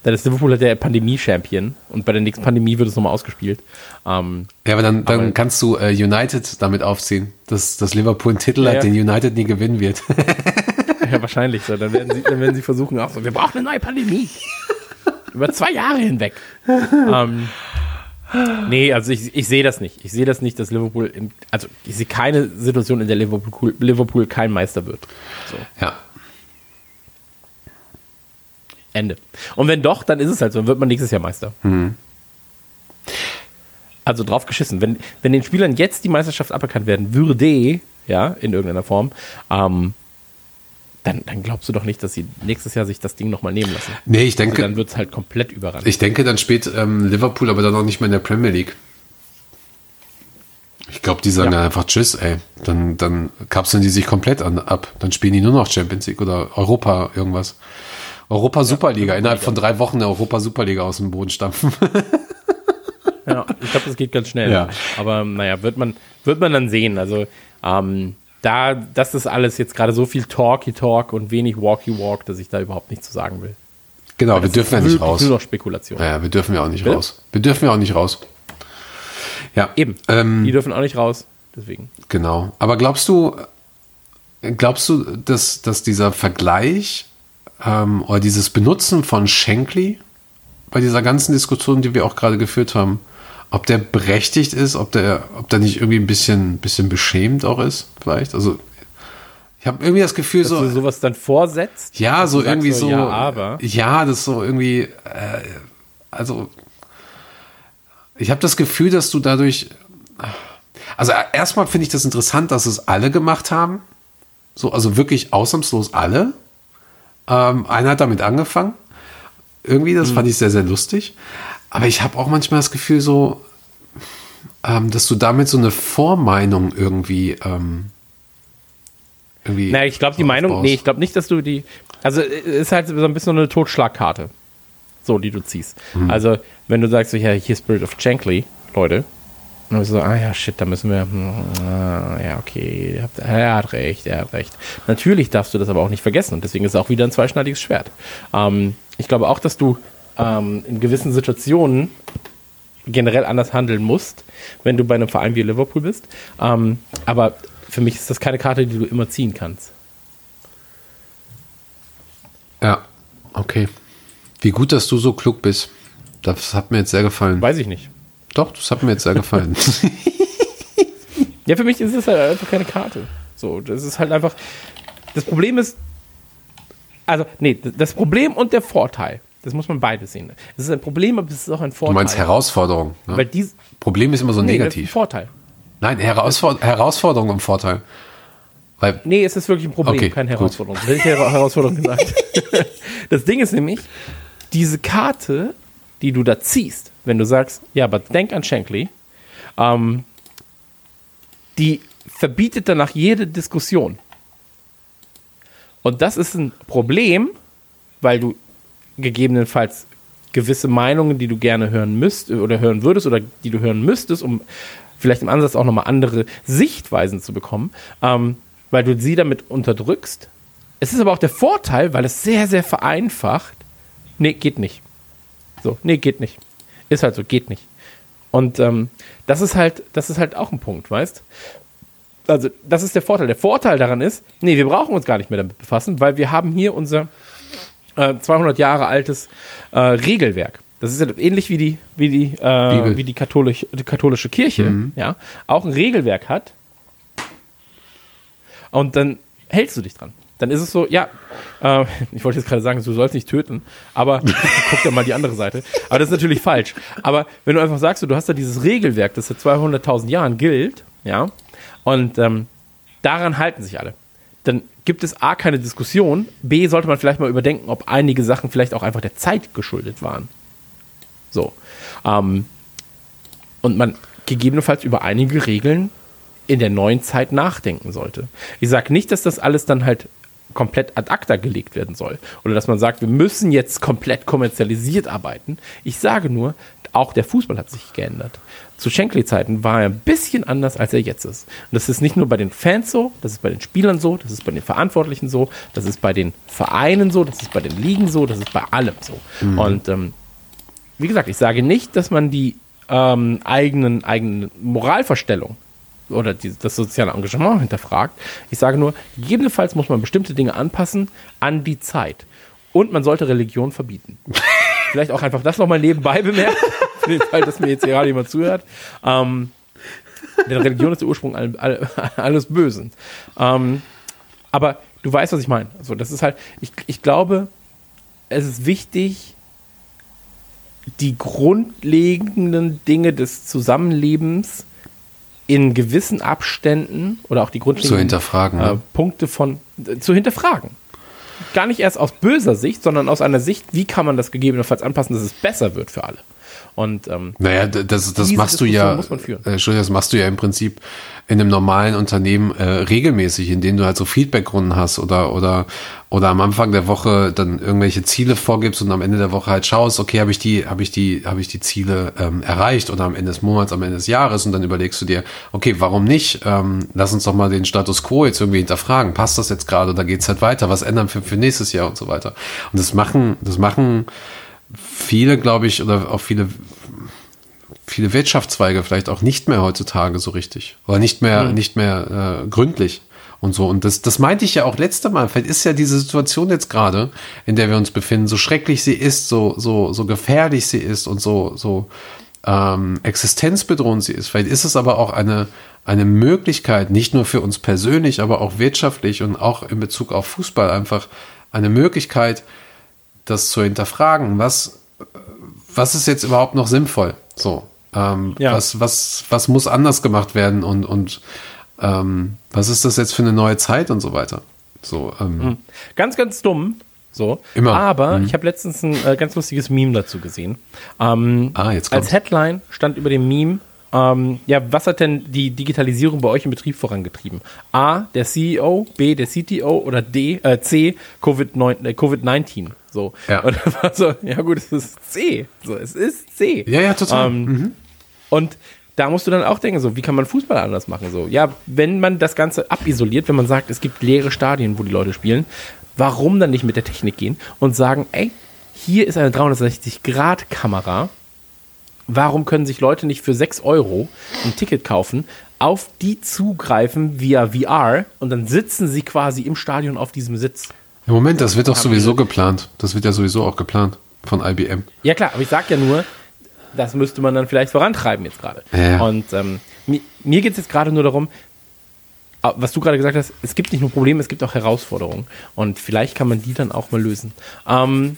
dann ist Liverpool halt der Pandemie-Champion und bei der nächsten Pandemie wird es nochmal ausgespielt. Ähm, Ja, aber dann, dann Aber- kannst du äh, United damit aufziehen, dass, dass Liverpool einen Titel Ja, hat, den United nie gewinnen wird. *laughs* ja, wahrscheinlich so. Dann werden sie, dann werden sie versuchen, auch so, wir brauchen eine neue Pandemie. Über zwei Jahre hinweg. ähm, nee, also ich, ich sehe das nicht. Ich sehe das nicht, dass Liverpool, in, also ich sehe keine Situation, in der Liverpool, Liverpool kein Meister wird. So, ja. Ende. Und wenn doch, dann ist es halt so, dann wird man nächstes Jahr Meister. Also drauf geschissen. Wenn, wenn den Spielern jetzt die Meisterschaft aberkannt werden würde, ja, in irgendeiner Form, ähm, dann, dann glaubst du doch nicht, dass sie nächstes Jahr sich das Ding nochmal nehmen lassen. Nee, ich Also denke, dann wird es halt komplett überrannt. ich denke, dann spielt ähm, Liverpool aber dann auch nicht mehr in der Premier League. Ich glaube, die sagen Ja. dann einfach Tschüss, ey. Dann, dann kapseln die sich komplett an, ab. Dann spielen die nur noch Champions League oder Europa irgendwas. Europa Superliga. Innerhalb von drei Wochen eine Europa Superliga aus dem Boden stampfen. Ja, ich glaube, das geht ganz schnell. Ja. Aber naja, wird man, wird man dann sehen. Also ähm, da, das ist alles jetzt gerade so viel Talky Talk und wenig Walky Walk, dass ich da überhaupt nichts zu sagen will. genau, wir dürfen ja nicht raus. Nur noch Spekulation. Ja, wir dürfen ja auch nicht Bitte? raus. Wir dürfen ja auch nicht raus. Ja, Eben. Ähm, Die dürfen auch nicht raus. Deswegen. Genau. Aber glaubst du, glaubst du, dass, dass dieser Vergleich ähm, oder dieses Benutzen von Shankly bei dieser ganzen Diskussion, die wir auch gerade geführt haben, ob der berechtigt ist, ob der, ob der nicht irgendwie ein bisschen, bisschen beschämt auch ist, vielleicht? Also ich habe irgendwie das Gefühl, Dass so, du sowas dann vorsetzt. ja, so irgendwie so, ja, aber. ja, das ist so irgendwie, äh, also ich habe das Gefühl, dass du dadurch, also erstmal finde ich das interessant, dass es alle gemacht haben, so also wirklich ausnahmslos alle. Ähm, einer hat damit angefangen, irgendwie, das fand ich sehr sehr lustig. Aber ich habe auch manchmal das Gefühl, so, ähm, dass du damit so eine Vormeinung irgendwie ähm, irgendwie. Na, ich glaube, die so Meinung, aufbaust. nee, ich glaube nicht, dass du die, also es ist halt so ein bisschen so eine Totschlagkarte, so, die du ziehst. Mhm. Also, wenn du sagst, so, ja, hier Spirit of Shankly, Leute, und dann bist du so, ah ja, shit, da müssen wir, hm, ah, ja, okay, er hat recht, er hat recht. Natürlich darfst du das aber auch nicht vergessen und deswegen ist es auch wieder ein zweischneidiges Schwert. Ähm, ich glaube auch, dass du ähm, in gewissen Situationen generell anders handeln musst, wenn du bei einem Verein wie Liverpool bist. Ähm, aber für mich ist das keine Karte, die du immer ziehen kannst. Ja, okay. Wie gut, dass du so klug bist. Das hat mir jetzt sehr gefallen. Weiß ich nicht. Doch, das hat mir jetzt sehr gefallen. *laughs* Ja, für mich ist es halt einfach keine Karte. So, das ist halt einfach. Das Problem ist. Also, nee, das Problem und der Vorteil. Das muss man beides sehen. Es ist ein Problem, aber es ist auch ein Du Vorteil. meinst Herausforderung. Ne? Weil dies, Problem ist immer so nee, das ist ein negativ. Vorteil. Nein, Herausfor Herausforderung und Vorteil. Weil, Nee, es ist wirklich ein Problem, Okay, keine gut. Herausforderung. Ich Her Herausforderung gesagt. *laughs* das Ding ist nämlich, diese Karte, die du da ziehst, wenn du sagst, ja, aber denk an Shankly, ähm, die verbietet danach jede Diskussion. Und das ist ein Problem, weil du gegebenenfalls gewisse Meinungen, die du gerne hören müsst oder hören würdest oder die du hören müsstest, um vielleicht im Ansatz auch nochmal andere Sichtweisen zu bekommen, ähm, weil du sie damit unterdrückst. Es ist aber auch der Vorteil, weil es sehr, sehr vereinfacht. Nee, geht nicht. So, nee, geht nicht. Ist halt so, geht nicht. Und ähm, das ist halt, das ist halt auch ein Punkt, weißt? Also, das ist der Vorteil. Der Vorteil daran ist, nee, wir brauchen uns gar nicht mehr damit befassen, weil wir haben hier unser äh, 200 Jahre altes äh, Regelwerk. Das ist ja ähnlich wie die, wie die, äh, wie die, katholisch, die katholische Kirche, ja, auch ein Regelwerk hat. Und dann hältst du dich dran. Dann ist es so, ja, äh, ich wollte jetzt gerade sagen, du sollst nicht töten, aber *laughs* guck dir mal die andere Seite. Aber das ist natürlich falsch. Aber wenn du einfach sagst, du hast da dieses Regelwerk, das seit 200.000 Jahren gilt, ja, und ähm, daran halten sich alle. Dann gibt es A, keine Diskussion, B, sollte man vielleicht mal überdenken, ob einige Sachen vielleicht auch einfach der Zeit geschuldet waren. So. Ähm, und man gegebenenfalls über einige Regeln in der neuen Zeit nachdenken sollte. Ich sage nicht, dass das alles dann halt komplett ad acta gelegt werden soll. Oder dass man sagt, wir müssen jetzt komplett kommerzialisiert arbeiten. Ich sage nur, auch der Fußball hat sich geändert. Zu Shankly-Zeiten war er ein bisschen anders, als er jetzt ist. Und das ist nicht nur bei den Fans so, das ist bei den Spielern so, das ist bei den Verantwortlichen so, das ist bei den Vereinen so, das ist bei den Ligen so, das ist bei allem so. Und ähm, wie gesagt, ich sage nicht, dass man die ähm, eigenen, eigenen Moralvorstellung oder die, das soziale Engagement hinterfragt. Ich sage nur, gegebenenfalls muss man bestimmte Dinge anpassen an die Zeit. Und man sollte Religion verbieten. *laughs* Vielleicht auch einfach das nochmal nebenbei bemerken, Fall, dass mir jetzt gerade jemand zuhört. Ähm, denn Religion ist der Ursprung all, all, alles Bösen. Ähm, aber du weißt, was ich meine. Also das ist halt, ich, ich glaube, es ist wichtig, die grundlegenden Dinge des Zusammenlebens in gewissen Abständen oder auch die grundlegenden äh, ne? Punkte von äh, zu hinterfragen. Gar nicht erst aus böser Sicht, sondern aus einer Sicht, wie kann man das gegebenenfalls anpassen, dass es besser wird für alle. Und ähm, Naja, das, das machst du ja, muss man führen. äh, Entschuldigung, das machst du ja im Prinzip in einem normalen Unternehmen äh, regelmäßig, indem du halt so Feedbackrunden hast oder oder oder am Anfang der Woche dann irgendwelche Ziele vorgibst und am Ende der Woche halt schaust, okay, habe ich die, habe ich die, habe ich die Ziele ähm, erreicht oder am Ende des Monats, am Ende des Jahres und dann überlegst du dir, okay, warum nicht? Ähm, lass uns doch mal den Status quo jetzt irgendwie hinterfragen. Passt das jetzt gerade oder geht's halt weiter? Was ändern für, für nächstes Jahr und so weiter? Und das machen, das machen viele, glaube ich, oder auch viele viele Wirtschaftszweige vielleicht auch nicht mehr heutzutage so richtig oder nicht mehr nicht mehr äh, gründlich und so. Und das das meinte ich ja auch letzte Mal. Vielleicht ist ja diese Situation jetzt gerade in der wir uns befinden so schrecklich sie ist so so so gefährlich sie ist und so so ähm, existenzbedrohend sie ist. Vielleicht ist es aber auch eine eine Möglichkeit nicht nur für uns persönlich aber auch wirtschaftlich und auch in Bezug auf Fußball einfach eine Möglichkeit das zu hinterfragen. Was was ist jetzt überhaupt noch sinnvoll? So, ähm, Ja. was, was, was muss anders gemacht werden und, und ähm, was ist das jetzt für eine neue Zeit und so weiter? So, ähm, Ganz, ganz dumm. So. Immer. Aber ich habe letztens ein äh, ganz lustiges Meme dazu gesehen. Ähm, Ah, jetzt als. Headline stand über dem Meme, ähm, ja, was hat denn die Digitalisierung bei euch im Betrieb vorangetrieben? A, der CEO, B, der CTO oder D, äh, C, Covid-19. Äh, Covid-19. so. Ja. Und *laughs* war so, ja gut, es ist C. So, es ist C. ja, ja, total. Ähm, Und da musst du dann auch denken, so, wie kann man Fußball anders machen? So, ja, wenn man das Ganze abisoliert, wenn man sagt, es gibt leere Stadien, wo die Leute spielen, warum dann nicht mit der Technik gehen und sagen, ey, hier ist eine 360-Grad-Kamera. Warum können sich Leute nicht für 6 Euro ein Ticket kaufen, auf die zugreifen via VR und dann sitzen sie quasi im Stadion auf diesem Sitz? Im Moment, das wird doch sowieso geplant. Das wird ja sowieso auch geplant von IBM. Ja klar, aber ich sag ja nur, das müsste man dann vielleicht vorantreiben jetzt gerade. Ja. Und ähm, mir, mir geht es jetzt gerade nur darum, was du gerade gesagt hast, es gibt nicht nur Probleme, es gibt auch Herausforderungen. Und vielleicht kann man die dann auch mal lösen. Ähm,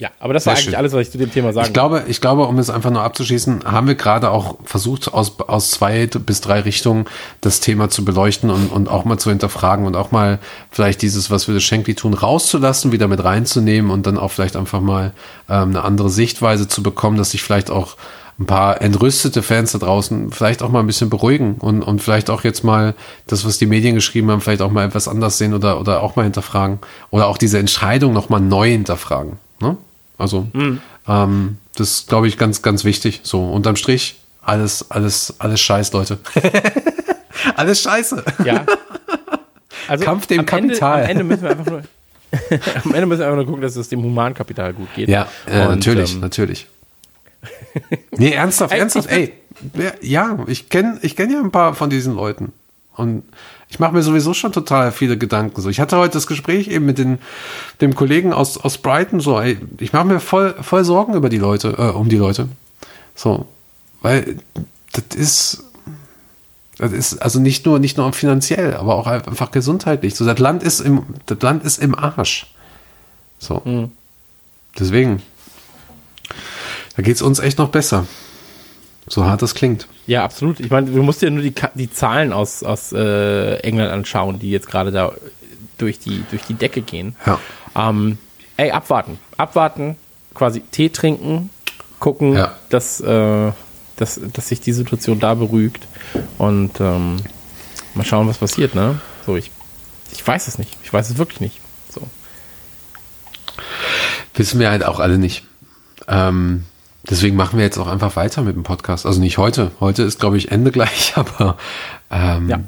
ja, aber das war Sehr eigentlich schön. alles, was ich zu dem Thema sagen Ich glaube, ich glaube, um es einfach nur abzuschließen, haben wir gerade auch versucht, aus, aus zwei bis drei Richtungen das Thema zu beleuchten und, und auch mal zu hinterfragen und auch mal vielleicht dieses, was wir das Shankly tun, rauszulassen, wieder mit reinzunehmen und dann auch vielleicht einfach mal ähm, eine andere Sichtweise zu bekommen, dass sich vielleicht auch ein paar entrüstete Fans da draußen vielleicht auch mal ein bisschen beruhigen und, und vielleicht auch jetzt mal das, was die Medien geschrieben haben, vielleicht auch mal etwas anders sehen oder, oder auch mal hinterfragen oder auch diese Entscheidung nochmal neu hinterfragen. Ne? Also, ähm, das ist, glaube ich, ganz, ganz wichtig. So, unterm Strich, alles, alles, alles Scheiß, Leute. *laughs* alles Scheiße. Ja. Also Kampf dem am Kapital. Ende, am Ende müssen wir einfach nur *laughs* am Ende müssen wir einfach nur gucken, dass es dem Humankapital gut geht. Ja, äh, Und, natürlich, ähm, natürlich. *laughs* Nee, ernsthaft, Ey, ernsthaft, ich ey. Ja, ich kenne ich kenn ja ein paar von diesen Leuten. Und ich mache mir sowieso schon total viele Gedanken. So, ich hatte heute das Gespräch eben mit den, dem Kollegen aus, aus Brighton. So, ey, ich mache mir voll, voll Sorgen über die Leute, äh, um die Leute. So, weil das ist, das ist also nicht nur, nicht nur finanziell, aber auch einfach gesundheitlich. So, das Land ist im, das Land ist im Arsch. So. Deswegen. Da geht es uns echt noch besser. So hart das klingt. Ja, absolut. Ich meine, du musst dir nur die, die Zahlen aus, aus äh, England anschauen, die jetzt gerade da durch die, durch die Decke gehen. Ja. Ähm, ey, abwarten. Abwarten, quasi Tee trinken, gucken, Ja. dass, äh, dass, dass sich die Situation da beruhigt. Und ähm, Mal schauen, was passiert, ne? So, ich, ich weiß es nicht. Ich weiß es wirklich nicht. So. Wissen wir halt auch alle nicht. Ähm, deswegen machen wir jetzt auch einfach weiter mit dem Podcast. Also nicht heute. Heute ist, glaube ich, Ende gleich, *laughs* aber ähm, Ja.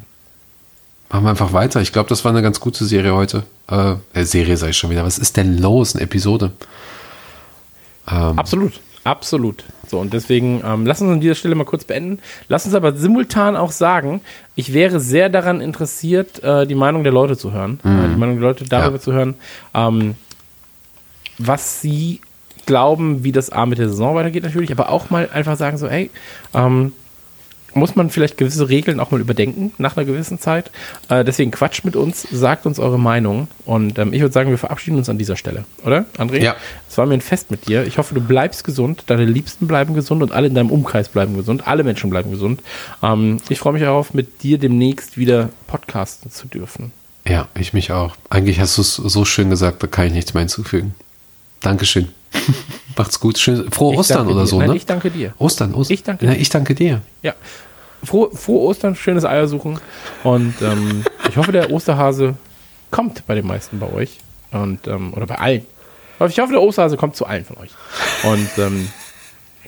machen wir einfach weiter. Ich glaube, das war eine ganz gute Serie heute. Äh, äh, Serie sage ich schon wieder. Was ist denn los? Eine Episode. Ähm, Absolut, absolut. So, und deswegen, ähm, lass uns an dieser Stelle mal kurz beenden. Lass uns aber simultan auch sagen, ich wäre sehr daran interessiert, äh, die Meinung der Leute zu hören. Äh, die Meinung der Leute darüber Ja. zu hören, ähm, was sie glauben, wie das A mit der Saison weitergeht natürlich, aber auch mal einfach sagen so, hey, ähm, muss man vielleicht gewisse Regeln auch mal überdenken nach einer gewissen Zeit. Äh, deswegen quatscht mit uns, sagt uns eure Meinung. Und ähm, ich würde sagen, wir verabschieden uns an dieser Stelle, oder, André? Ja. Es war mir ein Fest mit dir. Ich hoffe, du bleibst gesund, deine Liebsten bleiben gesund und alle in deinem Umkreis bleiben gesund. Alle Menschen bleiben gesund. Ähm, ich freue mich darauf, mit dir demnächst wieder podcasten zu dürfen. Ja, ich mich auch. Eigentlich hast du es so schön gesagt, da kann ich nichts mehr hinzufügen. Dankeschön. *laughs* Macht's gut. Schön, frohe Ich Ostern oder dir. so, Nein, ne? ich danke dir. Ostern, Ostern. Ich danke dir. ich danke dir. Ja. Frohe, frohe Ostern, schönes Eiersuchen. Und ähm, ich hoffe, der Osterhase kommt bei den meisten bei euch. Und, ähm, oder bei allen. Ich hoffe, der Osterhase kommt zu allen von euch. Und ähm,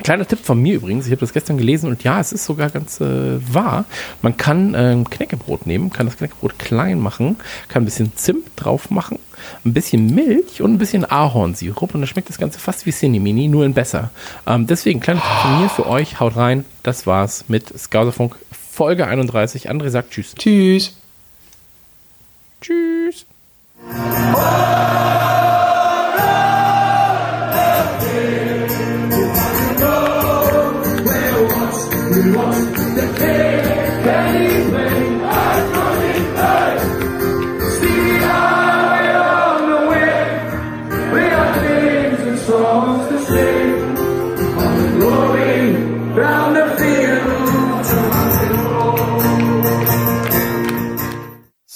kleiner Tipp von mir übrigens, ich habe das gestern gelesen und ja, es ist sogar ganz äh, wahr. Man kann ähm, Knäckebrot nehmen, kann das Knäckebrot klein machen, kann ein bisschen Zimt drauf machen, ein bisschen Milch und ein bisschen Ahornsirup und dann schmeckt das Ganze fast wie Cinemini, nur in besser. Ähm, deswegen, kleiner Tipp von mir für euch, haut rein. Das war's mit Skauserfunk Folge 31. André sagt Tschüss. Tschüss. Tschüss.